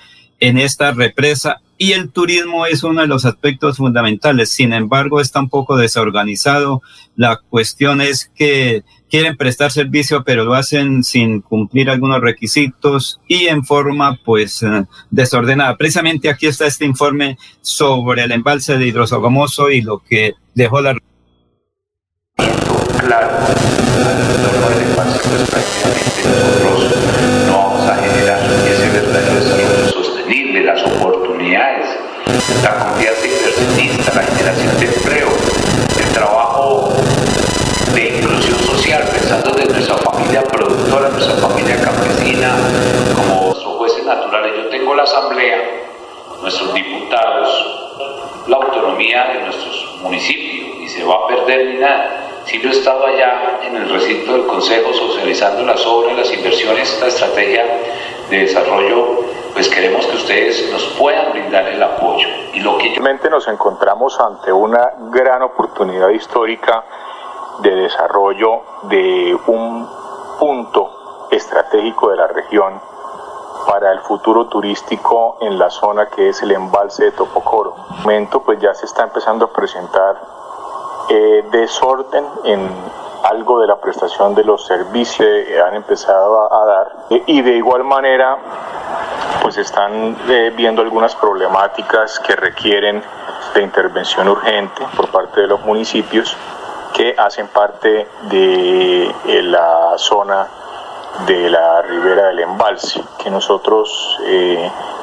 en esta represa y el turismo es uno de los aspectos fundamentales. Sin embargo, está un poco desorganizado. La cuestión es que quieren prestar servicio, pero lo hacen sin cumplir algunos requisitos y en forma, pues, eh, desordenada. Precisamente aquí está este informe sobre el embalse de hidrosogomoso y lo que dejó la
claro, las oportunidades, la confianza inversionista, la generación de empleo, el trabajo de inclusión social, pensando de nuestra familia productora, nuestra familia campesina, como jueces naturales. Yo tengo la asamblea, nuestros diputados, la autonomía de nuestros municipios y se va a perder ni nada. Si yo he estado allá en el recinto del Consejo socializando las obras, las inversiones, la estrategia de desarrollo, pues queremos que ustedes nos puedan brindar el apoyo.
Y lo que nos encontramos ante una gran oportunidad histórica de desarrollo de un punto estratégico de la región para el futuro turístico en la zona que es el embalse de Topocoro. En momento pues ya se está empezando a presentar eh, desorden en algo de la prestación de los servicios que han empezado a, dar eh, y de igual manera pues están eh, viendo algunas problemáticas que requieren de intervención urgente por parte de los municipios que hacen parte de la zona de la ribera del embalse, que nosotros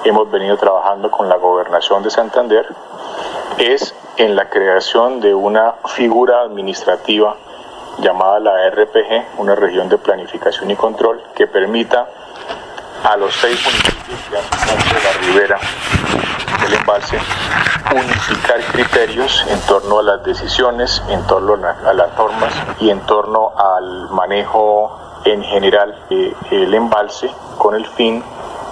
hemos venido trabajando con la gobernación de Santander, es en la creación de una figura administrativa llamada la RPG, una región de planificación y control, que permita a los seis municipios de la ribera del embalse unificar criterios en torno a las decisiones, en torno a las normas y en torno al manejo en general del embalse con el fin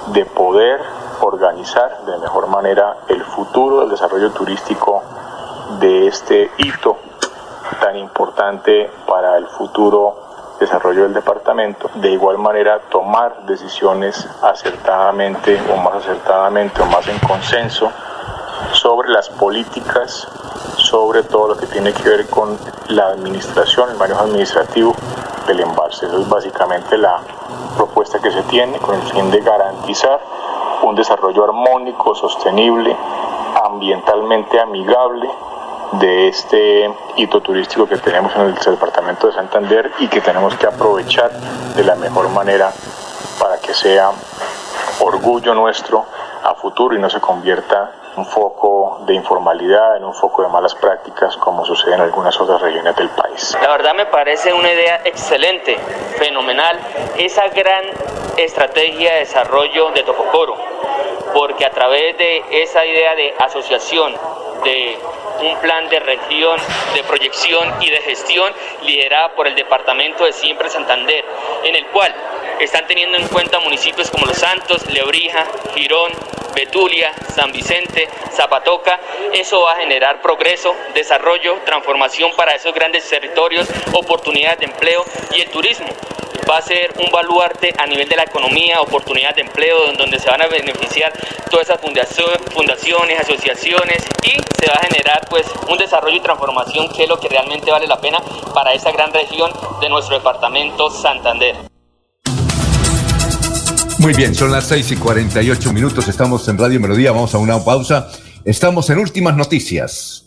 de poder organizar de mejor manera el futuro del desarrollo turístico de este hito tan importante para el futuro desarrollo del departamento, de igual manera tomar decisiones acertadamente o más acertadamente o más en consenso sobre las políticas, sobre todo lo que tiene que ver con la administración, el manejo administrativo del embalse. Eso es básicamente la propuesta que se tiene con el fin de garantizar un desarrollo armónico, sostenible, ambientalmente amigable de este hito turístico que tenemos en el departamento de Santander y que tenemos que aprovechar de la mejor manera para que sea orgullo nuestro a futuro y no se convierta un foco de informalidad, en un foco de malas prácticas, como sucede en algunas otras regiones del país.
La verdad me parece una idea excelente, fenomenal, esa gran estrategia de desarrollo de Topocoro, porque a través de esa idea de asociación, de un plan de región, de proyección y de gestión liderada por el Departamento de Siempre Santander, en el cual están teniendo en cuenta municipios como Los Santos, Lebrija, Girón, Betulia, San Vicente, Zapatoca. Eso va a generar progreso, desarrollo, transformación para esos grandes territorios, oportunidades de empleo y el turismo va a ser un baluarte a nivel de la economía, oportunidades de empleo, donde se van a beneficiar todas esas fundaciones, asociaciones y se va a generar pues un desarrollo y transformación que es lo que realmente vale la pena para esa gran región de nuestro departamento Santander.
Muy bien, son las 6 y 48 minutos, estamos en Radio Melodía, vamos a una pausa, estamos en últimas noticias.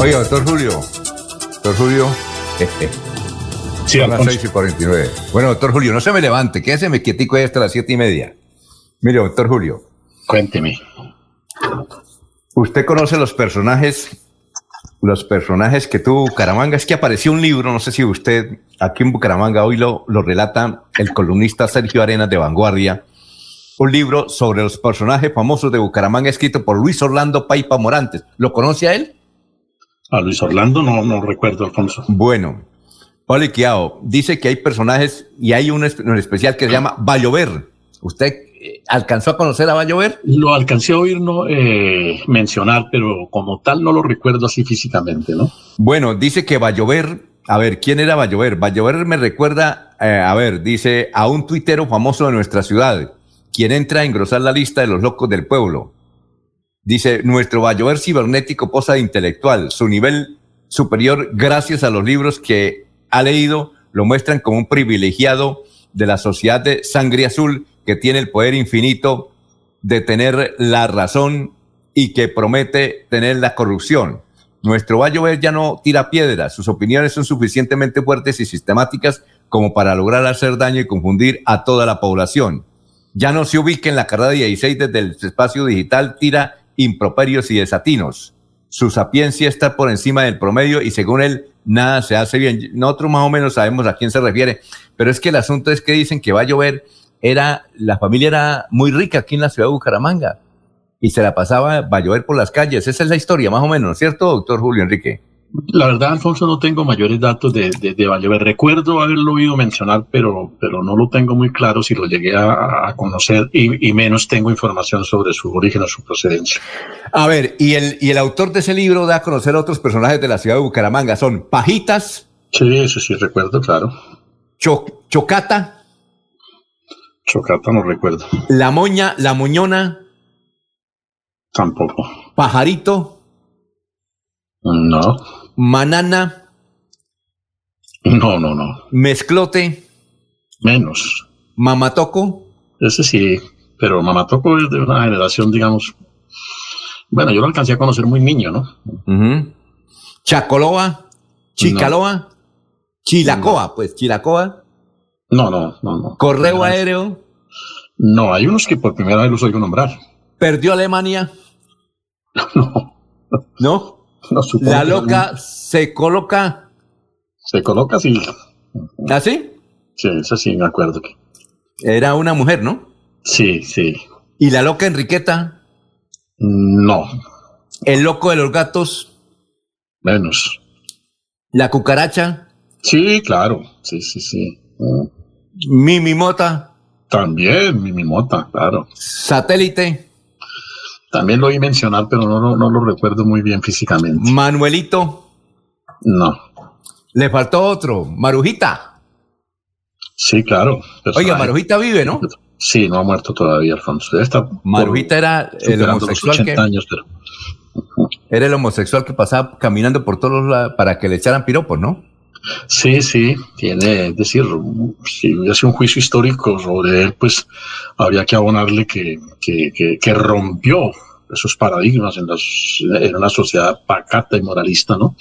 Oiga, doctor Julio. Doctor Julio.
Sí,
Son las 6 y 49. Bueno, doctor Julio, no se me levante, quédese quietico ahí hasta las 7 y media. Mire, doctor Julio.
Cuénteme.
¿Usted conoce los personajes, los personajes que tuvo Bucaramanga? Es que apareció un libro, no sé si usted aquí en Bucaramanga hoy lo, lo relata el columnista Sergio Arenas de Vanguardia. Un libro sobre los personajes famosos de Bucaramanga escrito por Luis Orlando Paipa Morantes. ¿Lo conoce a él?
A Luis Orlando no, no recuerdo, Alfonso.
Bueno, Pablo Iquiao dice que hay personajes y hay uno en especial que se llama Bayover. ¿Usted eh, alcanzó a conocer a Bayover?
Lo alcancé a oír no, eh, mencionar, pero como tal no lo recuerdo así físicamente, ¿no?
Bueno, dice que Bayover, a ver, ¿quién era Bayover? Bayover me recuerda, eh, a ver, dice a un tuitero famoso de nuestra ciudad, quien entra a engrosar la lista de los locos del pueblo. Dice, nuestro Bayover cibernético posa de intelectual, su nivel superior gracias a los libros que ha leído lo muestran como un privilegiado de la sociedad de sangre azul que tiene el poder infinito de tener la razón y que promete tener la corrupción. Nuestro Bayover ya no tira piedras, sus opiniones son suficientemente fuertes y sistemáticas como para lograr hacer daño y confundir a toda la población. Ya no se ubica en la carrera 16 desde el espacio digital, tira improperios y desatinos. Su sapiencia está por encima del promedio y según él, nada se hace bien. Nosotros más o menos sabemos a quién se refiere, pero es que el asunto es que dicen que va a llover. Era, la familia era muy rica aquí en la ciudad de Bucaramanga y se la pasaba, va a llover por las calles. Esa es la historia, más o menos, ¿cierto, doctor Julio Enrique?
La verdad, Alfonso, no tengo mayores datos de, de, de Vallever. Recuerdo haberlo oído mencionar, pero, pero no lo tengo muy claro si lo llegué a, a conocer y, y, menos tengo información sobre su origen o su procedencia.
A ver, y el, y el autor de ese libro da a conocer a otros personajes de la ciudad de Bucaramanga. Son Pajitas.
Sí, eso sí recuerdo, claro.
Cho, Chocata.
Chocata no recuerdo.
La Moña, La Moñona.
Tampoco.
Pajarito.
No.
Manana.
No, no, no.
Mezclote.
Menos.
Mamatoco.
Ese sí, pero Mamatoco es de una generación, digamos. Bueno, yo lo alcancé a conocer muy niño, ¿no?
Uh -huh. Chacoloa. Chicaloa. No. Chilacoa, no. pues, Chilacoa.
No, no, no, no.
Correo no, aéreo.
No, hay unos que por primera vez los oigo nombrar.
¿Perdió Alemania?
no.
¿No?
No,
la loca se coloca.
Se coloca así.
¿Ah, sí?
Sí, eso sí me acuerdo. Que...
Era una mujer, ¿no?
Sí, sí.
¿Y la loca Enriqueta?
No.
¿El loco de los gatos?
Menos.
¿La cucaracha?
Sí, claro. Sí, sí, sí.
¿Mimi Mota?
También, Mimi Mota, claro.
¿Satélite?
También lo oí mencionar, pero no, no, lo recuerdo muy bien físicamente.
¿Manuelito?
No.
Le faltó otro. ¿Marujita?
Sí, claro.
Oiga, Marujita vive, ¿no?
Sí, no ha muerto todavía, Alfonso.
Marujita era el homosexual que...
Años, pero...
Era el homosexual que pasaba caminando por todos lados para que le echaran piropos, ¿no?
Sí, sí, tiene, es decir, si hubiese un juicio histórico sobre él, pues habría que abonarle que, que, que, rompió esos paradigmas en, en, una sociedad pacata y moralista, ¿no?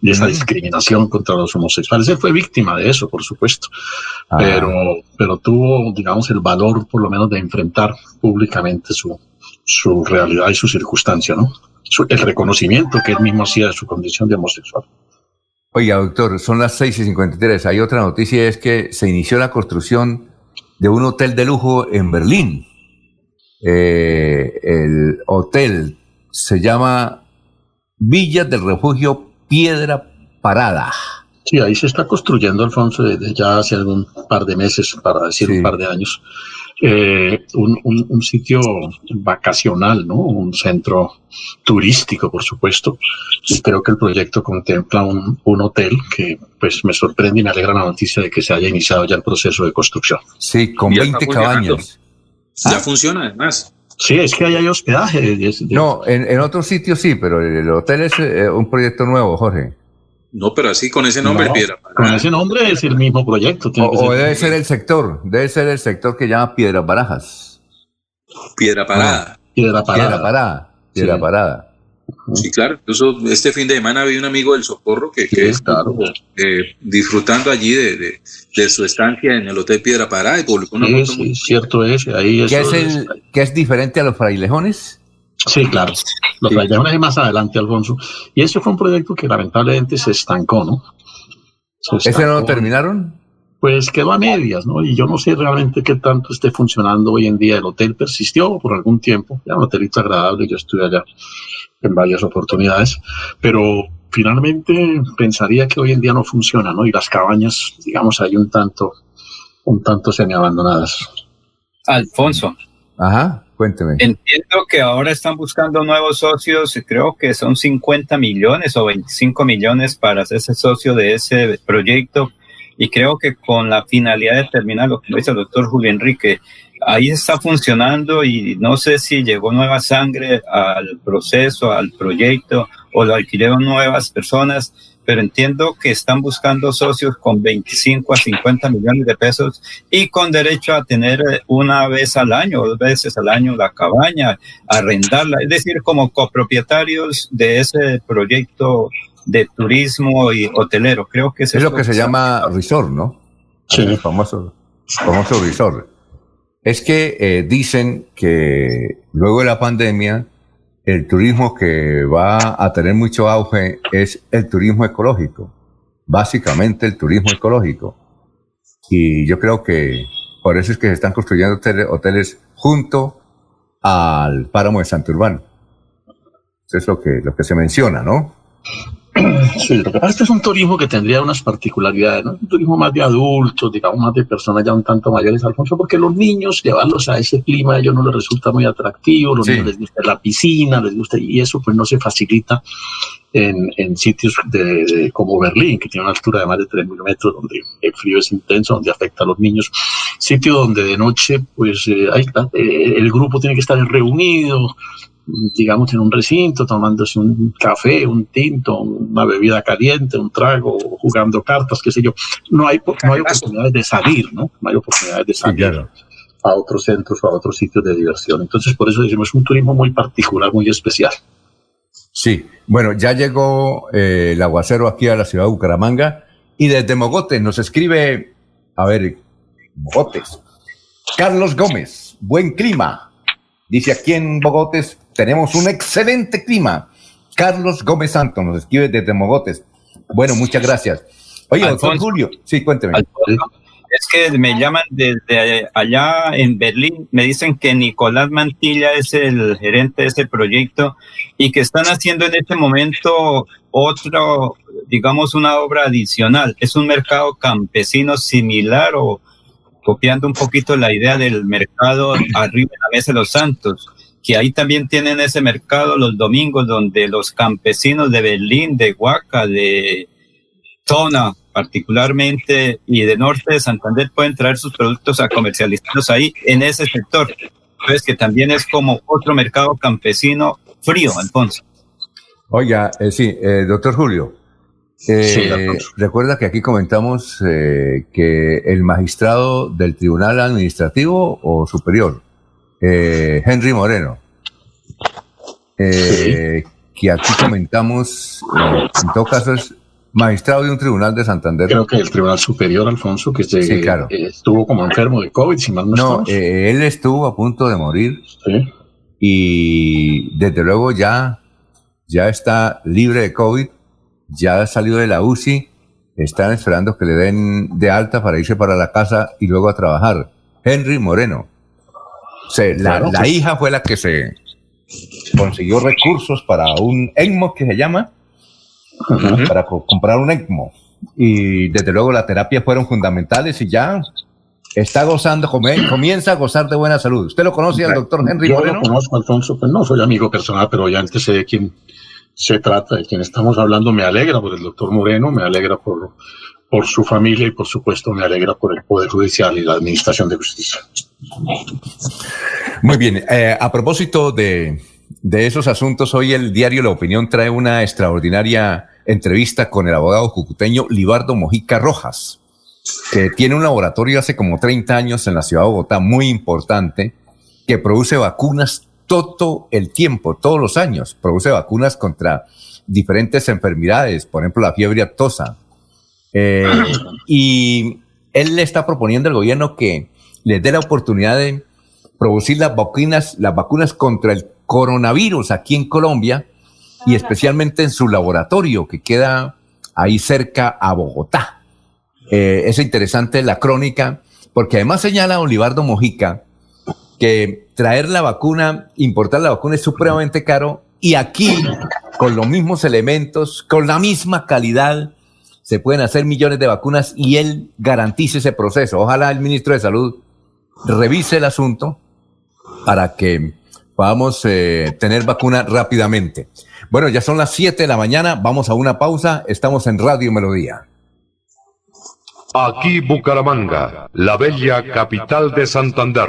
Y esa discriminación contra los homosexuales. Él fue víctima de eso, por supuesto, ah. pero, pero tuvo, digamos, el valor, por lo menos, de enfrentar públicamente su, su realidad y su circunstancia, ¿no? el reconocimiento que él mismo hacía de su condición de homosexual.
Oiga, doctor, son las 6 y 53. Hay otra noticia, es que se inició la construcción de un hotel de lujo en Berlín. Eh, el hotel se llama Villa del Refugio Piedra Parada.
Sí, ahí se está construyendo, Alfonso, desde ya hace algún par de meses, para decir un par de años, eh, un, un, sitio vacacional, ¿no? Un centro turístico, por supuesto. Y creo que el proyecto contempla un, un, hotel que, pues, me sorprende y me alegra la noticia de que se haya iniciado ya el proceso de construcción.
Sí, con 20 cabañas.
Ya funciona, además.
Sí, es que ahí hay hospedaje.
No, en, en otros sitios sí, pero el hotel es eh, un proyecto nuevo, Jorge.
No, pero así con ese nombre, Piedra
Parada. Con ese nombre es el mismo proyecto.
O, debe ser el sector, debe ser el sector que llama Piedra Barajas.
Piedra Parada.
Piedra Parada.
Piedra Parada. Piedra Parada.
Sí, claro. Incluso este fin de semana vi un amigo del Socorro que, que eh, disfrutando allí de, de, su estancia en el Hotel Piedra Parada y publicó una
foto. Sí, cierto es. Ahí
¿Qué, es el, ¿Qué es diferente a los frailejones?
Sí, claro. Los sí. más adelante, Alfonso. Y ese fue un proyecto que lamentablemente se estancó, ¿no?
¿Ese no lo terminaron?
Pues quedó a medias, ¿no? Y yo no sé realmente qué tanto esté funcionando hoy en día. El hotel persistió por algún tiempo. Era un hotelito agradable. Yo estuve allá en varias oportunidades. Pero finalmente pensaría que hoy en día no funciona, ¿no? Y las cabañas, digamos, hay un tanto, un tanto semi-abandonadas.
Alfonso.
Ajá.
Entiendo que ahora están buscando nuevos socios, creo que son 50 millones o 25 millones para hacerse socio de ese proyecto. Y creo que con la finalidad de terminar lo que dice el doctor Julio Enrique, ahí está funcionando y no sé si llegó nueva sangre al proceso, al proyecto o lo alquilaron nuevas personas pero entiendo que están buscando socios con 25 a 50 millones de pesos y con derecho a tener una vez al año, dos veces al año la cabaña, arrendarla, es decir, como copropietarios de ese proyecto de turismo y hotelero. Creo que
es, es lo que se llama resort, ¿no?
Sí.
El famoso, famoso resort. Es que eh, dicen que luego de la pandemia el turismo que va a tener mucho auge es el turismo ecológico, básicamente el turismo ecológico. Y yo creo que por eso es que se están construyendo hoteles, junto al páramo de Santurbán. Eso es lo que, lo que se menciona, ¿no?
Sí, lo que pasa es que es un turismo que tendría unas particularidades, ¿no? Un turismo más de adultos, digamos, más de personas ya un tanto mayores, Alfonso, porque los niños, llevarlos a ese clima a ellos no les resulta muy atractivo, los niños les gusta la piscina, les gusta, y eso pues no se facilita en, en sitios de, como Berlín, que tiene una altura de más de 3.000 metros, donde el frío es intenso, donde afecta a los niños. Sitio donde de noche, pues, eh, eh, el grupo tiene que estar reunido, digamos, en un recinto, tomándose un café, un tinto, una bebida caliente, un trago, jugando cartas, qué sé yo. No hay, no hay oportunidades de salir, ¿no? No hay oportunidades de salir. a otros centros o a otros sitios de diversión. Entonces, por eso decimos, es un turismo muy particular, muy especial.
Sí, bueno, ya llegó eh, el aguacero aquí a la ciudad de Bucaramanga y desde Mogotes nos escribe, a ver, Mogotes, Carlos Gómez, buen clima. Dice aquí en Mogotes, tenemos un excelente clima. Carlos Gómez Santos nos escribe desde Mogotes. Bueno, muchas gracias. Oye, doctor Julio, sí, cuénteme.
es que me llaman desde allá en Berlín, me dicen que Nicolás Mantilla es el gerente de ese proyecto y que están haciendo en este momento otro, digamos, una obra adicional. Es un mercado campesino similar o copiando un poquito la idea del mercado arriba en la mesa de los santos, que ahí también tienen ese mercado los domingos donde los campesinos de Berlín, de Huaca, de Tona particularmente y de norte de Santander pueden traer sus productos a comercializarlos ahí en ese sector. Entonces que también es como otro mercado campesino frío, Alfonso.
Oiga, eh, sí, eh, doctor Julio, eh, recuerda que aquí comentamos eh, que el magistrado del Tribunal Administrativo o Superior, eh, Henry Moreno, que aquí comentamos, en todo caso es magistrado de un tribunal de Santander.
Creo que el Tribunal Superior, Alfonso, que estuvo como enfermo de COVID, si mal no
No, él estuvo a punto de morir y desde luego ya, ya está libre de COVID ya salió de la UCI, están esperando que le den de alta para irse para la casa y luego a trabajar. Henry Moreno. La, hija fue la que se consiguió recursos para un ECMO que se llama, para comprar un ECMO. Y desde luego las terapias fueron fundamentales y ya está gozando, comienza a gozar de buena salud. ¿Usted lo conoce al doctor Henry Moreno?
Yo lo conozco, Alfonso, no soy amigo personal, pero ya antes sé de quién, se trata de quien estamos hablando. Me alegra por el doctor Moreno, me alegra por, por su familia y por supuesto me alegra por el Poder Judicial y la Administración de Justicia.
Muy bien, eh, a propósito de, de esos asuntos, hoy el diario La Opinión trae una extraordinaria entrevista con el abogado jucuteño Libardo Mojica Rojas, que tiene un laboratorio hace como 30 años en la ciudad de Bogotá muy importante, que produce vacunas todo el tiempo, todos los años. Produce vacunas contra diferentes enfermedades, por ejemplo, la fiebre aftosa. Eh, y él le está proponiendo al gobierno que le dé la oportunidad de producir las vacunas, las vacunas contra el coronavirus aquí en Colombia y especialmente en su laboratorio que queda ahí cerca a Bogotá. Eh, es interesante la crónica porque además señala Olivardo Mojica que traer la vacuna, importar la vacuna es supremamente caro y aquí, con los mismos elementos, con la misma calidad, se pueden hacer millones de vacunas y él garantice ese proceso. Ojalá el ministro de Salud revise el asunto para que podamos eh, tener vacuna rápidamente. Bueno, ya son las 7 de la mañana, vamos a una pausa, estamos en Radio Melodía.
Aquí Bucaramanga, la bella capital de Santander.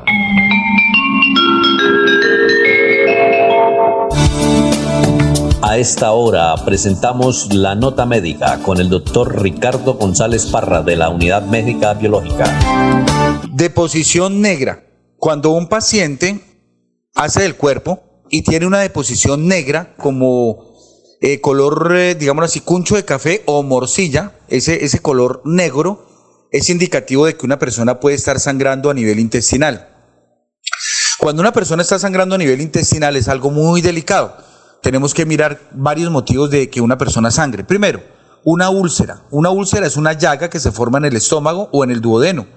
A esta hora presentamos la nota médica con el doctor Ricardo González Parra de la Unidad Médica Biológica.
Deposición negra. Cuando un paciente hace del cuerpo y tiene una deposición negra como eh, color, eh, digamos así, cuncho de café o morcilla, ese, ese color negro es indicativo de que una persona puede estar sangrando a nivel intestinal. Cuando una persona está sangrando a nivel intestinal es algo muy delicado tenemos que mirar varios motivos de que una persona sangre. Primero, una úlcera. Una úlcera es una llaga que se forma en el estómago o en el duodeno.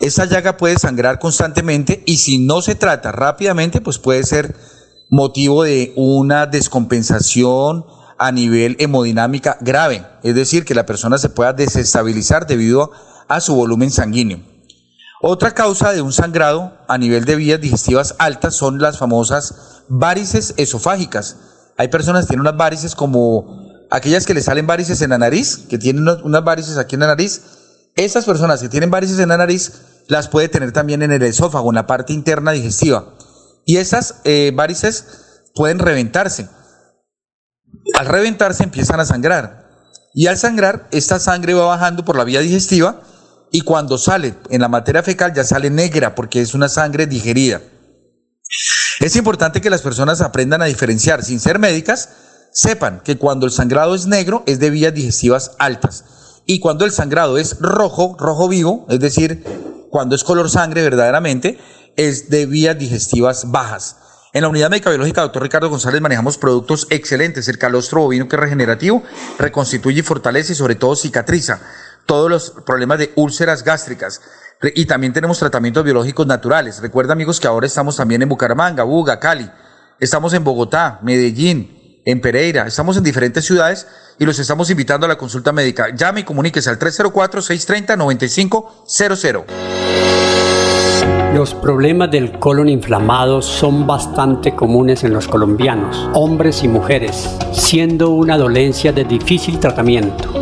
Esa llaga puede sangrar constantemente y si no se trata rápidamente, pues puede ser motivo de una descompensación a nivel hemodinámica grave, es decir, que la persona se pueda desestabilizar debido a su volumen sanguíneo. Otra causa de un sangrado a nivel de vías digestivas altas son las famosas varices esofágicas. Hay personas que tienen unas varices como aquellas que le salen varices en la nariz, que tienen unas varices aquí en la nariz. Esas personas que tienen varices en la nariz las puede tener también en el esófago, en la parte interna digestiva. Y esas eh, varices pueden reventarse. Al reventarse empiezan a sangrar. Y al sangrar, esta sangre va bajando por la vía digestiva y cuando sale en la materia fecal ya sale negra porque es una sangre digerida. Es importante que las personas aprendan a diferenciar, sin ser médicas, sepan que cuando el sangrado es negro es de vías digestivas altas y cuando el sangrado es rojo, rojo vivo, es decir, cuando es color sangre verdaderamente, es de vías digestivas bajas. En la unidad médica biológica, doctor Ricardo González, manejamos productos excelentes. El calostro bovino que es regenerativo, reconstituye y fortalece y sobre todo cicatriza todos los problemas de úlceras gástricas. Y también tenemos tratamientos biológicos naturales. Recuerda amigos que ahora estamos también en Bucaramanga, Buga, Cali. Estamos en Bogotá, Medellín, en Pereira. Estamos en diferentes ciudades y los estamos invitando a la consulta médica. Llame y comuníquese al 304-630-9500.
Los problemas del colon inflamado son bastante comunes en los colombianos, hombres y mujeres, siendo una dolencia de difícil tratamiento.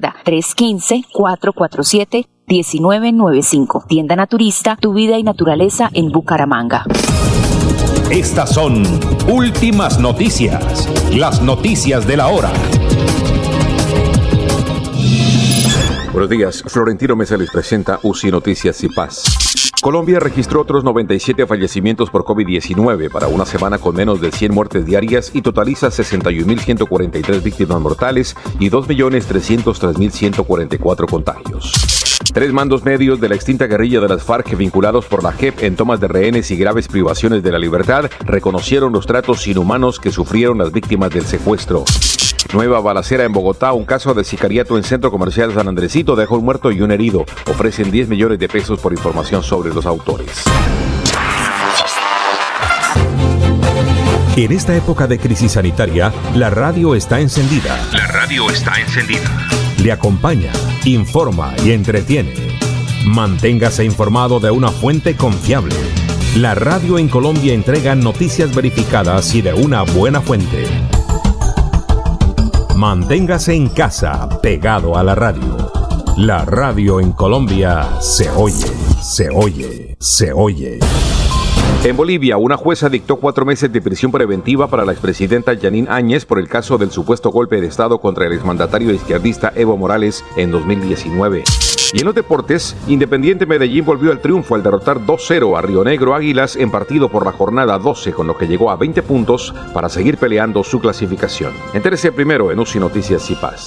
315-447 1995. Tienda Naturista, tu vida y naturaleza en Bucaramanga.
Estas son últimas noticias, las noticias de la hora.
Buenos días, Florentino Mesa les presenta UCI Noticias y Paz. Colombia registró otros 97 fallecimientos por COVID-19 para una semana con menos de 100 muertes diarias y totaliza 61.143 víctimas mortales y 2.303.144 contagios. Tres mandos medios de la extinta guerrilla de las FARC vinculados por la JEP en tomas de rehenes y graves privaciones de la libertad reconocieron los tratos inhumanos que sufrieron las víctimas del secuestro. Nueva balacera en Bogotá, un caso de sicariato en Centro Comercial San Andresito dejó un muerto y un herido. Ofrecen 10 millones de pesos por información sobre los autores.
En esta época de crisis sanitaria, la radio está encendida.
La radio está encendida.
Le acompaña, informa y entretiene. Manténgase informado de una fuente confiable. La radio en Colombia entrega noticias verificadas y de una buena fuente. Manténgase en casa, pegado a la radio. La radio en Colombia se oye, se oye, se oye.
En Bolivia, una jueza dictó cuatro meses de prisión preventiva para la expresidenta Janine Áñez por el caso del supuesto golpe de Estado contra el exmandatario izquierdista Evo Morales en 2019. Y en los deportes, Independiente Medellín volvió al triunfo al derrotar 2-0 a Río Negro Águilas en partido por la jornada 12, con lo que llegó a 20 puntos para seguir peleando su clasificación. Entérese primero en UCI Noticias y Paz.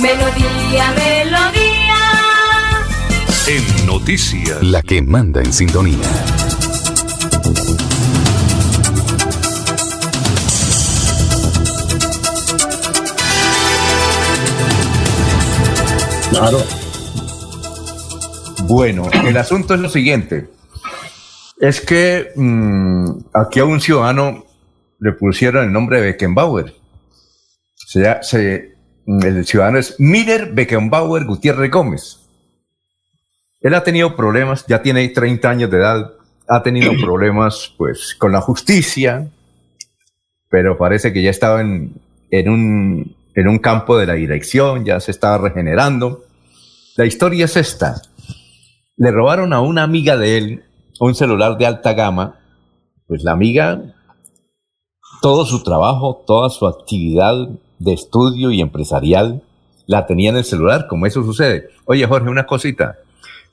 Melodía, melodía.
En noticias.
La que manda en sintonía.
Claro. Bueno, el asunto es lo siguiente. Es que mm, aquí a un ciudadano le pusieron el nombre de Beckenbauer. Se, se, el ciudadano es Miller Beckenbauer Gutiérrez Gómez. Él ha tenido problemas, ya tiene 30 años de edad, ha tenido problemas pues con la justicia, pero parece que ya estaba en, en, un, en un campo de la dirección, ya se estaba regenerando. La historia es esta. Le robaron a una amiga de él un celular de alta gama, pues la amiga, todo su trabajo, toda su actividad de estudio y empresarial la tenía en el celular, como eso sucede. Oye, Jorge, una cosita.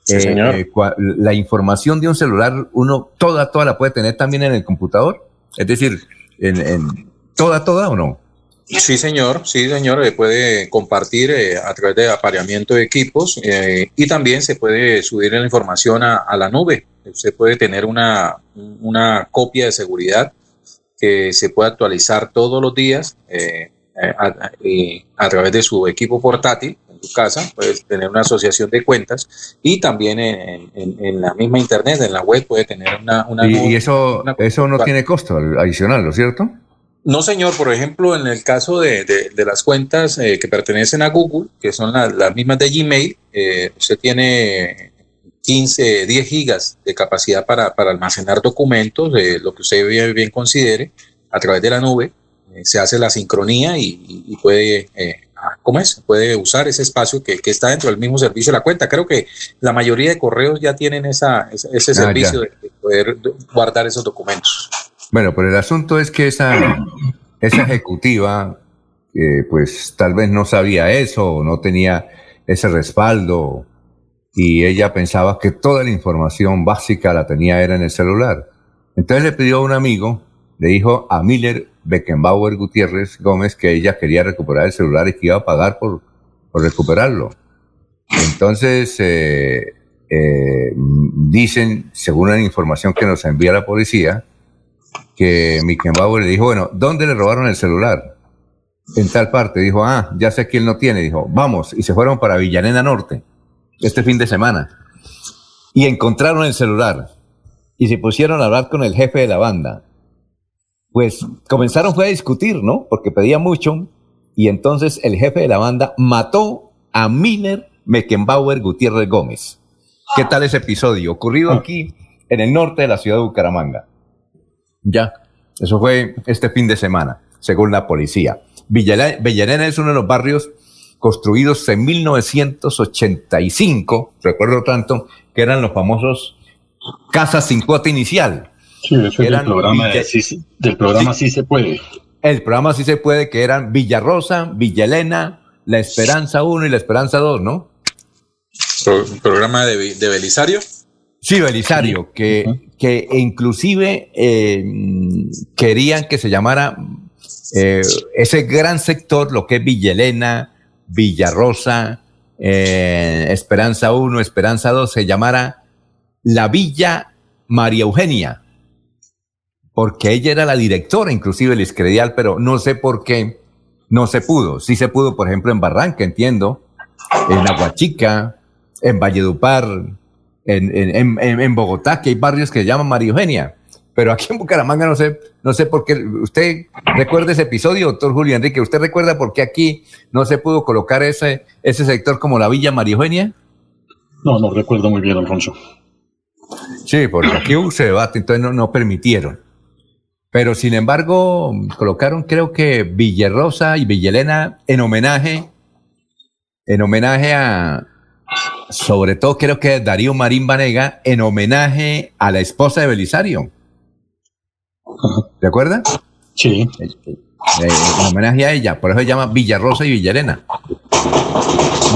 Sí,
Eh,
señor.
eh, la información de un celular, uno toda, toda la puede tener también en el computador. Es decir, en, en- toda, toda o no.
Sí, señor, sí, señor, eh, puede compartir eh, a través de apareamiento de equipos eh, y también se puede subir la información a, a, la nube. Usted puede tener una, una copia de seguridad que se puede actualizar todos los días a, a, través de su equipo portátil en su casa, puede tener una asociación de cuentas y también en, en, en la misma internet, en la web, puede tener una... una
y, y eso, una eso no tiene costo adicional, ¿no es cierto?
No, señor. Por ejemplo, en el caso de, de, de las cuentas eh, que pertenecen a Google, que son la, las mismas de Gmail, eh, usted tiene 15, 10 gigas de capacidad para, para almacenar documentos, de lo que usted bien, bien considere, a través de la nube. Eh, se hace la sincronía y, y puede, ¿cómo es? Puede usar ese espacio que, que, está dentro del mismo servicio de la cuenta. Creo que la mayoría de correos ya tienen esa, ese, ese ah, servicio de, de poder guardar esos documentos.
Bueno, pero el asunto es que esa, esa ejecutiva, eh, pues tal vez no sabía eso o no tenía ese respaldo y ella pensaba que toda la información básica la tenía era en el celular. Entonces le pidió a un amigo, le dijo a Miller Beckenbauer Gutiérrez Gómez que ella quería recuperar el celular y que iba a pagar por, por recuperarlo. Entonces, eh, eh, dicen, según la información que nos envía la policía, que Mickenbauer le dijo, bueno, ¿dónde le robaron el celular? En tal parte. Dijo, ah, ya sé que él no tiene. Dijo, vamos. Y se fueron para Villanena Norte este fin de semana. Y encontraron el celular. Y se pusieron a hablar con el jefe de la banda. Pues comenzaron fue a discutir, ¿no? Porque pedía mucho. Y entonces el jefe de la banda mató a Miller Meckenbauer Gutiérrez Gómez. ¿Qué tal ese episodio? Ocurrido aquí en el norte de la ciudad de Bucaramanga. Ya, eso fue este fin de semana, según la policía. Villarena es uno de los barrios construidos en 1985, recuerdo tanto, que eran los famosos casas sin cuota inicial.
Sí, eso es del programa, de, sí, del programa sí, sí se puede.
El programa sí se puede, que eran Villarrosa, Villalena, La Esperanza 1 y La Esperanza 2, ¿no?
Pro, programa de, de Belisario.
Sí, Belisario, que, uh -huh. que inclusive eh, querían que se llamara eh, ese gran sector, lo que es Villalena, Villarrosa, eh, Esperanza 1, Esperanza 2, se llamara la Villa María Eugenia, porque ella era la directora, inclusive el Escredial, pero no sé por qué no se pudo. Sí se pudo, por ejemplo, en Barranca, entiendo, en Aguachica, en Valledupar, en, en, en, en, Bogotá, que hay barrios que se llaman María Eugenia, pero aquí en Bucaramanga no sé, no sé por qué. ¿Usted recuerda ese episodio, doctor Julio Enrique? ¿Usted recuerda por qué aquí no se pudo colocar ese, ese sector como la Villa María Eugenia?
No, no recuerdo muy bien, Alfonso.
Sí, porque aquí hubo ese debate, entonces no, no permitieron. Pero sin embargo, colocaron creo que Villarrosa y Villalena en homenaje, en homenaje a, sobre todo creo que Darío Marín Vanega en homenaje a la esposa de Belisario. ¿De acuerdo?
Sí.
Eh, eh, en homenaje a ella, por eso se llama Villarrosa y Villarena.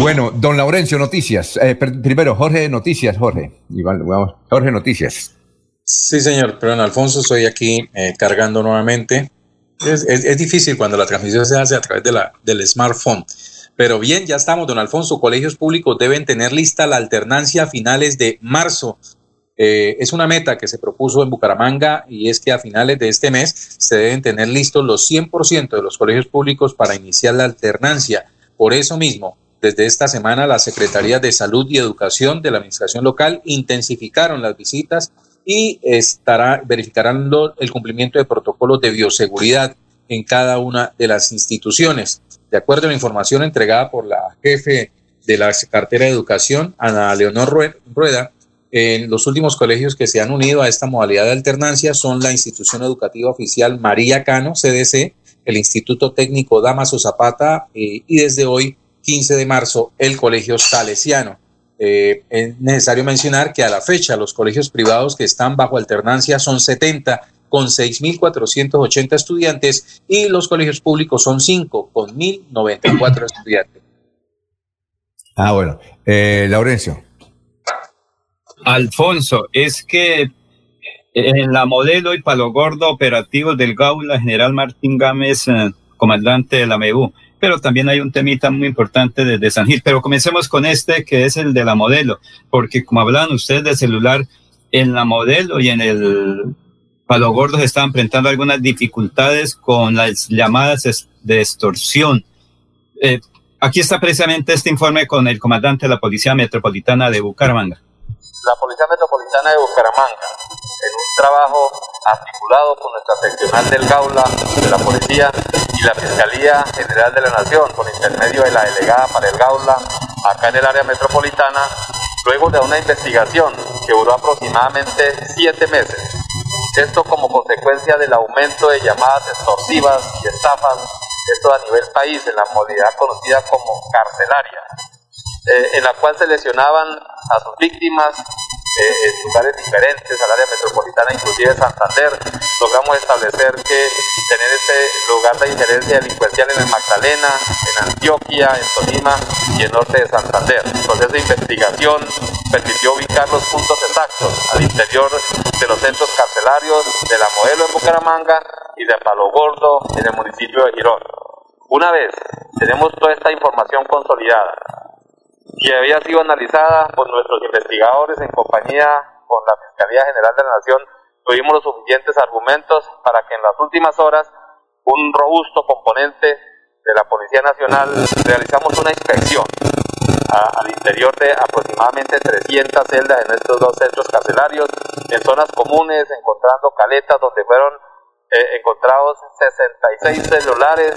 Bueno, don Laurencio, noticias. Eh, primero, Jorge, noticias, Jorge. Vamos, Jorge, noticias.
Sí, señor. Perdón, Alfonso, estoy aquí eh, cargando nuevamente. Es, es, es, difícil cuando la transmisión se hace a través de la, del smartphone. Pero bien, ya estamos, don Alfonso. Colegios públicos deben tener lista la alternancia a finales de marzo. Eh, es una meta que se propuso en Bucaramanga y es que a finales de este mes se deben tener listos los 100% de los colegios públicos para iniciar la alternancia. Por eso mismo, desde esta semana las Secretarías de Salud y Educación de la Administración Local intensificaron las visitas y estará, verificarán el cumplimiento de protocolos de bioseguridad en cada una de las instituciones. De acuerdo a la información entregada por la jefe de la cartera de educación, Ana Leonor Rueda, en los últimos colegios que se han unido a esta modalidad de alternancia son la institución educativa oficial María Cano, CDC, el Instituto Técnico Damaso Zapata eh, y desde hoy, 15 de marzo, el Colegio Salesiano. Eh, es necesario mencionar que a la fecha los colegios privados que están bajo alternancia son 70 con 6.480 estudiantes y los colegios públicos son 5 con 1.094 estudiantes.
Ah, bueno. Eh, Laurencio.
Alfonso, es que en la modelo y palo gordo operativos del Gaula, General Martín Gámez, comandante de la MEU. Pero también hay un temita muy importante desde San Gil. Pero comencemos con este, que es el de la modelo, porque como hablan ustedes de celular, en la modelo y en el Palo Gordo se estaban enfrentando algunas dificultades con las llamadas de extorsión. Eh, aquí está precisamente este informe con el comandante de la Policía Metropolitana de Bucaramanga
la Policía Metropolitana de Bucaramanga, en un trabajo articulado con nuestra seccional del Gaula de la Policía y la Fiscalía General de la Nación, con intermedio de la delegada para el Gaula, acá en el área metropolitana, luego de una investigación que duró aproximadamente siete meses. Esto como consecuencia del aumento de llamadas extorsivas y estafas, esto a nivel país, en la modalidad conocida como carcelaria eh, en la cual se lesionaban a sus víctimas en lugares diferentes al área metropolitana, inclusive Santander. Logramos establecer que tener este lugar de injerencia delincuencial en el Magdalena, en Antioquia, en Tolima y en norte de Santander. Entonces, de investigación permitió ubicar los puntos exactos al interior de los centros carcelarios de la Modelo en Bucaramanga y de Palo Gordo en el municipio de Girón. Una vez tenemos toda esta información consolidada, y había sido analizada por nuestros investigadores en compañía con la Fiscalía General de la Nación, tuvimos los suficientes argumentos para que en las últimas horas un robusto componente de la Policía Nacional realizamos una inspección al interior de aproximadamente 300 celdas en estos dos centros carcelarios, en zonas comunes, encontrando caletas donde fueron eh, encontrados 66 celulares,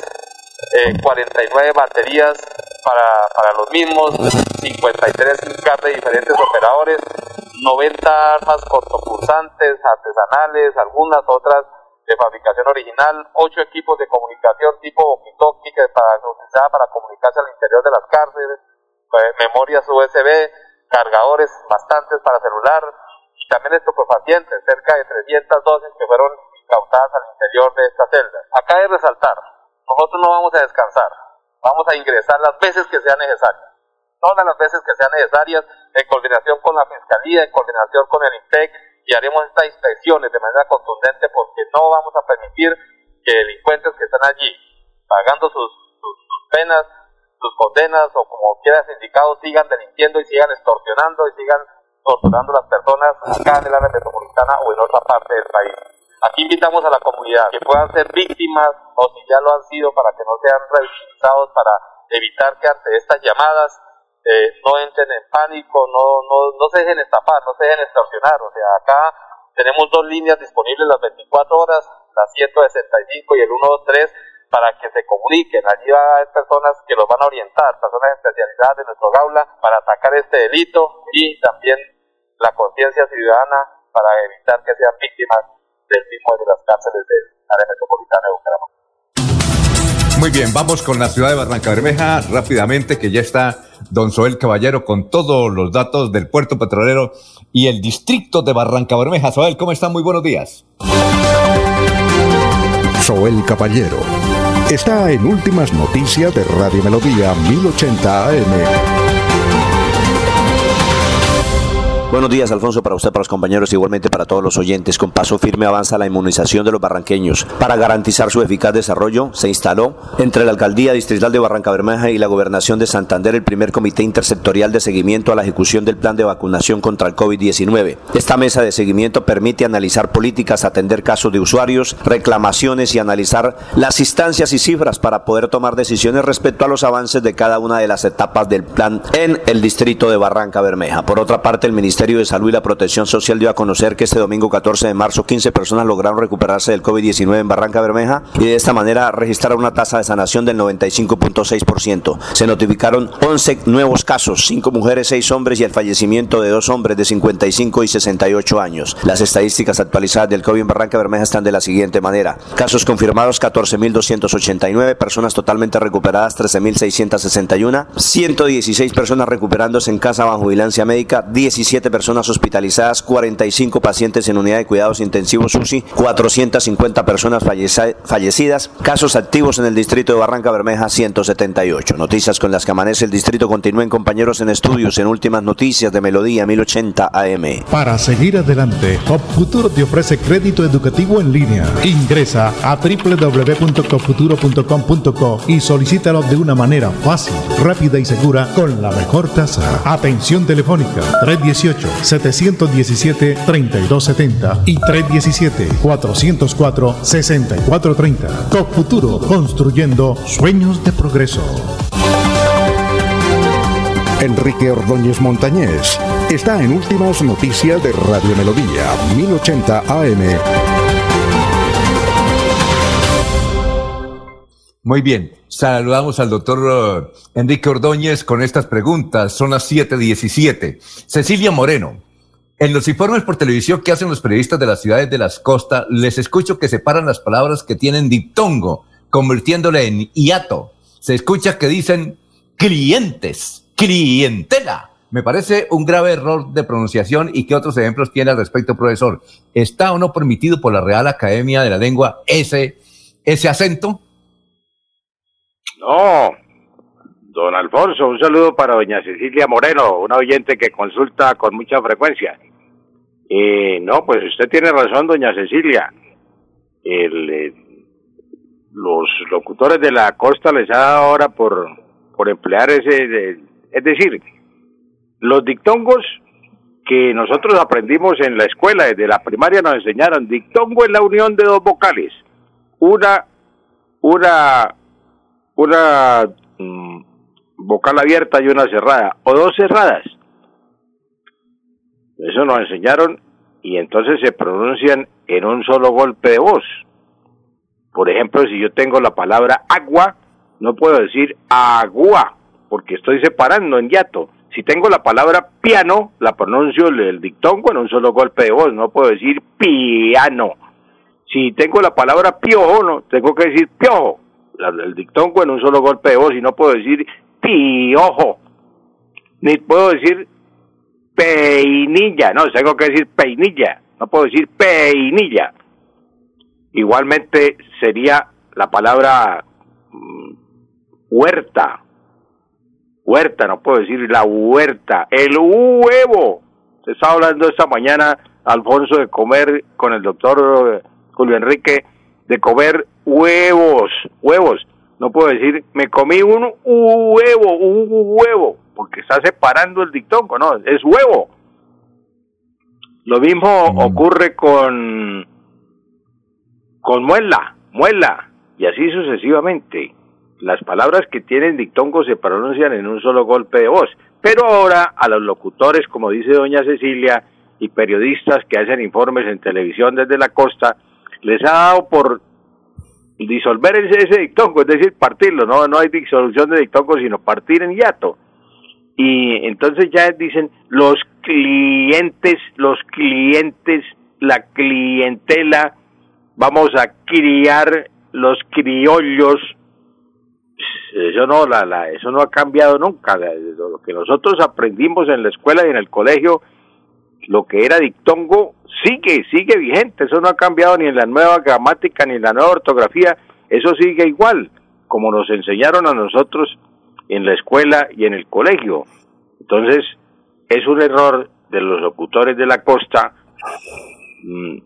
49 eh, baterías para, para los mismos, 53 cartas de diferentes operadores, 90 armas cortopulsantes, artesanales, algunas otras de fabricación original, 8 equipos de comunicación tipo walkie para, para comunicarse al interior de las cárceles, eh, memorias USB, cargadores bastantes para celular, y también estupefacientes, cerca de 300 dosis que fueron incautadas al interior de esta celda. Acá de resaltar, nosotros no vamos a descansar, vamos a ingresar las veces que sean necesarias, todas las veces que sean necesarias, en coordinación con la Fiscalía, en coordinación con el INTEC, y haremos estas inspecciones de manera contundente porque no vamos a permitir que delincuentes que están allí pagando sus, sus, penas, sus condenas o como quiera indicado sigan delinquiendo y sigan extorsionando y sigan torturando a las personas acá en el área metropolitana o en otra parte del país. Aquí invitamos a la comunidad que puedan ser víctimas o si ya lo han sido para que no sean revictimizados para evitar que ante estas llamadas eh, no entren en pánico, no, no, no se dejen estafar, no se dejen extorsionar. O sea, acá tenemos dos líneas disponibles las 24 horas, la 165 y el 123, para que se comuniquen. Allí va a haber personas que los van a orientar, personas especializadas de nuestro gaula, para atacar este delito y también la conciencia ciudadana para evitar que sean víctimas del mismo de las cárceles de área metropolitana de Bucaramanga.
Muy bien, vamos con la ciudad de Barranca Bermeja rápidamente, que ya está don Soel Caballero con todos los datos del puerto petrolero y el distrito de Barranca Bermeja. Soel, ¿cómo está? Muy buenos días.
Soel Caballero está en Últimas Noticias de Radio Melodía 1080 AM.
Buenos días, Alfonso, para usted, para los compañeros, igualmente para todos los oyentes. Con paso firme avanza la inmunización de los barranqueños. Para garantizar su eficaz desarrollo, se instaló entre la Alcaldía Distrital de Barranca Bermeja y la Gobernación de Santander el primer comité intersectorial de seguimiento a la ejecución del plan de vacunación contra el COVID-19. Esta mesa de seguimiento permite analizar políticas, atender casos de usuarios, reclamaciones y analizar las instancias y cifras para poder tomar decisiones respecto a los avances de cada una de las etapas del plan en el distrito de Barranca Bermeja. Por otra parte, el Ministerio Ministerio de Salud y la Protección Social dio a conocer que este domingo 14 de marzo 15 personas lograron recuperarse del COVID-19 en Barranca Bermeja y de esta manera registraron una tasa de sanación del 95.6%. Se notificaron 11 nuevos casos, 5 mujeres, 6 hombres y el fallecimiento de 2 hombres de 55 y 68 años. Las estadísticas actualizadas del COVID en Barranca Bermeja están de la siguiente manera. Casos confirmados 14.289, personas totalmente recuperadas 13.661, 116 personas recuperándose en casa bajo vigilancia médica, 17 personas hospitalizadas, 45 pacientes en unidad de cuidados intensivos UCI, 450 personas fallecidas, casos activos en el distrito de Barranca Bermeja, 178. Noticias con las que amanece el distrito continúen compañeros en estudios en últimas noticias de Melodía 1080 AM.
Para seguir adelante, Futuro te ofrece crédito educativo en línea. Ingresa a www.copfuturo.com.co y solicítalo de una manera fácil, rápida y segura con la mejor tasa. Atención telefónica 318-717-3270 y 317-404-6430. Cop Futuro, construyendo sueños de progreso.
Enrique Ordóñez Montañés está en Últimas Noticias de Radio Melodía, 1080 AM.
Muy bien, saludamos al doctor uh, Enrique Ordóñez con estas preguntas. Son las 7:17. Cecilia Moreno, en los informes por televisión que hacen los periodistas de las ciudades de las costas, les escucho que separan las palabras que tienen diptongo, convirtiéndole en hiato. Se escucha que dicen clientes, clientela. Me parece un grave error de pronunciación y qué otros ejemplos tiene al respecto, profesor. ¿Está o no permitido por la Real Academia de la Lengua ese, ese acento?
No, don Alfonso, un saludo para doña Cecilia Moreno, una oyente que consulta con mucha frecuencia. Eh, no, pues usted tiene razón, doña Cecilia. El, eh, los locutores de la costa les ha dado ahora por, por emplear ese, es decir, los dictongos que nosotros aprendimos en la escuela, desde la primaria nos enseñaron, dictongo es la unión de dos vocales, una, una una mm, vocal abierta y una cerrada, o dos cerradas. Eso nos enseñaron y entonces se pronuncian en un solo golpe de voz. Por ejemplo, si yo tengo la palabra agua, no puedo decir agua, porque estoy separando en hiato. Si tengo la palabra piano, la pronuncio el dictongo en un solo golpe de voz, no puedo decir piano. Si tengo la palabra piojo, no, tengo que decir piojo el dictongo en un solo golpe de voz y no puedo decir piojo, ni puedo decir peinilla, no, tengo que decir peinilla, no puedo decir peinilla. Igualmente sería la palabra mm, huerta, huerta, no puedo decir la huerta, el huevo. Se estaba hablando esta mañana, Alfonso, de comer con el doctor eh, Julio Enrique, de comer huevos, huevos. No puedo decir, me comí un huevo, un huevo, porque está separando el dictongo, no, es huevo. Lo mismo mm. ocurre con, con muela, muela, y así sucesivamente. Las palabras que tienen dictongo se pronuncian en un solo golpe de voz. Pero ahora a los locutores, como dice doña Cecilia, y periodistas que hacen informes en televisión desde la costa, les ha dado por disolver ese, ese dictongo, es decir, partirlo, no, no hay disolución de dictongo, sino partir en hiato. Y entonces ya dicen los clientes, los clientes, la clientela, vamos a criar los criollos, eso no, la, la, eso no ha cambiado nunca. Lo que nosotros aprendimos en la escuela y en el colegio, lo que era dictongo, sigue, sigue vigente, eso no ha cambiado ni en la nueva gramática ni en la nueva ortografía, eso sigue igual, como nos enseñaron a nosotros en la escuela y en el colegio. Entonces, es un error de los locutores de la costa mm,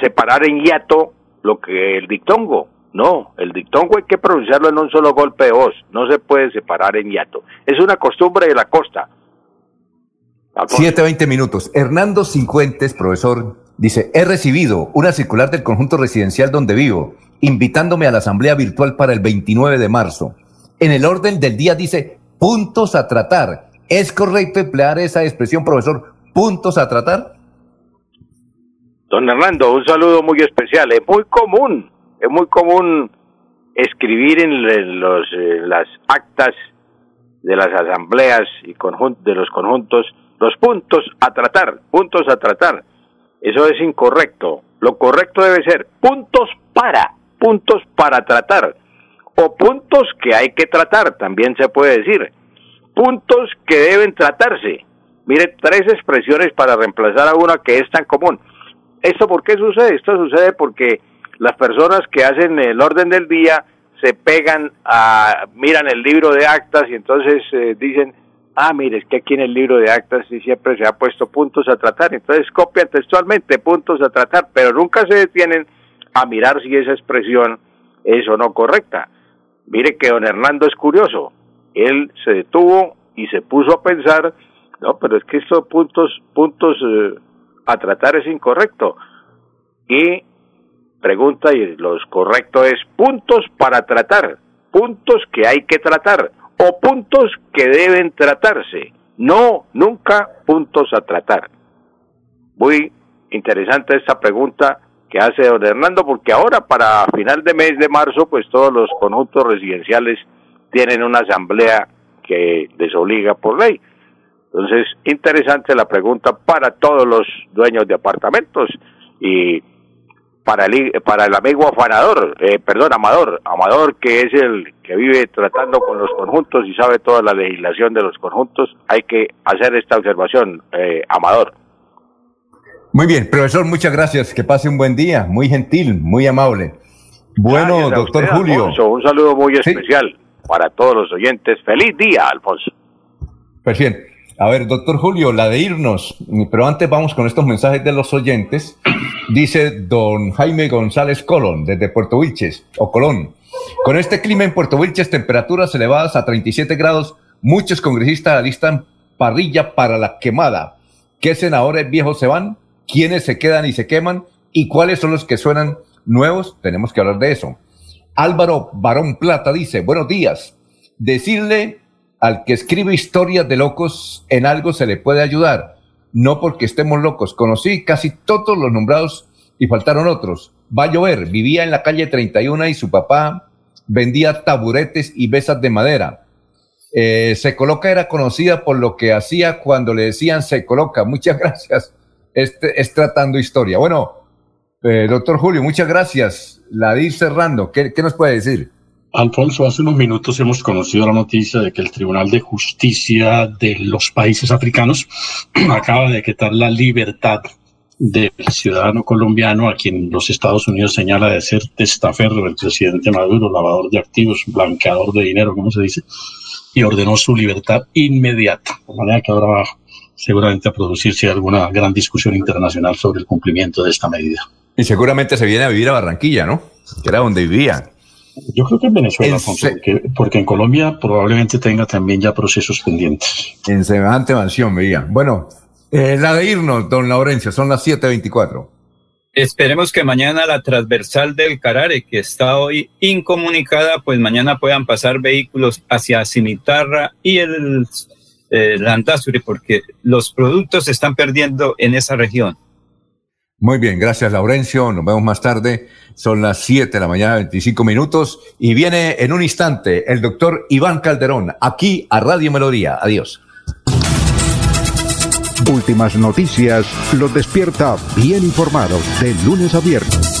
separar en hiato lo que el dictongo. No, el dictongo hay que pronunciarlo en un solo golpe de voz, no se puede separar en hiato. Es una costumbre de la costa.
Siete, veinte minutos. Hernando Cincuentes, profesor, dice, he recibido una circular del conjunto residencial donde vivo, invitándome a la asamblea virtual para el 29 de marzo. En el orden del día dice, puntos a tratar. ¿Es correcto emplear esa expresión, profesor? ¿Puntos a tratar?
Don Hernando, un saludo muy especial. Es muy común, es muy común escribir en, los, las actas de las asambleas y de los conjuntos los puntos a tratar, puntos a tratar. Eso es incorrecto. Lo correcto debe ser puntos para, puntos para tratar. O puntos que hay que tratar, también se puede decir. Puntos que deben tratarse. Mire, tres expresiones para reemplazar a una que es tan común. ¿Esto por qué sucede? Esto sucede porque las personas que hacen el orden del día se pegan a, miran el libro de actas y entonces eh, dicen, ah, mire, es que aquí en el libro de actas sí siempre se ha puesto puntos a tratar, entonces copian textualmente puntos a tratar, pero nunca se detienen a mirar si esa expresión es o no correcta. Mire que don Hernando es curioso, él se detuvo y se puso a pensar, no, pero es que estos puntos, puntos eh, a tratar es incorrecto. Y pregunta, y lo correcto es puntos para tratar, puntos que hay que tratar o puntos que deben tratarse, no nunca puntos a tratar. Muy interesante esta pregunta que hace don Hernando, porque ahora para final de mes de marzo, pues todos los conjuntos residenciales tienen una asamblea que les obliga por ley. Entonces, interesante la pregunta para todos los dueños de apartamentos y para el, para el amigo afanador, eh, perdón, Amador, Amador que es el que vive tratando con los conjuntos y sabe toda la legislación de los conjuntos, hay que hacer esta observación, eh, Amador.
Muy bien, profesor, muchas gracias, que pase un buen día, muy gentil, muy amable. Bueno, doctor Julio.
un saludo muy especial para todos los oyentes. Feliz día, Alfonso.
Pues bien. A ver, doctor Julio, la de irnos, pero antes vamos con estos mensajes de los oyentes. Dice don Jaime González Colón, desde Puerto Wilches, o Colón. Con este clima en Puerto Wilches, temperaturas elevadas a 37 grados, muchos congresistas alistan parrilla para la quemada. ¿Qué senadores viejos se van? ¿Quiénes se quedan y se queman? ¿Y cuáles son los que suenan nuevos? Tenemos que hablar de eso. Álvaro Barón Plata dice, buenos días. Decirle al que escribe historias de locos en algo se le puede ayudar, no porque estemos locos. Conocí casi todos los nombrados y faltaron otros. Va a llover, vivía en la calle 31 y su papá vendía taburetes y besas de madera. Eh, se coloca era conocida por lo que hacía cuando le decían se coloca. Muchas gracias. Este es tratando historia. Bueno, eh, doctor Julio, muchas gracias. La di cerrando. ¿Qué, ¿Qué nos puede decir?
Alfonso, hace unos minutos hemos conocido la noticia de que el Tribunal de Justicia de los países africanos acaba de quitar la libertad del ciudadano colombiano a quien los Estados Unidos señala de ser testaferro del presidente Maduro, lavador de activos, blanqueador de dinero, como se dice, y ordenó su libertad inmediata. De manera que ahora va seguramente a producirse alguna gran discusión internacional sobre el cumplimiento de esta medida.
Y seguramente se viene a vivir a Barranquilla, ¿no? Que era donde vivía.
Yo creo que en Venezuela, porque, en Colombia probablemente tenga también ya procesos pendientes.
En semejante mansión, veía. Bueno, eh, la de irnos, don Laurencio, son las 7.24.
Esperemos que mañana la transversal del Carare, que está hoy incomunicada, pues mañana puedan pasar vehículos hacia Cimitarra y el eh, porque los productos se están perdiendo en esa región.
Muy bien, gracias Laurencio, nos vemos más tarde. Son las 7 de la mañana, 25 minutos, y viene en un instante el doctor Iván Calderón, aquí a Radio Melodía. Adiós.
Últimas noticias los despierta bien informados de lunes a viernes.